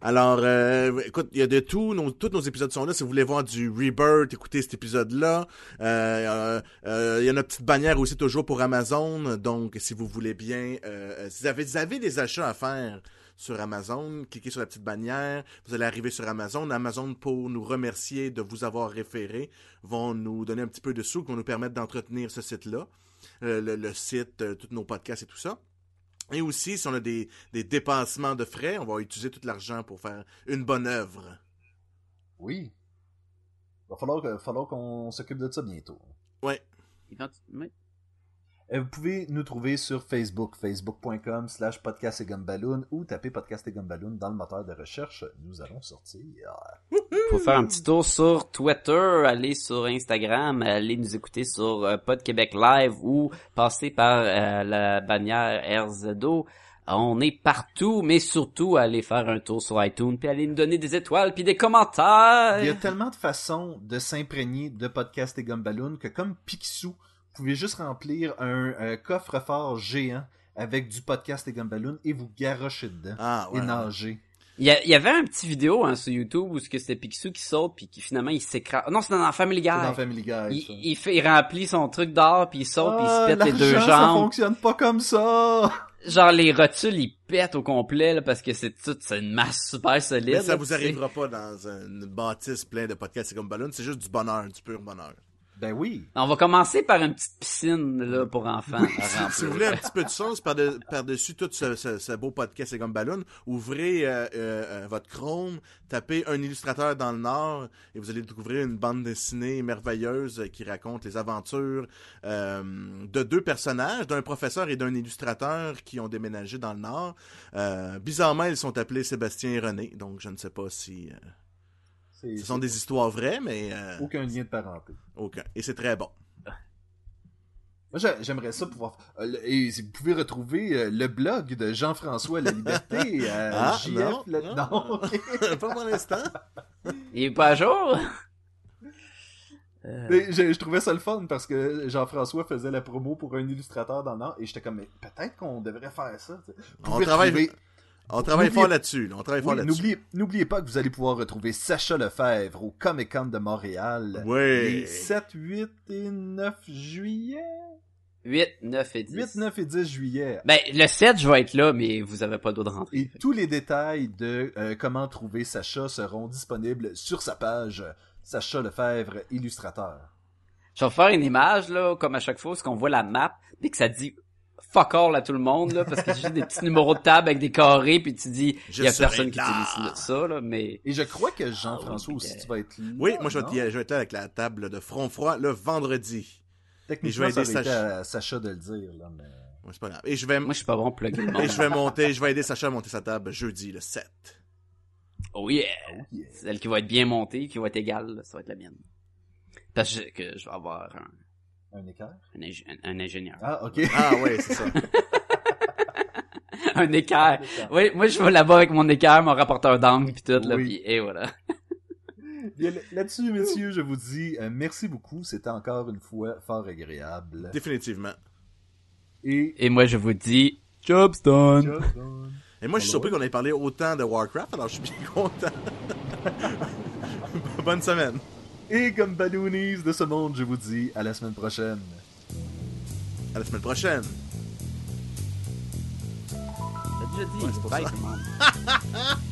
Alors, euh, écoute, il y a de tout. Tous nos épisodes sont là. Si vous voulez voir du Rebirth, écoutez cet épisode-là. Euh, euh, euh, il y a notre petite bannière aussi toujours pour Amazon. Donc, si vous voulez bien, euh, si vous avez, des achats à faire sur Amazon, cliquez sur la petite bannière, vous allez arriver sur Amazon. Amazon, pour nous remercier de vous avoir référé, vont nous donner un petit peu de sous qui vont nous permettre d'entretenir ce site-là, euh, le, site, euh, tous nos podcasts et tout ça. Et aussi, si on a des, des dépassements de frais, on va utiliser tout l'argent pour faire une bonne œuvre. Oui. Va falloir, qu'on s'occupe de ça bientôt. Ouais. Oui. Euh, Vous pouvez nous trouver sur Facebook, facebook.com slash podcast et gumballoon ou taper podcast et gumballoon dans le moteur de recherche. Nous allons sortir. Faut faire un petit tour sur Twitter, aller sur Instagram, aller nous écouter sur euh, Pod Québec Live ou passer par euh, la bannière RZO. On est partout, mais surtout aller faire un tour sur iTunes, puis aller nous donner des étoiles, puis des commentaires. Il y a tellement de façons de s'imprégner de podcast et gumballoon que comme Picsou, pouvez juste remplir un, euh, coffre-fort géant avec du podcast et gumballoon et vous garrochez dedans Ah, ouais. et nager. Il y, a- il y avait un petit vidéo hein, sur YouTube où ce que c'était Picsou qui saute puis qui finalement il s'écrase. Non, c'est dans Family Guy. Dans Family Guy. il, ça. il fait, il remplit son truc d'or puis il saute puis il Ah, se pète les deux l'argent, Ça jambes. fonctionne pas comme ça. Genre les rotules ils pètent au complet là, parce que c'est tout, c'est une masse super solide. Mais ça là, vous sais. arrivera pas dans une bâtisse pleine de podcasts comme ballon, c'est juste du bonheur, du pur bonheur. Ben oui. On va commencer par une petite piscine là pour enfants. Si vous voulez un petit peu de sauce par de- par-dessus tout ce, ce- ce beau podcast C'est comme ballon, ouvrez euh, euh, euh, votre Chrome, tapez un illustrateur dans le Nord et vous allez découvrir une bande dessinée merveilleuse qui raconte les aventures euh, de deux personnages, d'un professeur et d'un illustrateur qui ont déménagé dans le Nord. Bizarrement, ils sont appelés Sébastien et René, donc je ne sais pas si ce sont des histoires vraies, mais euh, aucun lien de parenté. aucun. Et c'est très bon. Moi, j'a- j'aimerais ça pouvoir. euh, et si vous pouvez retrouver euh, le blog de Jean-François La Liberté à Ah, JF. non, le- non. non. pas pour l'instant. Il est pas à jour? Euh, je, je trouvais ça le fun parce que Jean-François faisait la promo pour un illustrateur dans le Nord et j'étais comme, mais peut-être qu'on devrait faire ça. On travaille, retrouver- on travaille fort là-dessus. là. On travaille fort Oui, là-dessus. n'oubliez, pas que vous allez pouvoir retrouver Sacha Lefebvre au Comic Con de Montréal. Oui. Les 7, 8 et 9 juillet. 8, 9 et 10. 8, 9 et 10 juillet. Ben, le 7, je vais être là, mais vous avez pas le droit de rentrer. Et tous les détails de euh, comment trouver Sacha seront disponibles sur sa page Sacha Lefebvre, illustrateur. Je vais faire une image, là, comme à chaque fois, ce qu'on voit la map, puis que ça dit fuck all à tout le monde, là, parce que c'est juste des petits numéros de table avec des carrés, puis tu dis, il y a personne qui utilise ça, là, mais... Et je crois que Jean-François Ah aussi, tu vas être là. Oui, moi je vais, je vais être là avec la table de front froid le vendredi. Techniquement, et je vais aider Sacha. à Sacha de le dire, là, mais... Ouais, c'est pas grave. Et je vais, Moi, je suis pas bon pour le et je vais monter, je vais aider Sacha à monter sa table jeudi le 7. Oh yeah! Oh yeah. Celle qui va être bien montée, qui va être égale, là, ça va être la mienne. Parce que, que je vais avoir un, Un équerre? un, ingé- un- un ingénieur. Ah, ok. Ah ouais, c'est ça. un équerre. Oui, moi, je vais là-bas avec mon équerre, mon rapporteur d'angle, pis tout, là, Oui. pis et voilà. Là-dessus, messieurs, je vous dis euh, merci beaucoup. C'était encore une fois fort agréable. Définitivement. Et... Et moi, je vous dis, job's done! Job done. Et moi je suis surpris qu'on ait parlé autant de Warcraft, alors je suis bien content. Bonne semaine. Et comme balloonies de ce monde, je vous dis à la semaine prochaine. À la semaine prochaine. T'as déjà dit, Ouais, c'est pour bye ça. tout le monde.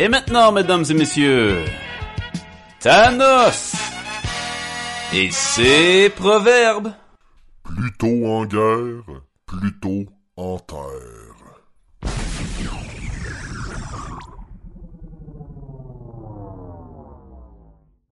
Et maintenant, mesdames et messieurs, Thanos et ses proverbes. Plutôt en guerre, plutôt en terre.